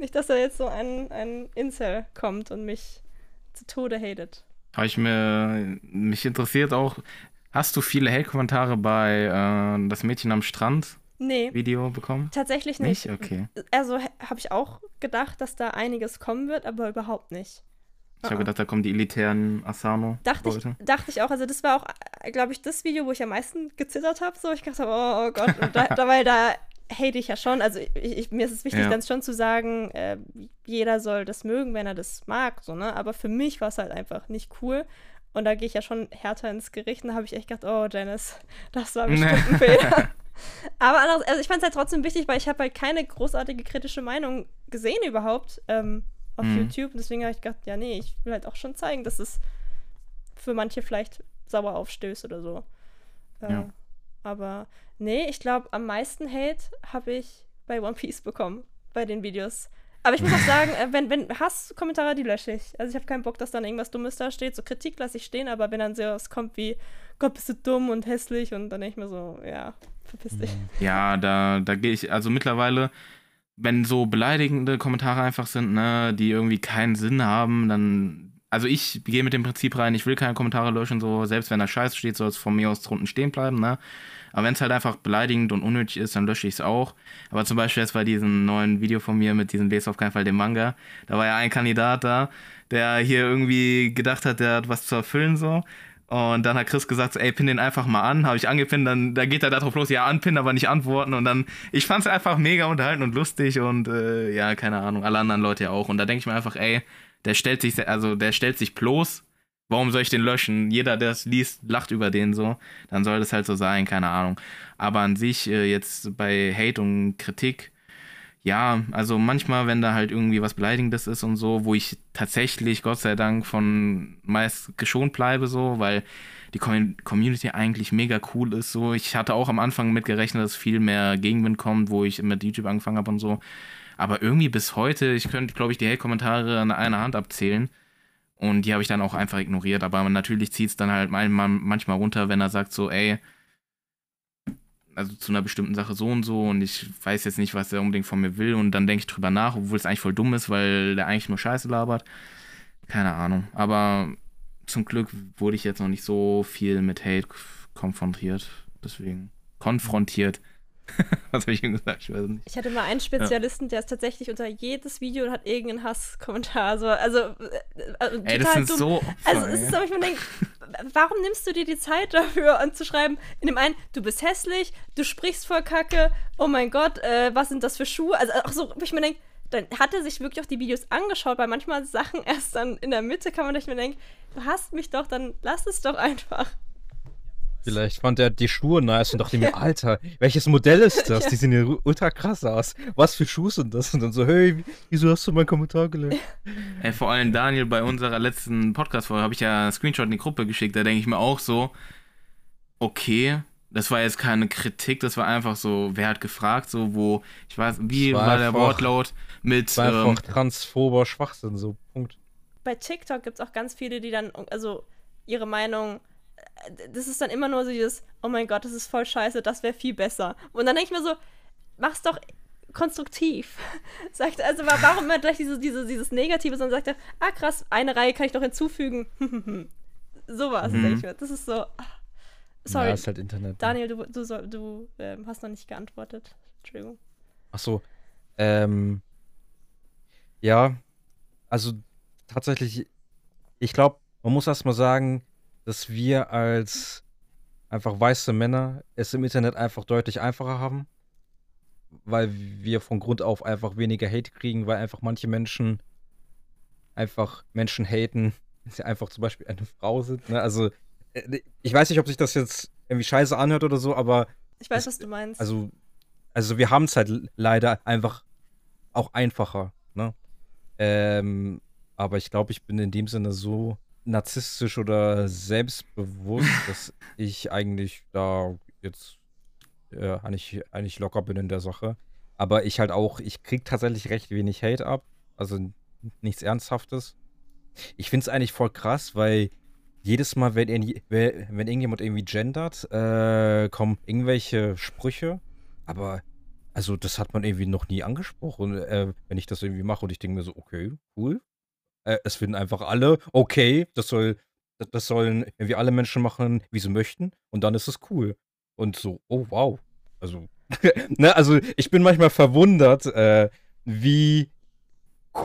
nicht, dass da jetzt so ein, ein Incel kommt und mich zu Tode hatet. Habe ich mir, mich interessiert auch, hast du viele Hate-Kommentare bei äh, Das Mädchen am Strand? Nee. Video bekommen? Tatsächlich nicht. Nicht? Okay. Also habe ich auch gedacht, dass da einiges kommen wird, aber überhaupt nicht. Ich habe gedacht, da kommen die elitären Asano. Dachte ich, dachte ich auch. Also, das war auch, äh, glaube ich, das Video, wo ich am meisten gezittert habe. So, ich dachte, oh, oh Gott. Da, dabei, da hate ich ja schon. Also, ich, ich, mir ist es wichtig, ja. dann schon zu sagen, äh, jeder soll das mögen, wenn er das mag. So, ne? Aber für mich war es halt einfach nicht cool. Und da gehe ich ja schon härter ins Gericht. Und da habe ich echt gedacht, oh, Janice, das war bestimmt ein Fehler. Aber anders, also ich fand es halt trotzdem wichtig, weil ich habe halt keine großartige kritische Meinung gesehen überhaupt ähm, auf mhm. YouTube. Und deswegen habe ich gedacht, ja, nee, ich will halt auch schon zeigen, dass es für manche vielleicht sauer aufstößt oder so. Äh, ja. Aber nee, ich glaube, am meisten Hate habe ich bei One Piece bekommen, bei den Videos. Aber ich muss auch sagen, äh, wenn, wenn Hasskommentare, die lösche ich. Also ich habe keinen Bock, dass dann irgendwas Dummes da steht. So Kritik lasse ich stehen, aber wenn dann so was kommt wie, Gott, bist du dumm und hässlich und dann denke ich mir so, ja, verpiss dich. Mhm. Ja, da, da gehe ich, also mittlerweile, wenn so beleidigende Kommentare einfach sind, ne, die irgendwie keinen Sinn haben, dann, also ich gehe mit dem Prinzip rein, ich will keine Kommentare löschen, so, selbst wenn da Scheiß steht, soll es von mir aus drunten stehen bleiben, ne. Aber wenn es halt einfach beleidigend und unnötig ist, dann lösche ich es auch. Aber zum Beispiel jetzt bei diesem neuen Video von mir mit diesem Lese auf keinen Fall den Manga, da war ja ein Kandidat da, der hier irgendwie gedacht hat, der hat was zu erfüllen so. Und dann hat Chris gesagt, ey, pin den einfach mal an. Habe ich angepinnt, dann da geht er darauf los, ja, anpinnen, aber nicht antworten. Und dann, ich fand es einfach mega unterhalten und lustig und äh, ja, keine Ahnung, alle anderen Leute ja auch. Und da denke ich mir einfach, ey, der stellt sich, also der stellt sich bloß. Warum soll ich den löschen? Jeder, der es liest, lacht über den so. Dann soll das halt so sein, keine Ahnung. Aber an sich, äh, jetzt bei Hate und Kritik, ja, also manchmal, wenn da halt irgendwie was Beleidigendes ist und so, wo ich tatsächlich, Gott sei Dank, von meist geschont bleibe, so, weil die Community eigentlich mega cool ist, so. Ich hatte auch am Anfang mitgerechnet, dass viel mehr Gegenwind kommt, wo ich mit YouTube angefangen habe und so. Aber irgendwie bis heute, ich könnte, glaube ich, die Hate-Kommentare an einer Hand abzählen. Und die habe ich dann auch einfach ignoriert. Aber natürlich zieht es dann halt manchmal runter, wenn er sagt so, ey, also zu einer bestimmten Sache so und so und ich weiß jetzt nicht, was er unbedingt von mir will und dann denke ich drüber nach, obwohl es eigentlich voll dumm ist, weil der eigentlich nur Scheiße labert. Keine Ahnung. Aber zum Glück wurde ich jetzt noch nicht so viel mit Hate konfrontiert. Deswegen konfrontiert. Was habe ich ihm gesagt? Ich weiß nicht. Ich hatte mal einen Spezialisten, ja. der ist tatsächlich unter jedes Video und hat irgendeinen Hasskommentar. Also, also äh, äh Ey, das sind dumm. so. Opfer, also, es ist so, ich mir denke, warum nimmst du dir die Zeit dafür, anzuschreiben, in dem einen, du bist hässlich, du sprichst voll Kacke, oh mein Gott, äh, was sind das für Schuhe? Also, auch so, wo ich mir denke, dann hat er sich wirklich auch die Videos angeschaut, weil manchmal Sachen erst dann in der Mitte kann man sich mir denken, du hast mich doch, dann lass es doch einfach. Vielleicht fand er die Schuhe nice und dachte mir, Alter, welches Modell ist das? Die sehen ja ultra krass aus. Was für Schuhe sind das? Und dann so, hey, wieso hast du meinen Kommentar gelesen? Ey, vor allem Daniel, bei unserer letzten Podcast-Folge habe ich ja einen Screenshot in die Gruppe geschickt. Da denke ich mir auch so, okay, das war jetzt keine Kritik, das war einfach so, wer hat gefragt, so, wo, ich weiß, wie war war, der einfach- Wortlaut mit, war ähm, einfach transphober Schwachsinn, so, Punkt. Bei TikTok gibt es auch ganz viele, die dann, also ihre Meinung, das ist dann immer nur so dieses, oh mein Gott, das ist voll scheiße, das wäre viel besser. Und dann denke ich mir so, mach's doch konstruktiv. Sagt, also wa- warum immer gleich diese, diese, dieses Negative, sondern sagt er, ah krass, eine Reihe kann ich noch hinzufügen. Sowas, Mhm. denke ich mir. Das ist so. ah. Sorry, Ja, ist halt Internet. ne? Daniel, du, du, soll, du ähm, hast noch nicht geantwortet. Entschuldigung. Ach so. Ähm. Ja, also tatsächlich, ich glaube, man muss erstmal sagen, dass wir als einfach weiße Männer es im Internet einfach deutlich einfacher haben, weil wir von Grund auf einfach weniger Hate kriegen, weil einfach manche Menschen einfach Menschen haten, wenn sie einfach zum Beispiel eine Frau sind. Ne? Also, äh, ich weiß nicht, ob sich das jetzt irgendwie scheiße anhört oder so, aber Ich weiß, Es- was du meinst. also, also wir haben es halt leider einfach auch einfacher, ne? Ähm, aber ich glaube, ich bin in dem Sinne so narzisstisch oder selbstbewusst, dass ich eigentlich da jetzt äh, eigentlich, eigentlich locker bin in der Sache. Aber ich halt auch, ich krieg tatsächlich recht wenig Hate ab. Also nichts Ernsthaftes. Ich finde es eigentlich voll krass, weil jedes Mal, wenn wenn irgendjemand irgendwie gendert, äh, kommen irgendwelche Sprüche. Aber, also, das hat man irgendwie noch nie angesprochen, äh, wenn ich das irgendwie mache. Und ich denke mir so, okay, cool. Äh, es finden einfach alle, okay, das soll, das, sollen irgendwie alle Menschen machen, wie sie möchten. Und dann ist es cool. Und so, oh wow. Also, ne, also ich bin manchmal verwundert, äh, wie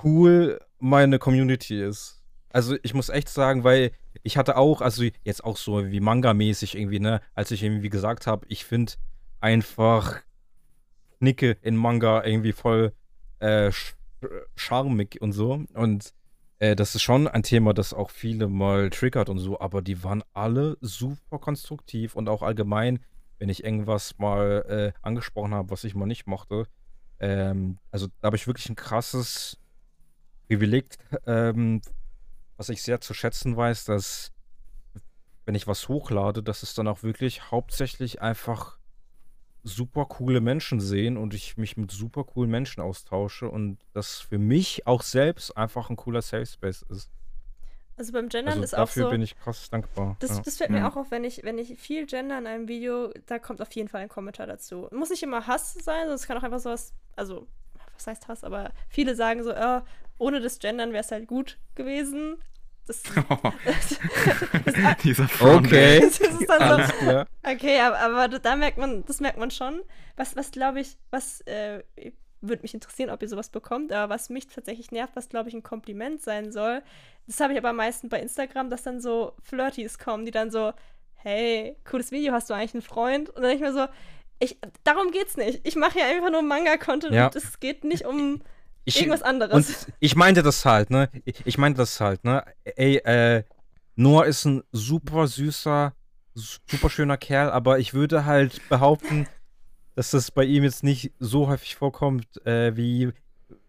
cool meine Community ist. Also ich muss echt sagen, weil ich hatte auch, also jetzt auch so wie Manga-mäßig irgendwie, ne, als ich irgendwie gesagt habe, ich finde einfach Nicke in Manga irgendwie voll äh, charmig und so. Und äh, das ist schon ein Thema, das auch viele mal triggert und so, aber die waren alle super konstruktiv und auch allgemein, wenn ich irgendwas mal äh, angesprochen habe, was ich mal nicht mochte. Ähm, also da habe ich wirklich ein krasses Privileg, ähm, was ich sehr zu schätzen weiß, dass wenn ich was hochlade, dass es dann auch wirklich hauptsächlich einfach super coole Menschen sehen und ich mich mit super coolen Menschen austausche und das für mich auch selbst einfach ein cooler Safe Space ist. also beim Gendern Also ist auch dafür so. bin ich krass dankbar. Das, ja. das fällt mir Ja. auch auf, wenn ich, wenn ich viel gender in einem Video, da kommt auf jeden Fall ein Kommentar dazu. Muss nicht immer Hass sein, sondern es kann auch einfach sowas, also, was heißt Hass, aber viele sagen so, äh, ohne das Gendern wäre es halt gut gewesen. Das, Dieser Front, ey. Okay, das ist dann so, alles klar. Okay, aber, aber da merkt man, das merkt man schon. Was, was glaube ich, was äh, würde mich interessieren, ob ihr sowas bekommt, aber was mich tatsächlich nervt, was glaube ich ein Kompliment sein soll, das habe ich aber am meisten bei Instagram, dass dann so Flirties kommen, die dann so, hey, cooles Video, hast du eigentlich einen Freund? Und dann denke ich mir so, ich, darum geht's nicht. Ich mache ja einfach nur Manga-Content Ja. und es geht nicht um Ich, irgendwas und anderes. ich meinte das halt, ne? Ich, ich meinte das halt, ne? Ey, äh, Noah ist ein super süßer, super schöner Kerl, aber ich würde halt behaupten, dass das bei ihm jetzt nicht so häufig vorkommt, äh, wie,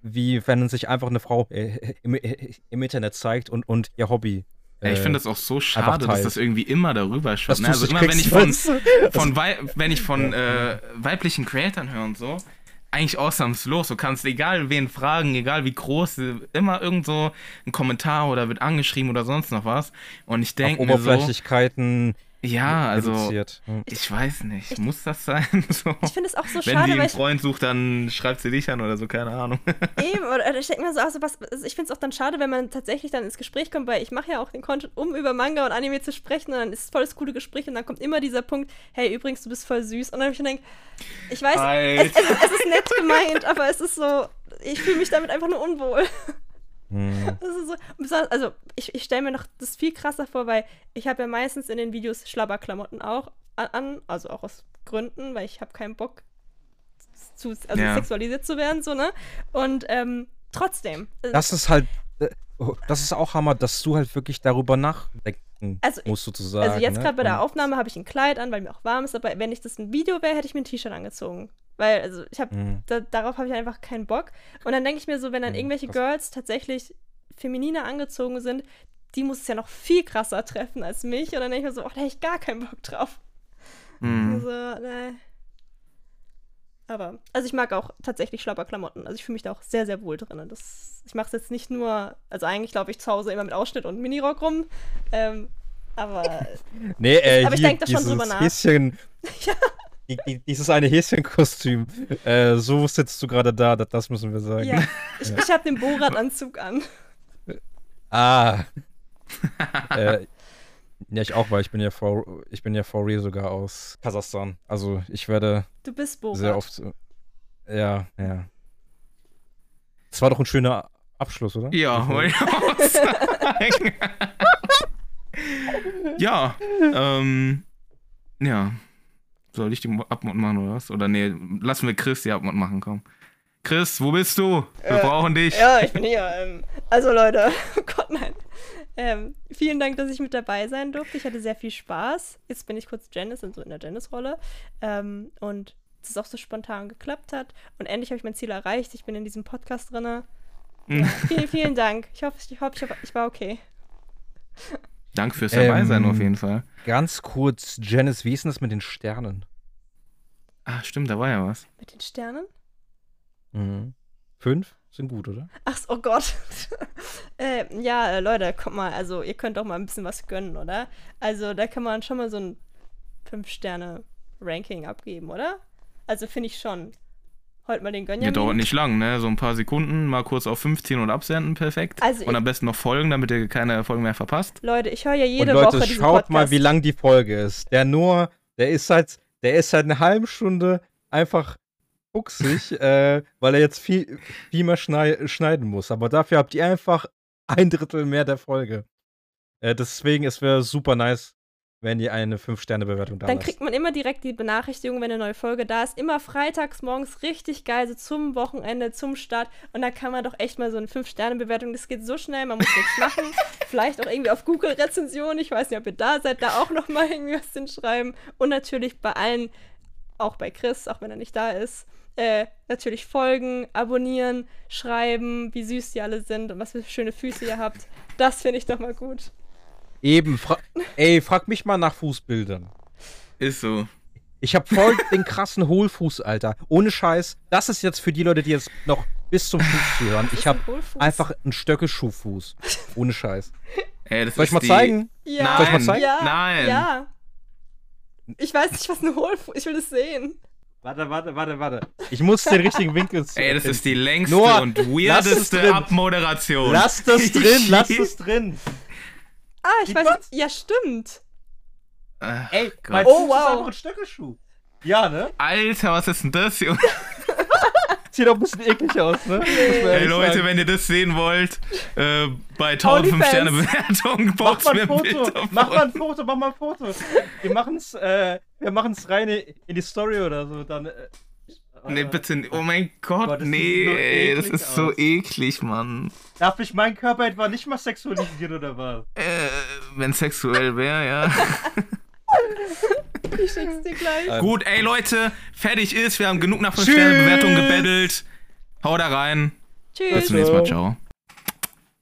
wie wenn sich einfach eine Frau äh, im, äh, im Internet zeigt und, und ihr Hobby. Ich äh, finde das auch so schade, dass das irgendwie immer darüber schwappt. Ne? Also immer wenn ich von, von Wei wenn ich von äh, weiblichen Creatoren höre und so, eigentlich ausnahmslos. Du kannst egal wen fragen, egal wie groß, immer irgend so ein Kommentar oder wird angeschrieben oder sonst noch was. Und ich denke mir so, Oberflächlichkeiten ja, also reduziert. Hm. ich weiß nicht, muss das sein? so? Ich finde es auch so Wenn schade, sie weil einen ich Freund sucht, dann schreibt sie dich an oder so, keine Ahnung. Eben, oder, oder ich denke mir so, also was, also ich finde es auch dann schade, wenn man tatsächlich dann ins Gespräch kommt, weil ich mache ja auch den Content, um über Manga und Anime zu sprechen und dann ist es voll das coole Gespräch und dann kommt immer dieser Punkt, hey, übrigens, du bist voll süß. Und dann habe ich mir gedacht, ich weiß, es, es, es ist nett gemeint, aber es ist so, ich fühle mich damit einfach nur unwohl. Hm. So, also ich, ich stelle mir noch das viel krasser vor, weil ich habe ja meistens in den Videos Schlabberklamotten auch an- an, also auch aus Gründen, weil ich habe keinen Bock zu, also Ja. sexualisiert zu werden, so, ne? Und ähm, trotzdem. äh, Das ist halt, äh, oh, das ist auch Hammer, dass du halt wirklich darüber nachdenkst. Tragen Also, muss, sozusagen. Also jetzt ne? gerade bei der Und- Aufnahme habe ich ein Kleid an, weil mir auch warm ist, aber wenn ich das ein Video wäre, hätte ich mir ein T-Shirt angezogen. Weil, also ich habe, Mhm. da, darauf habe ich einfach keinen Bock. Und dann denke ich mir so, wenn dann Mhm, irgendwelche krass. Girls tatsächlich femininer angezogen sind, die muss es ja noch viel krasser treffen als mich. Und dann denke ich mir so, oh, da hätte ich gar keinen Bock drauf. Hm. Also, ne. Aber, also ich mag auch tatsächlich Schlapperklamotten. Also ich fühle mich da auch sehr, sehr wohl drin. Das, ich mache es jetzt nicht nur, also eigentlich glaube ich zu Hause immer mit Ausschnitt und Minirock rum. Ähm, aber Nee, äh, Aber ich hier denk da schon dieses drüber nach. Häschen, die, die, dieses eine Häschenkostüm. Äh, so sitzt du gerade da, das, das müssen wir sagen. ja, ich, ich habe den Borat-Anzug an. Ah. äh, ja, ich auch, weil ich bin ja for, ich bin ja for real sogar aus Kasachstan. Also ich werde Du bist Borat. sehr oft. äh, Ja, ja. Das war doch ein schöner Abschluss, oder? Ja, wollte ich auch sagen. ja, ähm, ja. Soll ich die Abmod machen oder was? Oder nee, lassen wir Chris die Abmod machen, komm. Chris, wo bist du? Wir Äh, brauchen dich. Ja, ich bin hier. Ähm, also Leute, oh Gott, nein. Ähm, vielen Dank, dass ich mit dabei sein durfte. Ich hatte sehr viel Spaß. Jetzt bin ich kurz Janice, also in der Janice-Rolle. Ähm, und dass es auch so spontan geklappt hat. Und endlich habe ich mein Ziel erreicht. Ich bin in diesem Podcast drin. Ja, vielen, vielen Dank. Ich hoffe, ich, hoffe, ich, hoffe, ich war okay. Danke fürs Dabeisein Ähm, auf jeden Fall. Ganz kurz, Janice, wie ist denn das mit den Sternen? Ah, stimmt, da war ja was. Mit den Sternen? Mhm. Fünf sind gut, oder? Ach, oh Gott. äh, ja, äh, Leute, guck mal, also ihr könnt doch mal ein bisschen was gönnen, oder? Also da kann man schon mal so ein 5-Sterne-Ranking abgeben, oder? Also finde ich schon. Heute mal den Ja, Gönjamin. dauert nicht lang, ne? So ein paar Sekunden, mal kurz auf 15 und absenden, perfekt. Also und am besten noch folgen, damit ihr keine Folgen mehr verpasst. Leute, ich höre ja jede Und Leute, Woche diesen schaut Podcast. mal, wie lang die Folge ist. Der nur, der ist seit, der ist seit einer halben Stunde einfach fuchsig, äh, weil er jetzt viel, viel mehr schnei schneiden muss. Aber dafür habt ihr einfach ein Drittel mehr der Folge. Äh, deswegen, es wäre super nice, wenn ihr eine 5-Sterne-Bewertung da Dann lasst. kriegt man immer direkt die Benachrichtigung, wenn eine neue Folge da ist. Immer freitags morgens richtig geil, so zum Wochenende, zum Start. Und da kann man doch echt mal so eine 5-Sterne-Bewertung. Das geht so schnell, man muss nichts machen. Vielleicht auch irgendwie auf Google-Rezension. Ich weiß nicht, ob ihr da seid, da auch noch mal irgendwie was hinschreiben. Und natürlich bei allen, auch bei Chris, auch wenn er nicht da ist. Äh, natürlich folgen, abonnieren, schreiben, wie süß die alle sind und was für schöne Füße ihr habt. Das finde ich doch mal gut. Eben, fra ey, frag mich mal nach Fußbildern. Ist so. Ich hab voll den krassen Hohlfuß, Alter. Ohne Scheiß. Das ist jetzt für die Leute, die jetzt noch bis zum Fuß zuhören. Ich ist hab ein einfach einen Stöckelschuhfuß. Ohne Scheiß. Ey, das Soll ist ich mal die... zeigen? Ja, Soll ich mal zeigen? Ja, Nein. Ja. Ich weiß nicht, was ein Hohlfuß Ich will es sehen. Warte, warte, warte, warte. Ich muss den richtigen Winkel Ey, das ist die längste Noah, und weirdeste drin. Abmoderation. Lass das drin, lass es drin. Ah, ich Sieht weiß. man's? Ja, stimmt. Ach, Ey, Gott. mein Oh, wow. ist einfach ein Stöckelschuh. Ja, ne? Alter, was ist denn das, Junge? Sieht doch ein bisschen eklig aus, ne? Ey, Leute, sagen. wenn ihr das sehen wollt, äh, bei 1005 Sterne Bewertung, Mach boxt mal ein Foto, mach mal ein Foto, mach mal ein Foto. Wir machen's, äh, wir machen's rein in die Story oder so, dann, äh, Nee, bitte, oh mein Gott, das nee, so ey, das ist so aus. eklig, Mann. Darf ich meinen Körper etwa nicht mal sexualisieren oder was? Äh, wenn sexuell wäre, ja. Ich schick's dir gleich. Ähm, Gut, ey, Leute, fertig ist, wir haben genug nach 5 Tschüss. Sterne Bewertung gebettelt. Hau da rein. Bis Tschüss. zum nächsten Mal, ciao.